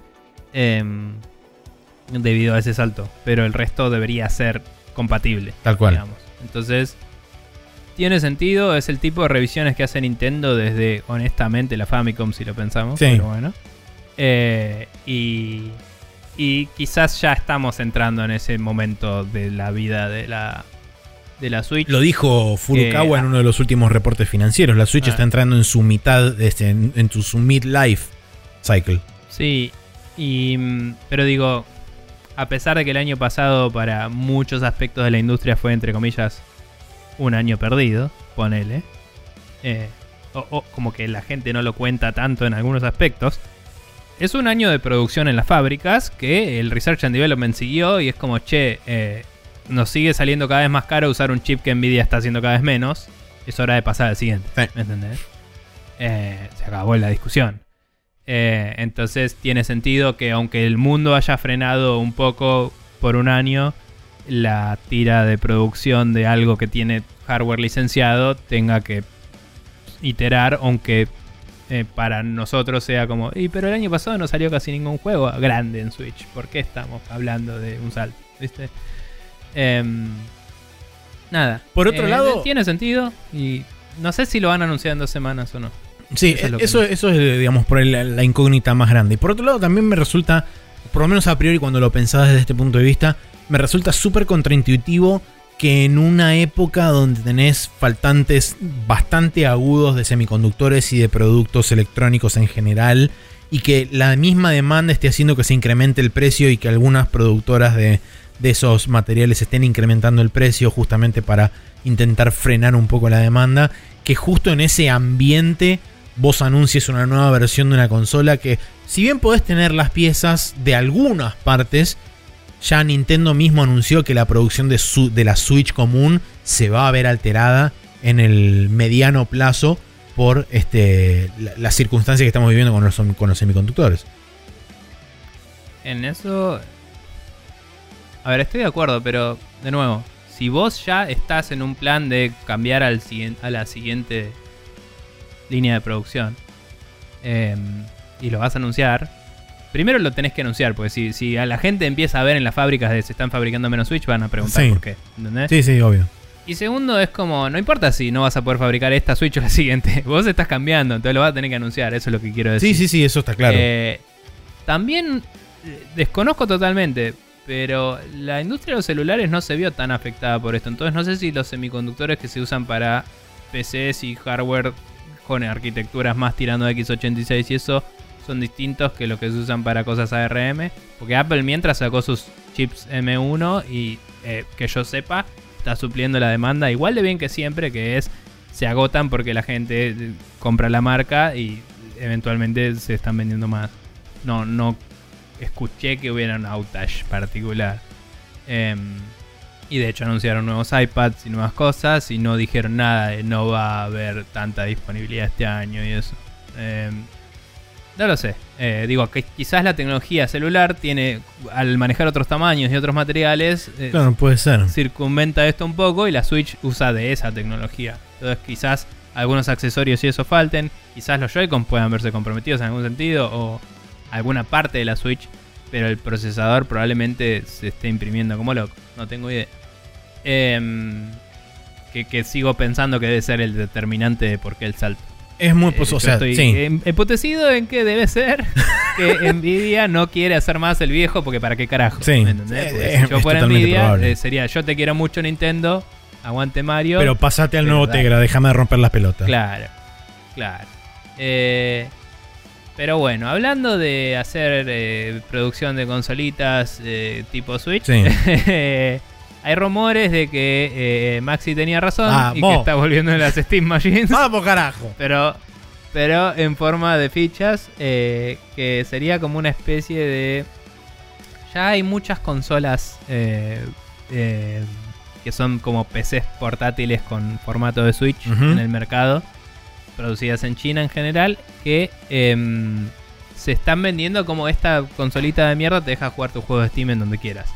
Em, debido a ese salto. Pero el resto debería ser compatible. Tal cual. digamos. Entonces, tiene sentido. Es el tipo de revisiones que hace Nintendo desde, honestamente, la Famicom, si lo pensamos. Sí. Pero bueno. Eh, y, y quizás ya estamos entrando en ese momento de la vida de la, de la Switch. Lo dijo Furukawa Que- en uno de los últimos reportes financieros. La Switch Ah. está entrando en su mitad, este, en, en tu- su mid-life cycle. Sí, y, mm, pero digo, a pesar de que el año pasado para muchos aspectos de la industria fue, entre comillas, un año perdido, ponele, eh, o, o como que la gente no lo cuenta tanto en algunos aspectos, es un año de producción en las fábricas que el Research and Development siguió y es como, che, eh, nos sigue saliendo cada vez más caro usar un chip que Nvidia está haciendo cada vez menos, es hora de pasar al siguiente, Sí. ¿me entendés? Eh, se acabó la discusión. Eh, entonces tiene sentido que aunque el mundo haya frenado un poco por un año, la tira de producción de algo que tiene hardware licenciado tenga que iterar, aunque eh, para nosotros sea como, y pero el año pasado no salió casi ningún juego grande en Switch, ¿por qué estamos hablando de un salto? ¿Viste? Em, nada. Por otro Eh, lado- Tiene sentido y no sé si lo van a anunciar en dos semanas o no. Sí, Eso es que eso, eso es, digamos, por la, la incógnita más grande. Y por otro lado, también me resulta, por lo menos a priori cuando lo pensás desde este punto de vista, me resulta súper contraintuitivo que en una época donde tenés faltantes bastante agudos de semiconductores y de productos electrónicos en general, y que la misma demanda esté haciendo que se incremente el precio y que algunas productoras de, esos materiales estén incrementando el precio justamente para intentar frenar un poco la demanda, que justo en ese ambiente vos anuncies una nueva versión de una consola que si bien podés tener las piezas de algunas partes, ya Nintendo mismo anunció que la producción de, su- de la Switch común se va a ver alterada en el mediano plazo por este, la- las circunstancias que estamos viviendo con los, con los semiconductores. En eso. A ver, estoy de acuerdo, pero de nuevo, si vos ya estás en un plan de cambiar al a la siguiente línea de producción em, y lo vas a anunciar, primero lo tenés que anunciar, porque si, si a la gente empieza a ver en las fábricas de se están fabricando menos Switch, van a preguntar Sí. por qué. ¿Entendés? Sí, sí, obvio. Y segundo, es como, no importa si no vas a poder fabricar esta Switch o la siguiente, vos estás cambiando, entonces lo vas a tener que anunciar, eso es lo que quiero decir. Sí, sí, sí, eso está claro. Eh, también eh, desconozco totalmente, pero la industria de los celulares no se vio tan afectada por esto. Entonces no sé si los semiconductores que se usan para PCs y hardware con arquitecturas más tirando de x86 y eso son distintos que lo que se usan para cosas ARM. Porque Apple mientras sacó sus chips M1 y eh, que yo sepa está supliendo la demanda igual de bien que siempre, que es se agotan porque la gente eh, compra la marca y eventualmente se están vendiendo más. No, no escuché que hubiera un outage particular. Em, y de hecho anunciaron nuevos iPads y nuevas cosas y no dijeron nada de no va a haber tanta disponibilidad este año y eso. Em, no lo sé. Eh, digo que quizás la tecnología celular tiene, al manejar otros tamaños y otros materiales, eh, Claro, puede ser. circunventa esto un poco y la Switch usa de esa tecnología. Entonces quizás algunos accesorios y eso falten, quizás los Joy-Con puedan verse comprometidos en algún sentido o alguna parte de la Switch, pero el procesador probablemente se esté imprimiendo como loco, no tengo idea. Em, que, que sigo pensando que debe ser el determinante de por qué el salto. Es muy Eh, pues, o sea, estoy sí. em- emputecido en que debe ser que Nvidia no quiere hacer más el viejo porque para qué carajo. Sí. ¿me entendés? Eh, es- si yo fuera Nvidia eh, sería yo te quiero mucho Nintendo, aguante Mario. Pero pasate al pero nuevo dale. Tegra, déjame de romper las pelotas. Claro, claro. Eh, pero bueno, hablando de hacer eh, producción de consolitas eh, tipo Switch, Sí. hay rumores de que eh, Maxi tenía razón y que está volviendo en las Steam Machines. Vamos, carajo. Pero, pero en forma de fichas, eh, que sería como una especie de... Ya hay muchas consolas eh, que son como PCs portátiles con formato de Switch en el mercado, producidas en China en general, que em, se están vendiendo como esta consolita de mierda te deja jugar tu juego de Steam en donde quieras.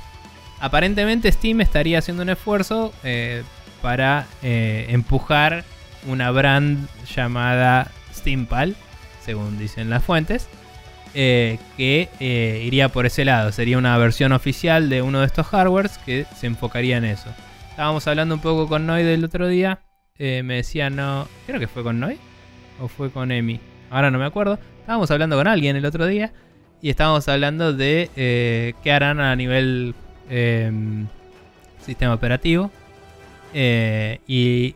Aparentemente Steam estaría haciendo un esfuerzo eh, para eh, empujar una brand llamada Steampal, según dicen las fuentes, eh, que iría por ese lado. Sería una versión oficial de uno de estos hardwares que se enfocaría en eso. Estábamos hablando un poco con Noy del otro día. me decía, no. Creo que fue con Noy. ¿O fue con Emi? Ahora no me acuerdo. Estábamos hablando con alguien el otro día. Y estábamos hablando de qué harán a nivel eh, sistema operativo. Eh, y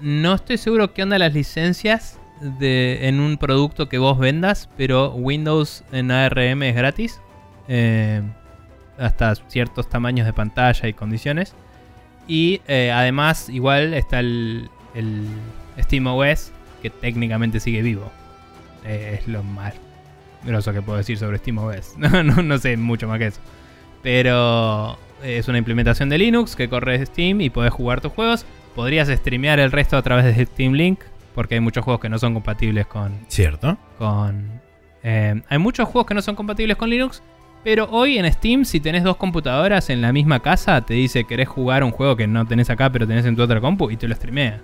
no estoy seguro qué onda las licencias de, en un producto que vos vendas, pero Windows en ARM es gratis. eh, hasta ciertos tamaños de pantalla y condiciones. Y eh, además, igual está el, el SteamOS, que técnicamente sigue vivo. Eh, es lo más grosso que puedo decir sobre SteamOS. No, no, no sé mucho más que eso. Pero es una implementación de Linux que corre Steam y podés jugar tus juegos. Podrías streamear el resto a través de Steam Link, porque hay muchos juegos que no son compatibles con. Cierto. con eh, hay muchos juegos que no son compatibles con Linux. Pero hoy en Steam, si tenés dos computadoras en la misma casa, te dice querés jugar un juego que no tenés acá, pero tenés en tu otra compu y te lo streamea.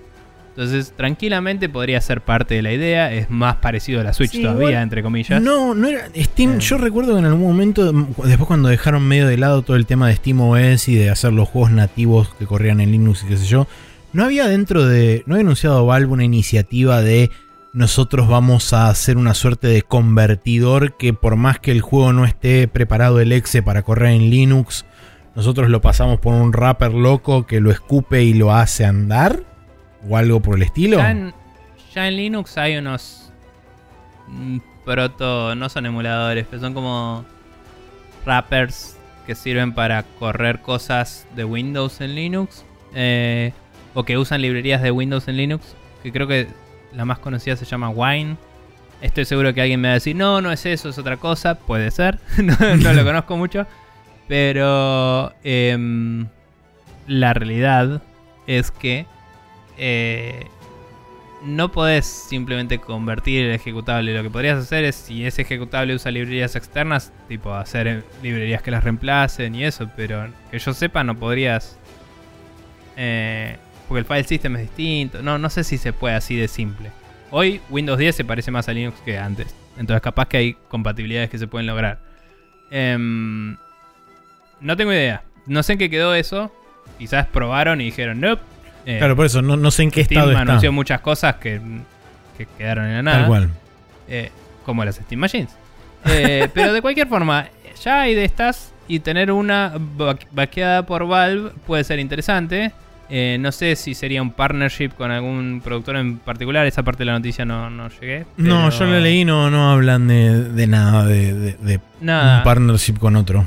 Entonces, tranquilamente podría ser parte de la idea. Es más parecido a la Switch Sí, todavía, igual- entre comillas. No, no era. Steam, Eh. yo recuerdo que en algún momento, mm, después cuando dejaron medio de lado todo el tema de SteamOS y de hacer los juegos nativos que corrían en Linux y qué sé yo, no había dentro de. No había anunciado Valve una iniciativa de nosotros vamos a hacer una suerte de convertidor que por más que el juego no esté preparado el exe para correr en Linux, nosotros lo pasamos por un rapper loco que lo escupe y lo hace andar. O algo por el estilo. Ya en, ya en Linux hay unos mm, proto, no son emuladores, pero son como wrappers que sirven para correr cosas de Windows en Linux eh, o que usan librerías de Windows en Linux, que creo que la más conocida se llama Wine. Estoy seguro que alguien me va a decir, no, no es eso, es otra cosa. Puede ser, no, no lo conozco mucho. Pero em, la realidad es que eh, no podés simplemente convertir el ejecutable. Lo que podrías hacer es, si ese ejecutable usa librerías externas, tipo hacer eh, librerías que las reemplacen y eso. Pero que yo sepa, no podrías. eh, porque el file system es distinto. No, no sé si se puede así de simple. Hoy Windows 10 se parece más a Linux que antes. Entonces capaz que hay compatibilidades que se pueden lograr. Em, no tengo idea. No sé en qué quedó eso. Quizás probaron y dijeron, nope. Eh, Claro, por eso no, no sé en qué Steam estado está. anunció muchas cosas que, que quedaron en la nada. Tal cual. eh, como las Steam Machines. Eh, pero de cualquier forma, ya hay de estas y tener una va- vaqueada por Valve puede ser interesante. Eh, no sé si sería un partnership con algún productor en particular. Esa parte de la noticia no, no llegué. No, yo lo leí, no, no hablan de, de nada, de, de- de Nada. un partnership con otro.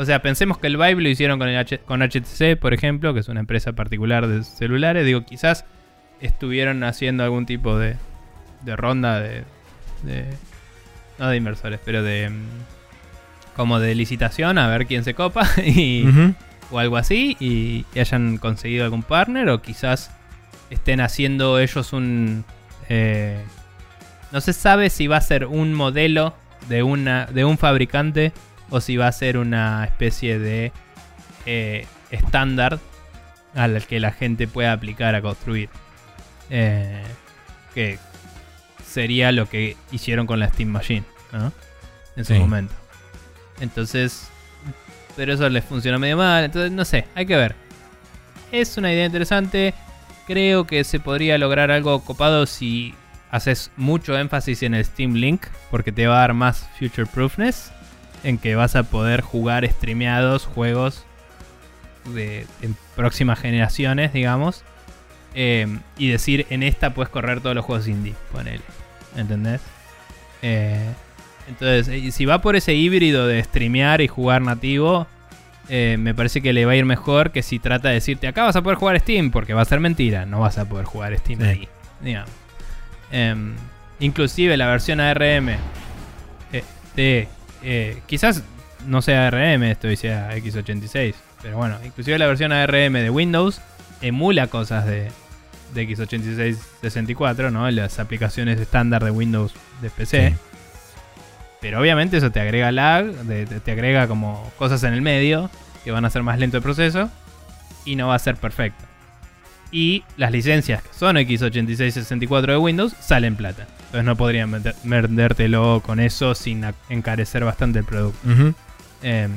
O sea, pensemos que el Vive lo hicieron con, el H- con HTC, por ejemplo, que es una empresa particular de celulares. Digo, quizás estuvieron haciendo algún tipo de, de ronda de, de- No de inversores, pero de. mm, Como de licitación, a ver quién se copa y, o algo así. Y, y hayan conseguido algún partner, o quizás estén haciendo ellos un. eh, no se sabe si va a ser un modelo de, una, de un fabricante o si va a ser una especie de eh, estándar al que la gente pueda aplicar a construir. Eh, que sería lo que hicieron con la Steam Machine, ¿no? En su Sí. momento. Entonces, pero eso les funcionó medio mal, entonces no sé, hay que ver. Es una idea interesante. Creo que se podría lograr algo copado si haces mucho énfasis en el Steam Link, porque te va a dar más future proofness, en que vas a poder jugar streameados juegos de en próximas generaciones, digamos, eh, y decir en esta puedes correr todos los juegos indie, ponele, ¿entendés? Eh, entonces, eh, si va por ese híbrido de streamear y jugar nativo, eh, me parece que le va a ir mejor que si trata de decirte acá vas a poder jugar Steam, porque va a ser mentira, no vas a poder jugar Steam Sí. ahí, digamos. Em, inclusive la versión ARM eh, de eh, quizás no sea ARM, esto sea x86, pero bueno, inclusive la versión ARM de Windows emula cosas de, de x86 64, ¿no? Las aplicaciones estándar de Windows de PC. Sí. Pero obviamente eso te agrega lag, te agrega como cosas en el medio que van a hacer más lento el proceso y no va a ser perfecto. Y las licencias que son x86-64 de Windows salen plata. Entonces no podrían vendértelo con eso sin encarecer bastante el producto. Em,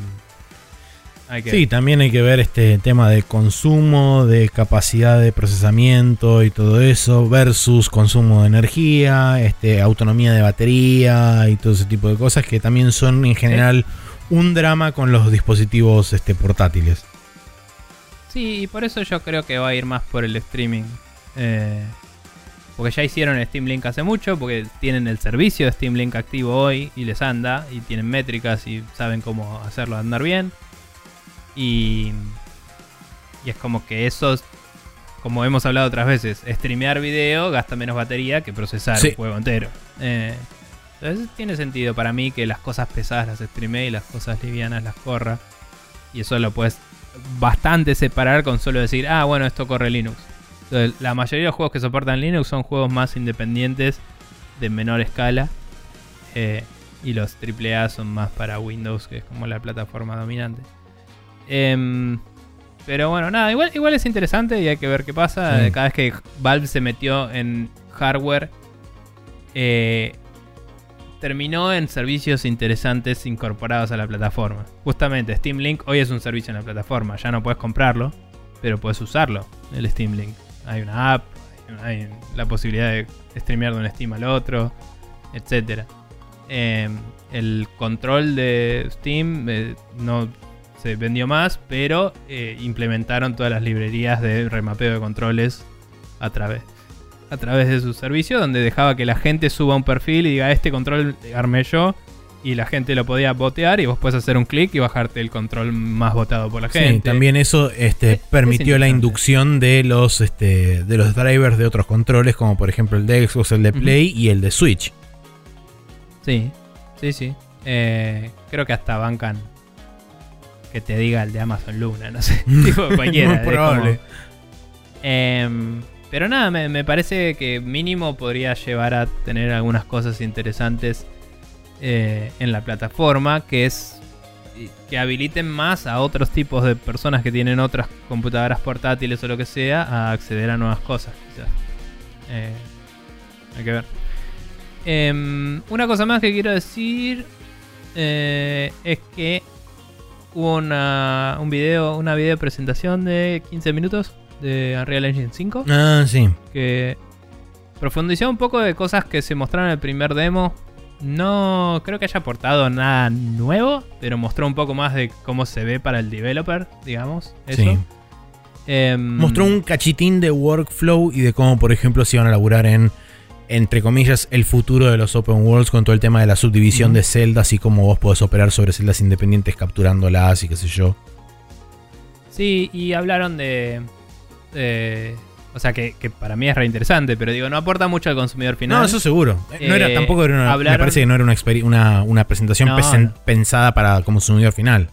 hay que Sí, también hay que ver este tema de consumo, de capacidad de procesamiento y todo eso, versus consumo de energía, este, autonomía de batería y todo ese tipo de cosas que también son en general un drama con los dispositivos este, portátiles. Sí, y por eso yo creo que va a ir más por el streaming. Eh, porque ya hicieron Steam Link hace mucho, porque tienen el servicio de Steam Link activo hoy y les anda, y tienen métricas y saben cómo hacerlo andar bien. Y, y es como que eso, como hemos hablado otras veces, streamear video gasta menos batería que procesar Sí. un juego entero. Eh, entonces tiene sentido para mí que las cosas pesadas las streamee y las cosas livianas las corra. Y eso lo puedes bastante separar con solo decir, ah, bueno, esto corre Linux. Entonces, la mayoría de los juegos que soportan Linux son juegos más independientes, de menor escala. eh, y los AAA son más para Windows, que es como la plataforma dominante. Em, pero bueno, nada, igual, igual es interesante y hay que ver qué pasa. Sí. Cada vez que Valve se metió en hardware, eh, terminó en servicios interesantes incorporados a la plataforma. Justamente, Steam Link hoy es un servicio en la plataforma. Ya no puedes comprarlo, pero puedes usarlo, el Steam Link. Hay una app, hay, la posibilidad de streamear de un Steam al otro, etc. el control de Steam eh, no se vendió más, pero eh, implementaron todas las librerías de remapeo de controles a través a través de su servicio, donde dejaba que la gente suba un perfil y diga, este control armé yo, y la gente lo podía botear y vos puedes hacer un clic y bajarte el control más votado por la gente. Sí, también eso este, Es- permitió es la inducción de los, este, de los drivers de otros controles, como por ejemplo el de Xbox, el de. Play y el de Switch. Sí, sí, sí. Eh, creo que hasta bancan que te diga el de Amazon Luna, no sé. tipo cualquiera. Muy probable. como- Em, pero nada, me, me parece que mínimo podría llevar a tener algunas cosas interesantes eh, en la plataforma, que es que habiliten más a otros tipos de personas que tienen otras computadoras portátiles o lo que sea a acceder a nuevas cosas. quizás. Eh, hay que ver. Em, una cosa más que quiero decir eh, es que hubo una, un video, una video presentación de 15 minutos de Unreal Engine 5 Ah, sí. que profundizó un poco de cosas que se mostraron en el primer demo. No creo que haya aportado nada nuevo, pero mostró un poco más de cómo se ve para el developer, digamos. Eso. Sí. Em, Mostró un cachitín de workflow y de cómo, por ejemplo, se iban a laburar en, entre comillas, el futuro de los open worlds con todo el tema de la subdivisión de celdas y cómo vos podés operar sobre celdas independientes capturándolas y qué sé yo. Sí, y hablaron de. de- o sea, que, que para mí es re interesante, pero digo, no aporta mucho al consumidor final. No, eso seguro. No era, Eh, tampoco era una, me parece que no era una, una, una presentación No, pesen- no. pensada para consumidor final.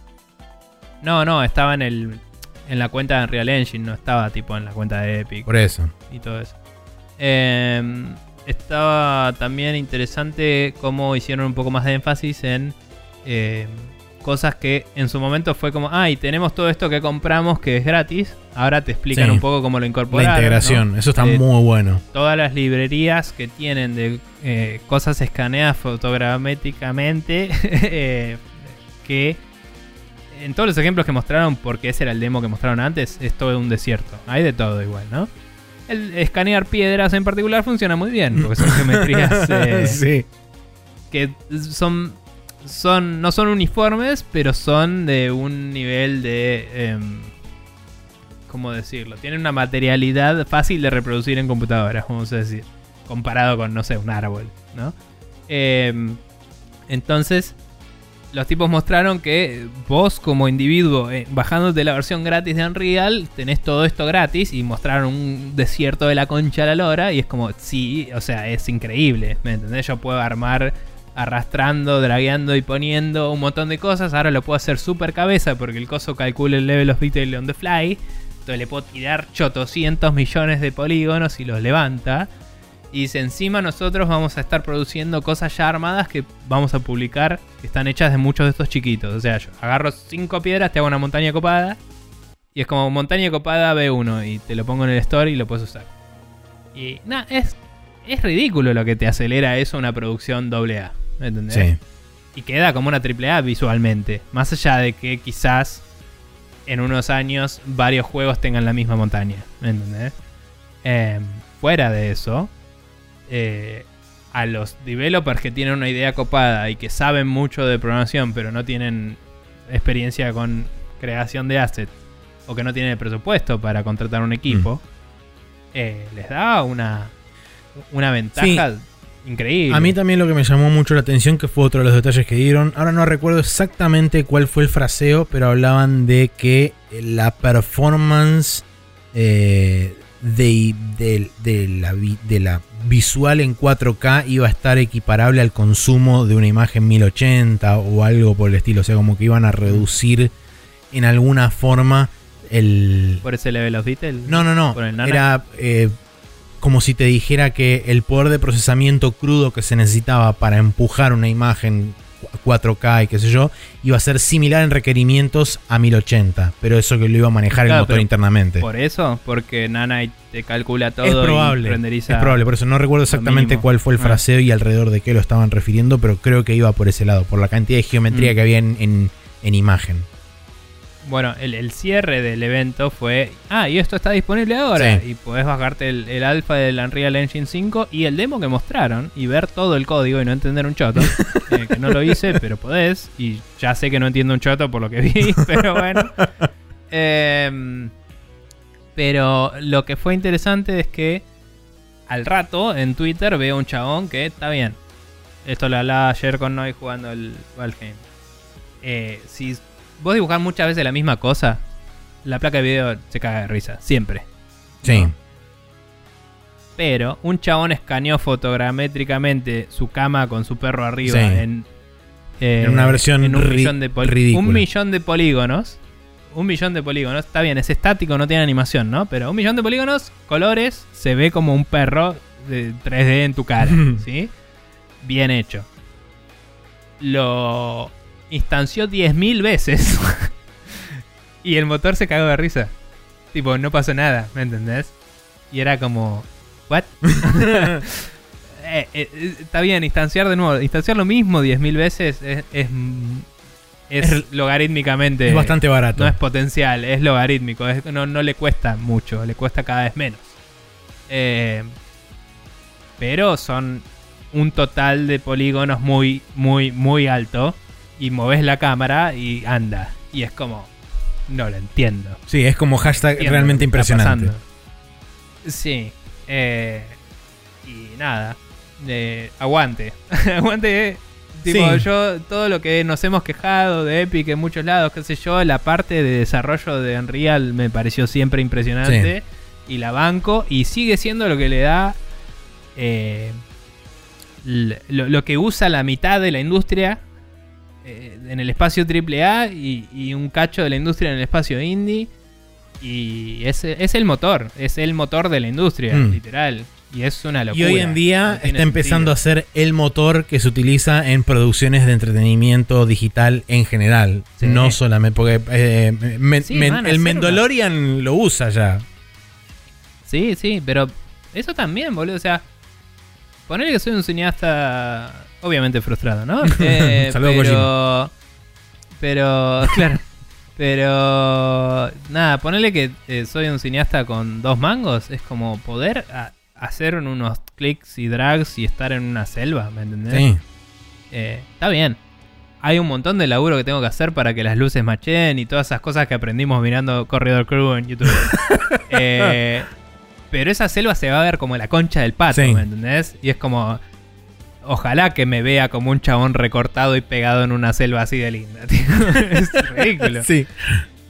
No, no, estaba en el. En la cuenta de Unreal Engine, no estaba tipo en la cuenta de Epic. Por eso. y todo eso. Eh, estaba también interesante cómo hicieron un poco más de énfasis en eh, cosas que en su momento fue como, ay, tenemos todo esto que compramos que es gratis. Ahora te explican Sí. un poco cómo lo La incorporaron. integración, ¿no? eso está muy bueno. Todas las librerías que tienen de eh, cosas escaneadas fotogramétricamente eh, que en todos los ejemplos que mostraron, porque ese era el demo que mostraron antes, es todo un desierto. Hay de todo igual, ¿no? El escanear piedras en particular funciona muy bien, porque son geometrías eh, sí. que son, son no son uniformes, pero son de un nivel de... em, ¿Cómo decirlo? Tienen una materialidad fácil de reproducir en computadoras, vamos a decir. Comparado con, no sé, un árbol, ¿no? Em, entonces, los tipos mostraron que vos como individuo, eh, bajándote la versión gratis de Unreal, tenés todo esto gratis y mostraron un desierto de la concha a la lora y es como, sí, o sea, es increíble, ¿me entendés? Yo puedo armar arrastrando, dragueando y poniendo un montón de cosas, ahora lo puedo hacer super cabeza porque el coso calcula el level of detail on the fly, entonces le puedo tirar 800 millones de polígonos y los levanta. Y dice, encima nosotros vamos a estar produciendo cosas ya armadas que vamos a publicar, que están hechas de muchos de estos chiquitos. O sea, yo agarro cinco piedras, te hago una montaña copada, y Y es como montaña copada B1 y te lo pongo en el store y lo puedes usar. Y nada, es, es ridículo lo que te acelera eso una producción AA. ¿Me entendés? Sí. Y queda como una AAA visualmente. Más allá de que quizás en unos años varios juegos tengan la misma montaña. ¿Me entendés? Em, fuera de eso, eh, a los developers que tienen una idea copada y que saben mucho de programación, pero no tienen experiencia con creación de assets, o que no tienen el presupuesto para contratar un equipo, eh, les da una, una ventaja increíble. A mí también lo que me llamó mucho la atención, que fue otro de los detalles que dieron, ahora no recuerdo exactamente cuál fue el fraseo, pero hablaban de que la performance eh, de, de- de la, de la visual en 4K iba a estar equiparable al consumo de una imagen 1080 o algo por el estilo, o sea, como que iban a reducir en alguna forma el... por ese level of detail. No, no, no. Por el nana. Era eh, como si te dijera que el poder de procesamiento crudo que se necesitaba para empujar una imagen 4K y qué sé yo, iba a ser similar en requerimientos a 1080, pero eso que lo iba a manejar Claro, el motor internamente. Por eso, porque Nanite te calcula todo Es probable, es probable, por eso no recuerdo exactamente cuál fue el Ah. fraseo y alrededor de qué lo estaban refiriendo, pero creo que iba por ese lado, por la cantidad de geometría Mm. que había en, en- en imagen. Bueno, el, el cierre del evento fue. Ah, y esto está disponible ahora. Sí. Y podés bajarte el, el alfa del Unreal Engine 5 y el demo que mostraron y ver todo el código y no entender un choto. eh, que no lo hice, pero podés. Y ya sé que no entiendo un choto por lo que vi, pero bueno. Em, pero lo que fue interesante es que al rato en Twitter veo un chabón que está bien. Esto lo hablaba ayer con Noy jugando el Valheim. Eh, si vos dibujás muchas veces la misma cosa, la placa de video se caga de risa, siempre. Sí. No. Pero un chabón escaneó fotogramétricamente su cama con su perro arriba Sí. en, eh, En una versión en un, millón de ridícula. un millón de polígonos. Un millón de polígonos. Está bien, es estático, no tiene animación, ¿no? Pero un millón de polígonos, colores, se ve como un perro de 3D en tu cara, ¿sí? Bien hecho. Lo instanció 10.000 veces. y el motor se cagó de risa. Tipo, no pasó nada, ¿me entendés? Y era como... ¿What? Eh, eh, eh, está bien, instanciar de nuevo. Instanciar lo mismo 10.000 veces es, es, es Es- logarítmicamente... Es bastante barato. No es potencial, es logarítmico. no, no le cuesta mucho, le cuesta cada vez menos. Eh, pero son un total de polígonos muy, muy, muy alto. Y moves la cámara y anda. Y es como. No lo entiendo. Sí, es como hashtag Entiendo realmente impresionante. Sí. eh, y nada. eh, aguante. aguante. Tipo, Sí. yo, todo lo que nos hemos quejado de Epic en muchos lados, qué sé yo, la parte de desarrollo de Unreal me pareció siempre impresionante. Y la banco. Y sigue siendo lo que le da. eh, lo que usa la mitad de la industria eh, en el espacio AAA y, y un cacho de la industria en el espacio indie. Y es, es el motor, es el motor de la industria, Mm. literal. Y es una Y locura. hoy en día no está empezando sentido. a ser el motor que se utiliza en producciones de entretenimiento digital en general. Sí. No solamente porque eh, men- Sí, men- van a el hacer Mendalorian lo usa ya. Sí, sí, pero eso también, boludo. O sea, ponerle que soy un cineasta obviamente frustrado, ¿no? Eh, Saludos, pero, pero, claro. Pero, nada, ponerle que eh, soy un cineasta con dos mangos es como poder a- hacer unos clics y drags y estar en una selva, ¿me entendés? Sí. Eh, está bien. Hay un montón de laburo que tengo que hacer para que las luces machen y todas esas cosas que aprendimos mirando Corridor Crew en YouTube. Eh, pero esa selva se va a ver como la concha del pato, Sí. ¿me entendés? Y es como. Ojalá que me vea como un chabón recortado y pegado en una selva así de linda. tío. es ridículo. Sí.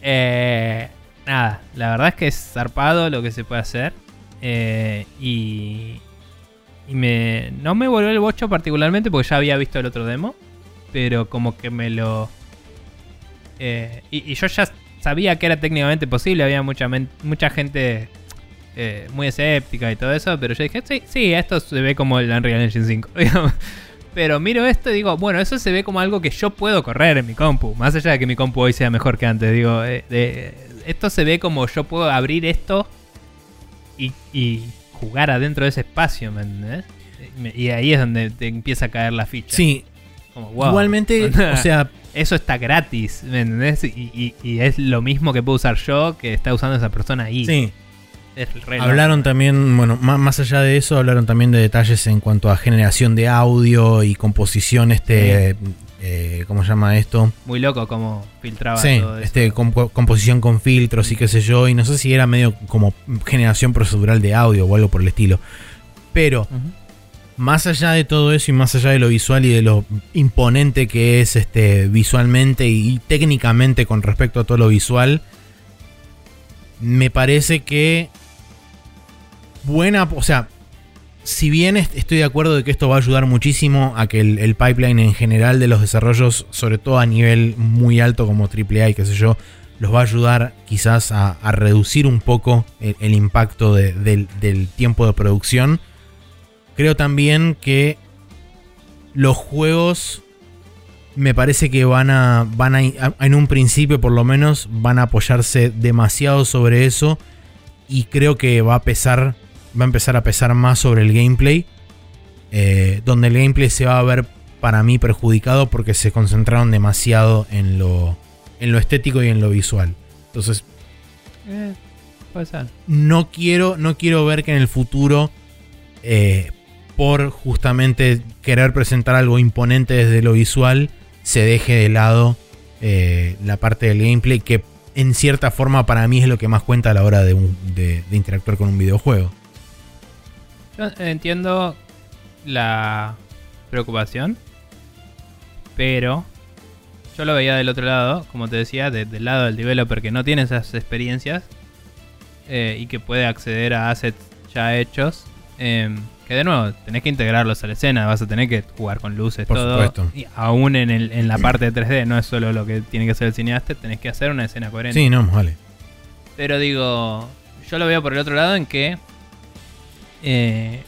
Eh, nada, la verdad es que es zarpado lo que se puede hacer. Eh, y. Y me. No me volvió el bocho particularmente porque ya había visto el otro demo. Pero como que me lo. eh, y, y yo ya sabía que era técnicamente posible. Había mucha, mucha gente eh, muy escéptica y todo eso. Pero yo dije, sí, sí, esto se ve como el Unreal Engine 5. digamos. Pero miro esto y digo, bueno, eso se ve como algo que yo puedo correr en mi compu. Más allá de que mi compu hoy sea mejor que antes. Digo, eh, esto se ve como yo puedo abrir esto y, y jugar adentro de ese espacio, ¿me entendés? Y ahí es donde te empieza a caer la ficha. Sí, Como, wow. igualmente, o sea, Eso está gratis, ¿me entendés? Y, y- y es lo mismo que puedo usar yo que está usando esa persona ahí. sí. Hablaron también, bueno, má- más allá de eso, hablaron también de detalles en cuanto a generación de audio y composición, este, eh, ¿cómo se llama esto? Muy loco como filtraba Sí, todo eso. este, compo- composición con filtros y qué sé yo, y no sé si era medio como generación procedural de audio o algo por el estilo. Pero, más allá de todo eso y más allá de lo visual y de lo imponente que es este, visualmente y técnicamente con respecto a todo lo visual, me parece que buena, o sea, si bien est- estoy de acuerdo de que esto va a ayudar muchísimo a que el, el pipeline en general de los desarrollos, sobre todo a nivel muy alto como AAA y qué sé yo, los va a ayudar quizás a, reducir un poco el, impacto de- del, del tiempo de producción. Creo también que los juegos me parece que van a, van a, en un principio por lo menos, van a apoyarse demasiado sobre eso y creo que va a pesar, va a empezar a pesar más sobre el gameplay, eh, donde el gameplay se va a ver para mí perjudicado porque se concentraron demasiado en lo, en lo estético y en lo visual. Entonces Eh, no quiero, no quiero ver que en el futuro, eh, por justamente querer presentar algo imponente desde lo visual, se deje de lado eh, la parte del gameplay que en cierta forma para mí es lo que más cuenta a la hora de, un- de- interactuar con un videojuego. Yo entiendo la preocupación, pero yo lo veía del otro lado, como te decía, de- del lado del developer que no tiene esas experiencias eh, y que puede acceder a assets ya hechos. eh, que de nuevo, tenés que integrarlos a la escena, vas a tener que jugar con luces, Por todo. supuesto. Y aún en, el- en la parte de 3D, no es solo lo que tiene que hacer el cineasta, tenés que hacer una escena coherente. Sí, no, vale. Pero digo, yo lo veo por el otro lado en que eh,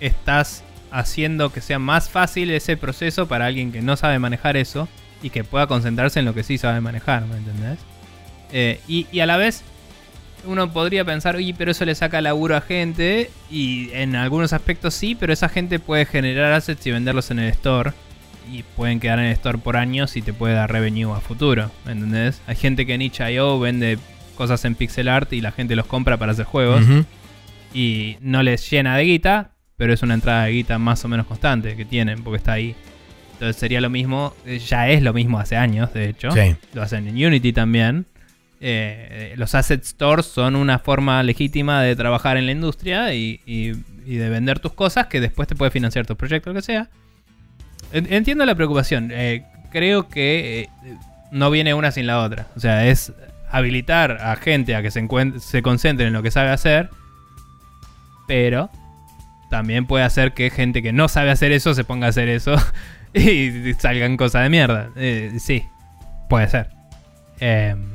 estás haciendo que sea más fácil ese proceso para alguien que no sabe manejar eso y que pueda concentrarse en lo que sí sabe manejar, ¿me entendés? Eh, y, y a la vez, uno podría pensar, oye, pero eso le saca laburo a gente y en algunos aspectos sí, pero esa gente puede generar assets y venderlos en el store y pueden quedar en el store por años y te puede dar revenue a futuro, ¿me entendés? Hay gente que en itch.io vende cosas en pixel art y la gente los compra para hacer juegos y no les llena de guita, pero es una entrada de guita más o menos constante que tienen porque está ahí. Entonces sería lo mismo, eh, ya es lo mismo hace años, de hecho. Sí. Lo hacen en Unity también. Eh, los asset stores son una forma legítima de trabajar en la industria y, de vender tus cosas que después te puede financiar tus proyectos, lo que sea. En- Entiendo la preocupación. eh, creo que eh, no viene una sin la otra. O sea, es habilitar a gente a que se, se concentre en lo que sabe hacer, pero también puede hacer que gente que no sabe hacer eso se ponga a hacer eso y salgan cosas de mierda. Eh, sí, puede ser. Em,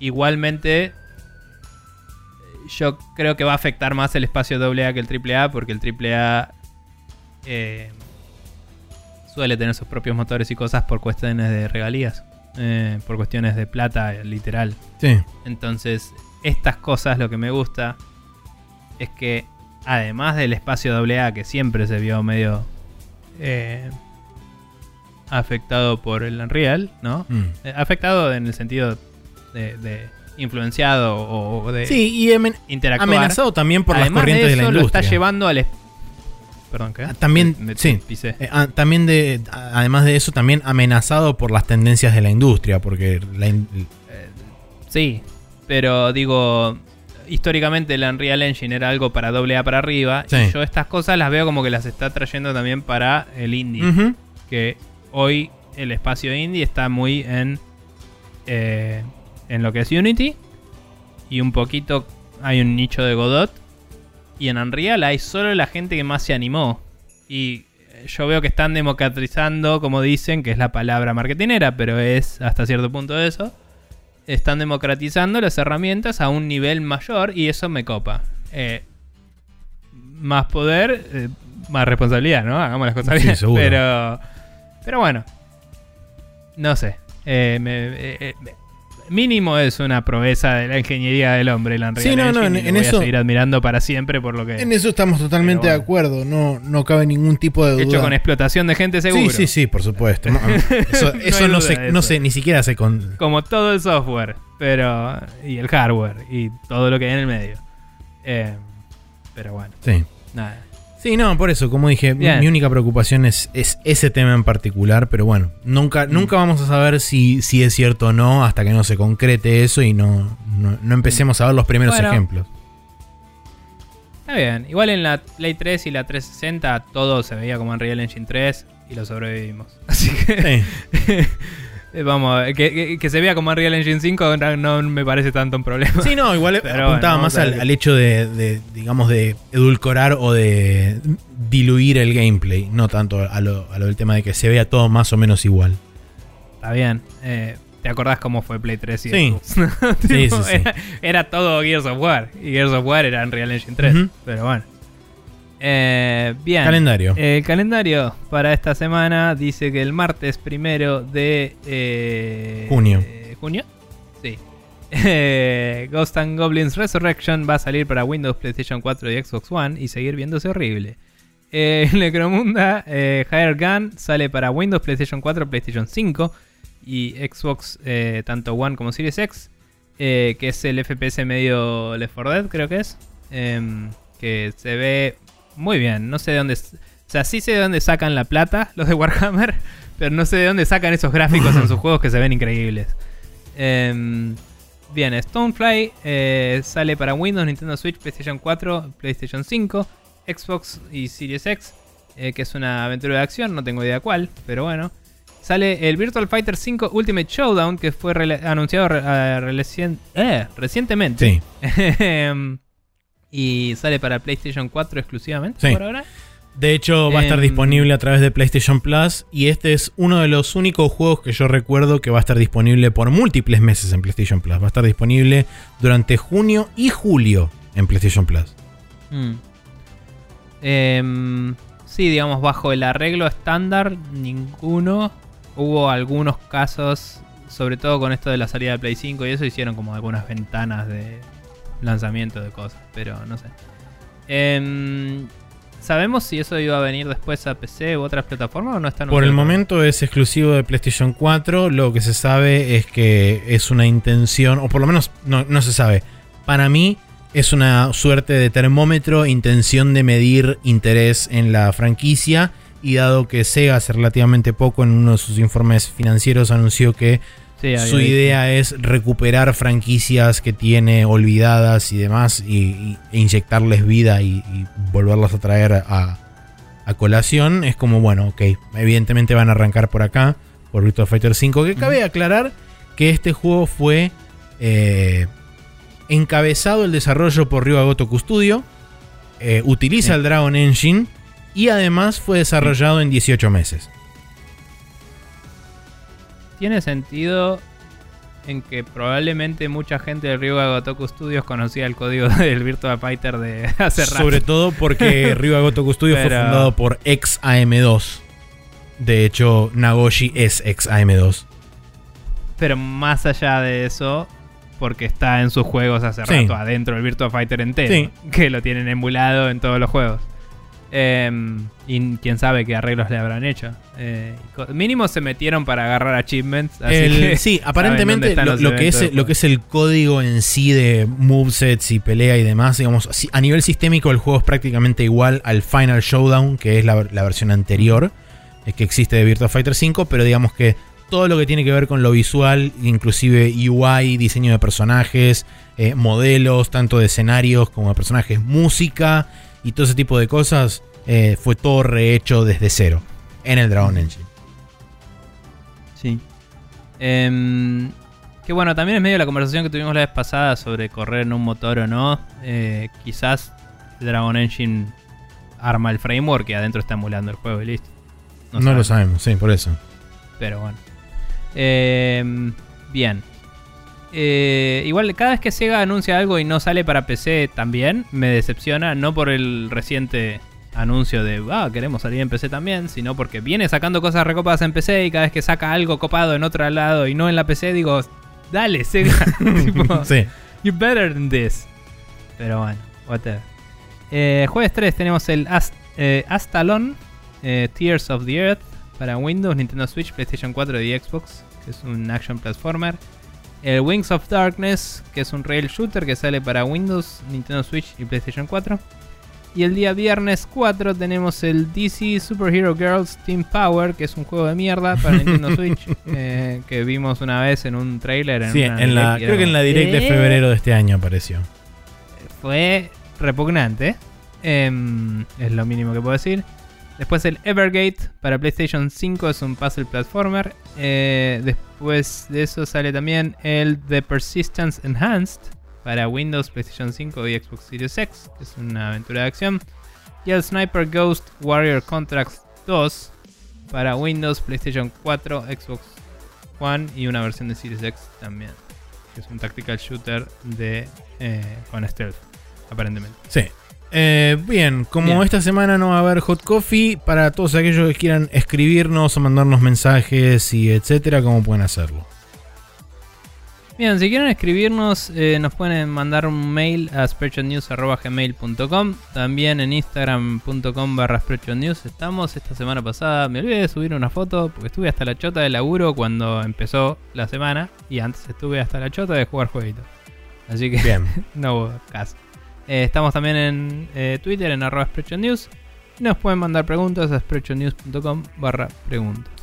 igualmente, yo creo que va a afectar más el espacio AA que el AAA porque el AAA eh, suele tener sus propios motores y cosas por cuestiones de regalías, eh, por cuestiones de plata, eh, literal. Sí. Entonces, estas cosas lo que me gusta es que además del espacio AA que siempre se vio medio eh, afectado por el Unreal, ¿no? Mm. Eh, afectado en el sentido de, de influenciado o de Sí, y amen- interactuar. amenazado también por las Además corrientes de, de, la eso, lo industria. está llevando al... Perdón, ¿qué? Ah, también, Me- me sí. Eh, también de, además de eso, también amenazado por las tendencias de la industria, porque la in- Sí, pero digo, históricamente el Unreal Engine era algo para doble A para arriba. Sí. Y yo estas cosas las veo como que las está trayendo también para el indie. Que hoy el espacio indie está muy en, eh, en lo que es Unity. Y un poquito hay un nicho de Godot. Y en Unreal hay solo la gente que más se animó. Y eh, yo veo que están democratizando, como dicen, que es la palabra marketinera, pero es hasta cierto punto eso están democratizando las herramientas a un nivel mayor y eso me copa. Eh, más poder, eh, más responsabilidad, ¿no? Hagamos las cosas Sí, bien. seguro. Pero, pero bueno, no sé. Eh, me- mínimo es una proeza de la ingeniería del hombre, el Unreal Sí, no, no, en- en voy eso- a seguir admirando para siempre por lo que En eso estamos totalmente de acuerdo, no, no cabe ningún tipo de duda. hecho con explotación de gente seguro. Sí, sí, sí, por supuesto. Eso, No eso se, no se, ni siquiera se con... Como todo el software, pero y el hardware y todo lo que hay en el medio. Eh, pero bueno, Sí. nada. Sí, no, por eso, como dije, mi, Bien. mi única preocupación es, es ese tema en particular, pero bueno, nunca, Mm. nunca vamos a saber si, si es cierto o no hasta que no se concrete eso y no, no, no empecemos a ver los primeros Bueno. ejemplos. Está bien. Igual en la Play 3 y la 360 todo se veía como en Real Engine 3 y lo sobrevivimos. Así que Sí. eh, vamos, que, que- que se vea como en Real Engine 5 no, no me parece tanto un problema. Sí, no, igual Pero apuntaba bueno, más al, al hecho de, de, digamos, de edulcorar o de diluir el gameplay, no tanto a lo, a lo del tema de que se vea todo más o menos igual. Está bien. Eh, ¿Te acordás cómo fue Play 3 y Sí. Sí, sí, sí. Era, era todo Gears of War. Y Gears of War era en Real Engine 3. Ujú. Pero bueno. Eh, bien. Calendario. El calendario para esta semana dice que el martes primero de eh, Junio. eh, ¿Junio? Sí. Eh, Ghost and Goblins Resurrection va a salir para Windows, PlayStation 4 y Xbox One y seguir viéndose horrible. Eh, Necromunda eh, Higher Gun sale para Windows, PlayStation 4, PlayStation 5 y Xbox eh, tanto One como Series X, eh, que es el FPS medio Left 4 Dead, creo que es. Em, que se ve muy bien. No sé de dónde. O sea, sí sé de dónde sacan la plata los de Warhammer, pero no sé de dónde sacan esos gráficos en sus juegos que se ven increíbles. Em, bien, Stonefly eh, sale para Windows, Nintendo Switch, PlayStation 4, PlayStation 5, Xbox y Series X, eh, que es una aventura de acción, no tengo idea cuál, pero bueno. Sale el Virtual Fighter 5 Ultimate Showdown, que fue anunciado re- eh, recientemente. Sí. Y sale para PlayStation 4 exclusivamente Sí. por ahora. De hecho, va a estar Em, disponible a través de PlayStation Plus. Y este es uno de los únicos juegos que yo recuerdo que va a estar disponible por múltiples meses en PlayStation Plus. Va a estar disponible durante junio y julio en PlayStation Plus. Mm. Em, sí, digamos, bajo el arreglo estándar, ninguno. Hubo algunos casos, sobre todo con esto de la salida de Play 5 y eso, hicieron como algunas ventanas de lanzamiento de cosas, pero no sé. Em, ¿Sabemos si eso iba a venir después a PC u otras plataformas o no está Por el momento es exclusivo de PlayStation 4. Lo que se sabe es que es una intención, o por lo menos no, no se sabe. Para mí es una suerte de termómetro, intención de medir interés en la franquicia. Y dado que Sega hace relativamente poco en uno de sus informes financieros anunció que Sí, su idea es recuperar franquicias que tiene olvidadas y demás y, y- e inyectarles vida y, y volverlas a traer a, a colación. Es como, bueno, ok, evidentemente van a arrancar por acá, por Virtua Fighter 5. Que cabe aclarar que este juego fue eh, encabezado el desarrollo por Ryuga Gotoku Studio, eh, utiliza Sí. el Dragon Engine y además fue desarrollado en 18 meses. Tiene sentido en que probablemente mucha gente de Ryuga Gotoku Studios conocía el código del Virtua Fighter de hace rato. Sobre todo porque Ryuga Gotoku Studio fue fundado por ex AM2. De hecho, Nagoshi es ex AM2. Pero más allá de eso, porque está en sus juegos hace Sí. rato adentro del Virtua Fighter entero, Sí. que lo tienen emulado en todos los juegos. Em, y quién sabe qué arreglos le habrán hecho. Eh, mínimo se metieron para agarrar achievements. Así El- que sí, aparentemente lo, que es, lo que es el código en sí de movesets y pelea y demás, digamos, a nivel sistémico el juego es prácticamente igual al Final Showdown, que es la, la versión anterior eh, que existe de Virtua Fighter 5, pero digamos que todo lo que tiene que ver con lo visual, inclusive UI, diseño de personajes, eh, modelos, tanto de escenarios como de personajes, música y todo ese tipo de cosas, eh, fue todo rehecho desde cero en el Dragon Engine. Sí. Em, que bueno, también es medio la conversación que tuvimos la vez pasada sobre correr en un motor o no. Eh, quizás Dragon Engine arma el framework y adentro está emulando el juego y listo. No, lo sabemos, sí, por eso. Pero bueno. Em, bien. Eh, igual cada vez que Sega anuncia algo y no sale para PC también, me decepciona. No por el reciente anuncio de, ah, queremos salir en PC también, sino porque viene sacando cosas recopadas en PC y cada vez que saca algo copado en otro lado y no en la PC, digo, Dale, Sega. Tipo, sí. You better than this. Pero bueno, whatever. Eh, jueves 3 tenemos el Ast eh, Astalon Tears of the Earth para Windows, Nintendo Switch, PlayStation 4 y Xbox, que es un action platformer. El Wings of Darkness, que es un rail shooter que sale para Windows, Nintendo Switch y PlayStation 4. Y el día viernes 4 tenemos el DC Superhero Girls Team Power, que es un juego de mierda para Nintendo Switch, eh, que vimos una vez en un trailer. En Sí, en la, creo que en la direct de febrero de este año apareció. fue repugnante. Em, es lo mínimo que puedo decir. Después el Evergate para PlayStation 5 es un puzzle platformer. Eh, después de eso sale también el The Persistence Enhanced para Windows, PlayStation 5 y Xbox Series X, que es una aventura de acción. Y el Sniper Ghost Warrior Contracts 2 para Windows, PlayStation 4, Xbox One y una versión de Series X también. Que es un tactical shooter de eh, con stealth, aparentemente. Sí. Eh, bien, como Bien. esta semana no va a haber hot coffee, para todos aquellos que quieran escribirnos o mandarnos mensajes y etcétera, ¿cómo pueden hacerlo? Bien, si quieren escribirnos, eh, nos pueden mandar un mail a spreadshotnews.gmail.com También en instagram.com barra spreadshotnews estamos. Esta semana pasada me olvidé de subir una foto porque estuve hasta la chota de laburo cuando empezó la semana. Y antes estuve hasta la chota de jugar jueguitos. Así que Bien. no hubo caso. Eh, estamos también en eh, Twitter, en arroba. Y nos pueden mandar preguntas a spreadshotnews.com barra preguntas.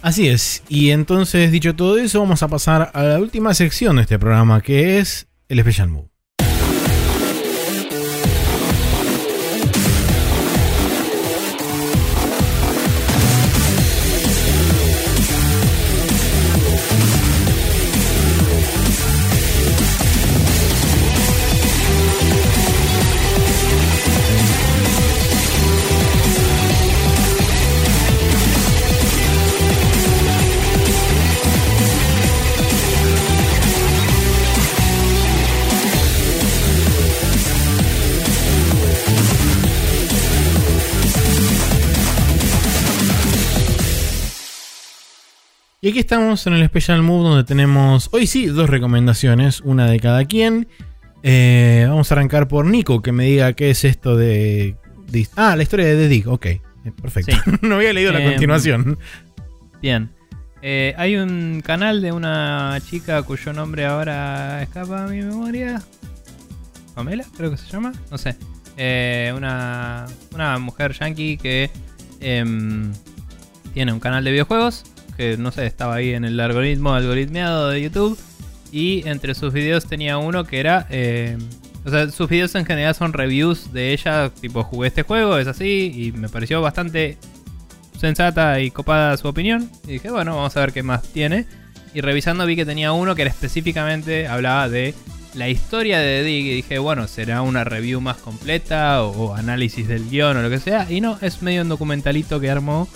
Así es. Y entonces, dicho todo eso, vamos a pasar a la última sección de este programa, que es el Special Move. Y aquí estamos en el Special Move donde tenemos, hoy sí, dos recomendaciones, una de cada quien. Eh, vamos a arrancar por Nico, que me diga qué es esto de... de- ah, la historia de The Dig, ok. Perfecto. Sí. no había leído la Em, continuación. Bien. Eh, hay un canal de una chica cuyo nombre ahora escapa a mi memoria. Pamela, creo que se llama. No sé. Eh, una, una mujer yankee que em, tiene un canal de videojuegos. Que no sé, estaba ahí en el algoritmo algoritmeado de YouTube. Y entre sus videos tenía uno que era. eh, o sea, sus videos en general son reviews de ella. Tipo, jugué este juego, es así. Y me pareció bastante sensata y copada su opinión. Y dije, bueno, vamos a ver qué más tiene. Y revisando vi que tenía uno que era específicamente hablaba de la historia de Dig. Y dije, bueno, será una review más completa o, o análisis del guion o lo que sea. Y no, es medio un documentalito que armó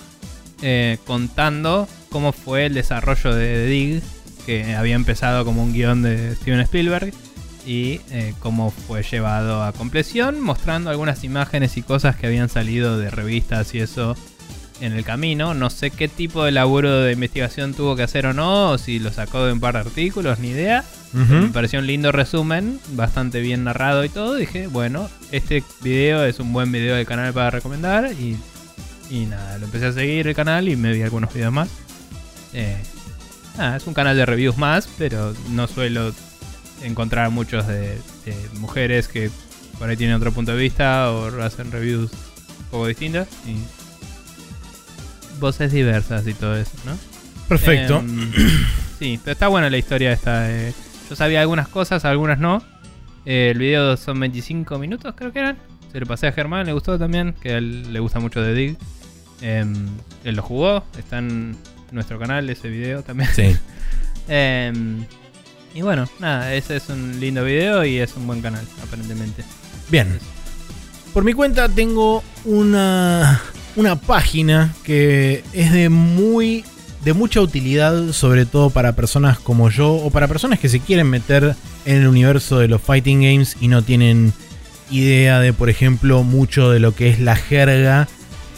eh, contando cómo fue el desarrollo de The Dig. Que había empezado como un guion de Steven Spielberg. Y eh, cómo fue llevado a compleción, mostrando algunas imágenes y cosas que habían salido de revistas y eso en el camino. No sé qué tipo de laburo de investigación tuvo que hacer o no, o si lo sacó de un par de artículos, ni idea. Me pareció un lindo resumen, bastante bien narrado y todo. Dije, bueno, este video es un buen video del canal para recomendar. Y, y nada, lo empecé a seguir el canal y me vi algunos videos más. Eh, nada, es un canal de reviews más, pero no suelo encontrar muchos de, de mujeres que por ahí tienen otro punto de vista o hacen reviews un poco distintas. Y voces diversas y todo eso, ¿no? Perfecto. Em, sí, pero está buena la historia esta. eh. Yo sabía algunas cosas, algunas no. Eh, el video son 25 minutos, creo que eran. Se lo pasé a Germán, le gustó también, que a él le gusta mucho de Dig. Em, él lo jugó, está en nuestro canal ese video también. sí. Em, y bueno, nada, ese es un lindo video y es un buen canal, aparentemente. Bien. Por mi cuenta tengo una, una página que es de muy de mucha utilidad, sobre todo para personas como yo o para personas que se quieren meter en el universo de los fighting games y no tienen idea de, por ejemplo, mucho de lo que es la jerga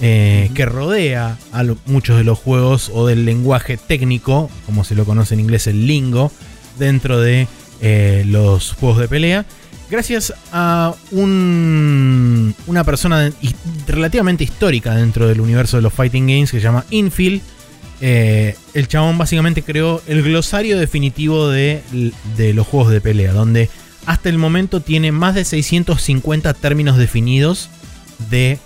eh, que rodea a lo- muchos de los juegos o del lenguaje técnico, como se lo conoce en inglés el lingo. dentro de eh, los juegos de pelea. Gracias a un- una persona relativamente histórica dentro del universo de los fighting games que se llama Infield. Eh, el chabón básicamente creó el glosario definitivo de, de los juegos de pelea, donde hasta el momento tiene más de 650 términos definidos de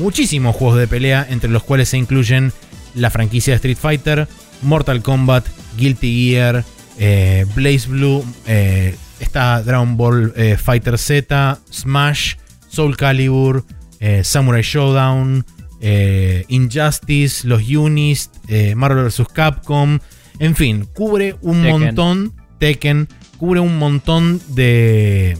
muchísimos juegos de pelea, entre los cuales se incluyen la franquicia de Street Fighter, Mortal Kombat, Guilty Gear, eh, Blaze Blue, eh, está Dragon Ball eh, Fighter Z, Smash, Soul Calibur, eh, Samurai Showdown, Injustice, los Unis, Marvel vs. Capcom, en fin, cubre un Tekken. montón, Tekken, cubre un montón de,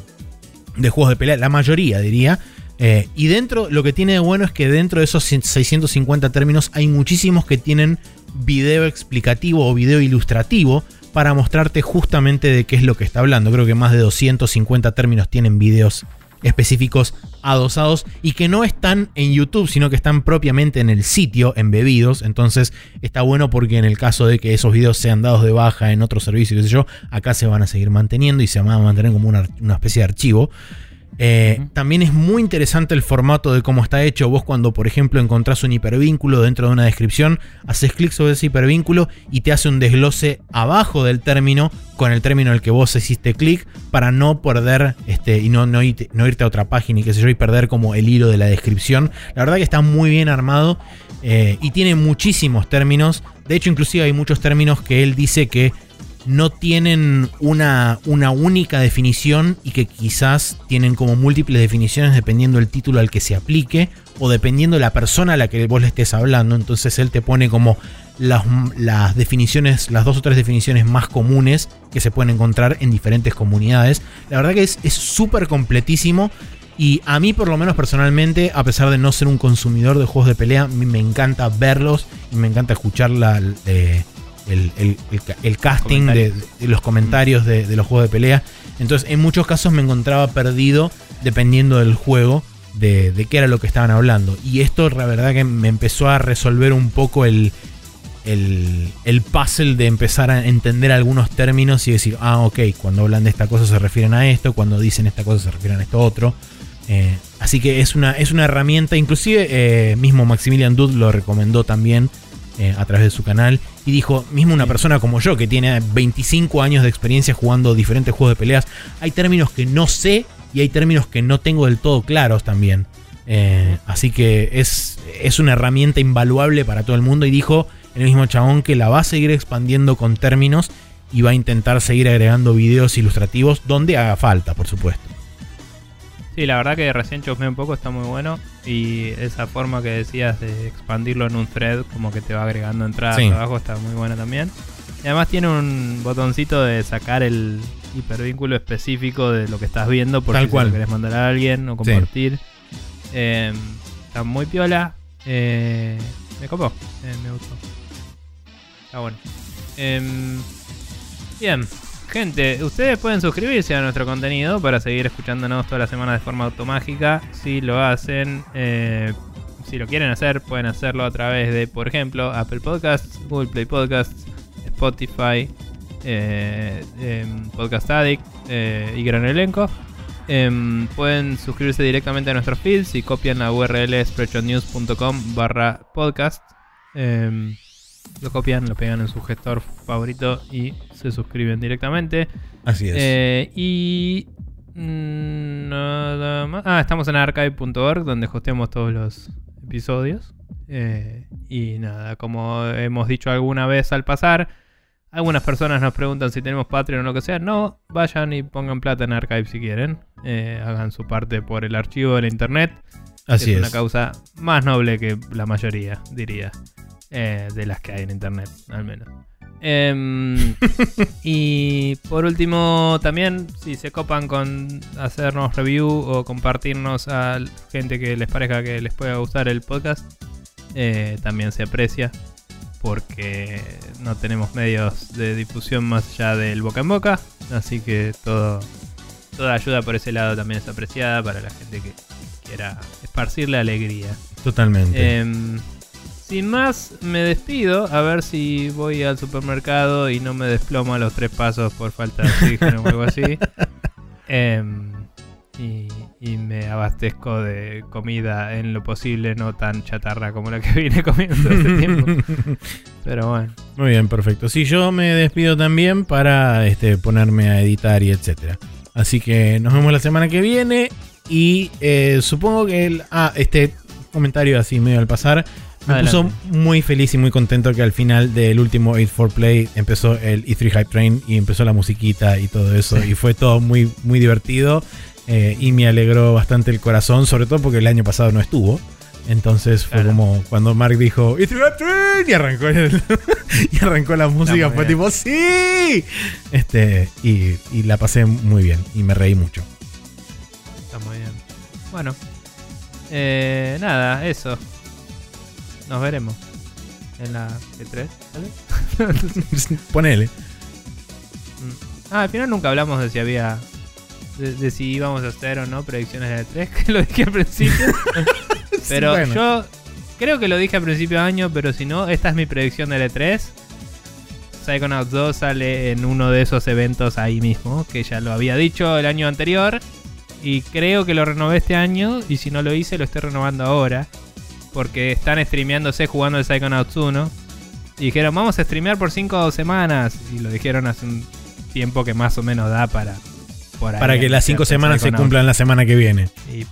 de juegos de pelea, la mayoría diría. Eh, y dentro, lo que tiene de bueno es que dentro de esos 650 términos hay muchísimos que tienen video explicativo o video ilustrativo para mostrarte justamente de qué es lo que está hablando. Creo que más de 250 términos tienen videos específicos adosados y que no están en YouTube, sino que están propiamente en el sitio embebidos. Entonces está bueno porque en el caso de que esos videos sean dados de baja en otro servicio, qué sé yo, acá se van a seguir manteniendo y se van a mantener como una, una especie de archivo. Eh. También es muy interesante el formato de cómo está hecho. Vos cuando, por ejemplo, encontrás un hipervínculo dentro de una descripción, haces clic sobre ese hipervínculo y te hace un desglose abajo del término con el término al que vos hiciste clic para no perder este, y no, no, irte, no irte a otra página y qué sé yo y perder como el hilo de la descripción. La verdad que está muy bien armado eh, y tiene muchísimos términos. De hecho, inclusive hay muchos términos que él dice que no tienen una, una única definición y que quizás tienen como múltiples definiciones dependiendo del título al que se aplique o dependiendo de la persona a la que vos le estés hablando. Entonces él te pone como las, las definiciones, las dos o tres definiciones más comunes que se pueden encontrar en diferentes comunidades. La verdad que es súper completísimo. Y a mí, por lo menos personalmente, a pesar de no ser un consumidor de juegos de pelea, me encanta verlos y me encanta escuchar la, el, el- el ca- el casting de, los comentarios de, de los juegos de pelea. Entonces, en muchos casos me encontraba perdido dependiendo del juego, de, de qué era lo que estaban hablando. Y esto, la verdad, que me empezó a resolver un poco el, el, el puzzle de empezar a entender algunos términos y decir, ah, ok, cuando hablan de esta cosa se refieren a esto, cuando dicen esta cosa se refieren a esto otro. Eh, así que es una, es una herramienta, inclusive eh, mismo Maximilian Dude lo recomendó también eh, a través de su canal y dijo, mismo una persona como yo que tiene 25 años de experiencia jugando diferentes juegos de peleas, hay términos que no sé y hay términos que no tengo del todo claros también. Eh, así que es, es una herramienta invaluable para todo el mundo y dijo el mismo chabón que la va a seguir expandiendo con términos y va a intentar seguir agregando videos ilustrativos donde haga falta, por supuesto. Sí, la verdad que recién chusmeé un poco, está muy bueno. Y esa forma que decías de expandirlo en un thread, como que te va agregando entradas Sí. abajo, está muy buena también. Y además tiene un botoncito de sacar el hipervínculo específico de lo que estás viendo, por Tal si se cual. lo querés mandar a alguien o compartir. Eh, está muy piola. Eh, me copó, eh, me gustó. Está bueno. Em, bien, gente, ustedes pueden suscribirse a nuestro contenido para seguir escuchándonos toda la semana de forma automágica. Si lo hacen, eh, si lo quieren hacer, pueden hacerlo a través de, por ejemplo, Apple Podcasts, Google Play Podcasts, Spotify, eh, em, Podcast Addict eh, y Gran Elenco. Em, pueden suscribirse directamente a nuestros feeds si copian la URL spreadshotnews.com barra podcast. Lo copian, lo pegan en su gestor favorito y se suscriben directamente. Así es. Eh, y nada más. Ah, estamos en archive.org donde hosteamos todos los episodios. Eh, y nada, como hemos dicho alguna vez al pasar, algunas personas nos preguntan si tenemos Patreon o lo que sea. No, vayan y pongan plata en archive si quieren. Eh, hagan su parte por el archivo de la internet. Así es, es. una causa más noble que la mayoría, diría. Eh, de las que hay en internet, al menos. Em, y por último, también, si se copan con hacernos review o compartirnos a gente que les parezca que les pueda gustar el podcast, eh, también se aprecia. Porque no tenemos medios de difusión más allá del boca en boca. Así que todo, toda ayuda por ese lado también es apreciada para la gente que quiera esparcirle alegría. Totalmente. Sin más, me despido. A ver si voy al supermercado y no me desplomo a los tres pasos por falta de oxígeno o algo así. Em, y, y me abastezco de comida en lo posible, no tan chatarra como la que vine comiendo este tiempo. Pero bueno. Muy bien, perfecto. Sí, yo me despido también para este, ponerme a editar y etcétera. Así que nos vemos la semana que viene. Y eh, supongo que el. Ah, este comentario así medio al pasar. Me Adelante. puso muy feliz y muy contento que al final del último 8-4 Play empezó el E3 Hype Train y empezó la musiquita y todo eso. Y fue todo muy, muy divertido. eh, y me alegró bastante el corazón, sobre todo porque el año pasado no estuvo. Entonces fue Claro. como cuando Mark dijo E3 Hype Train y arrancó, el- y arrancó la música. Fue tipo ¡Sí! Este, y, y la pasé muy bien y me reí mucho. Está muy bien. Bueno. Eh, nada, eso. Nos veremos. En la E3, ¿vale? Ponele. Ah, al final nunca hablamos de si había. De, de si íbamos a hacer o no predicciones de E3, que lo dije al principio. pero bueno. yo creo que lo dije al principio de año, pero si no, esta es mi predicción del E3. Psychonauts 2 sale en uno de esos eventos ahí mismo, que ya lo había dicho el año anterior. Y creo que lo renové este año, y si no lo hice, lo estoy renovando ahora. Porque están streameándose jugando el Psychonauts 1. Y dijeron, vamos a streamear por 5 semanas. Y lo dijeron hace un tiempo que más o menos da para... por ahí Para que las cinco anunciarse el semanas se cumplan la semana que viene. Y,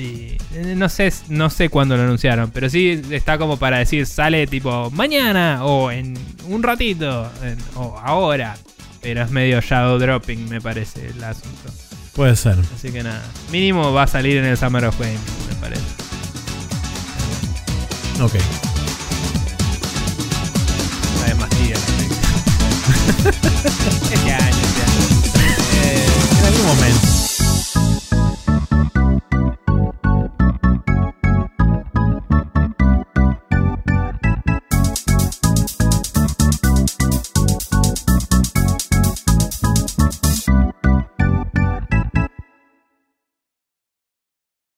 y, eh, no sé, no sé cuándo lo anunciaron, pero sí está como para decir sale tipo mañana o en un ratito en- o ahora. Pero es medio shadow dropping, me parece el asunto. Puede ser. Así que nada, mínimo va a salir en el Summer of Game, me parece. Ok. Además, tía, este año, este año. Eh, En algún momento.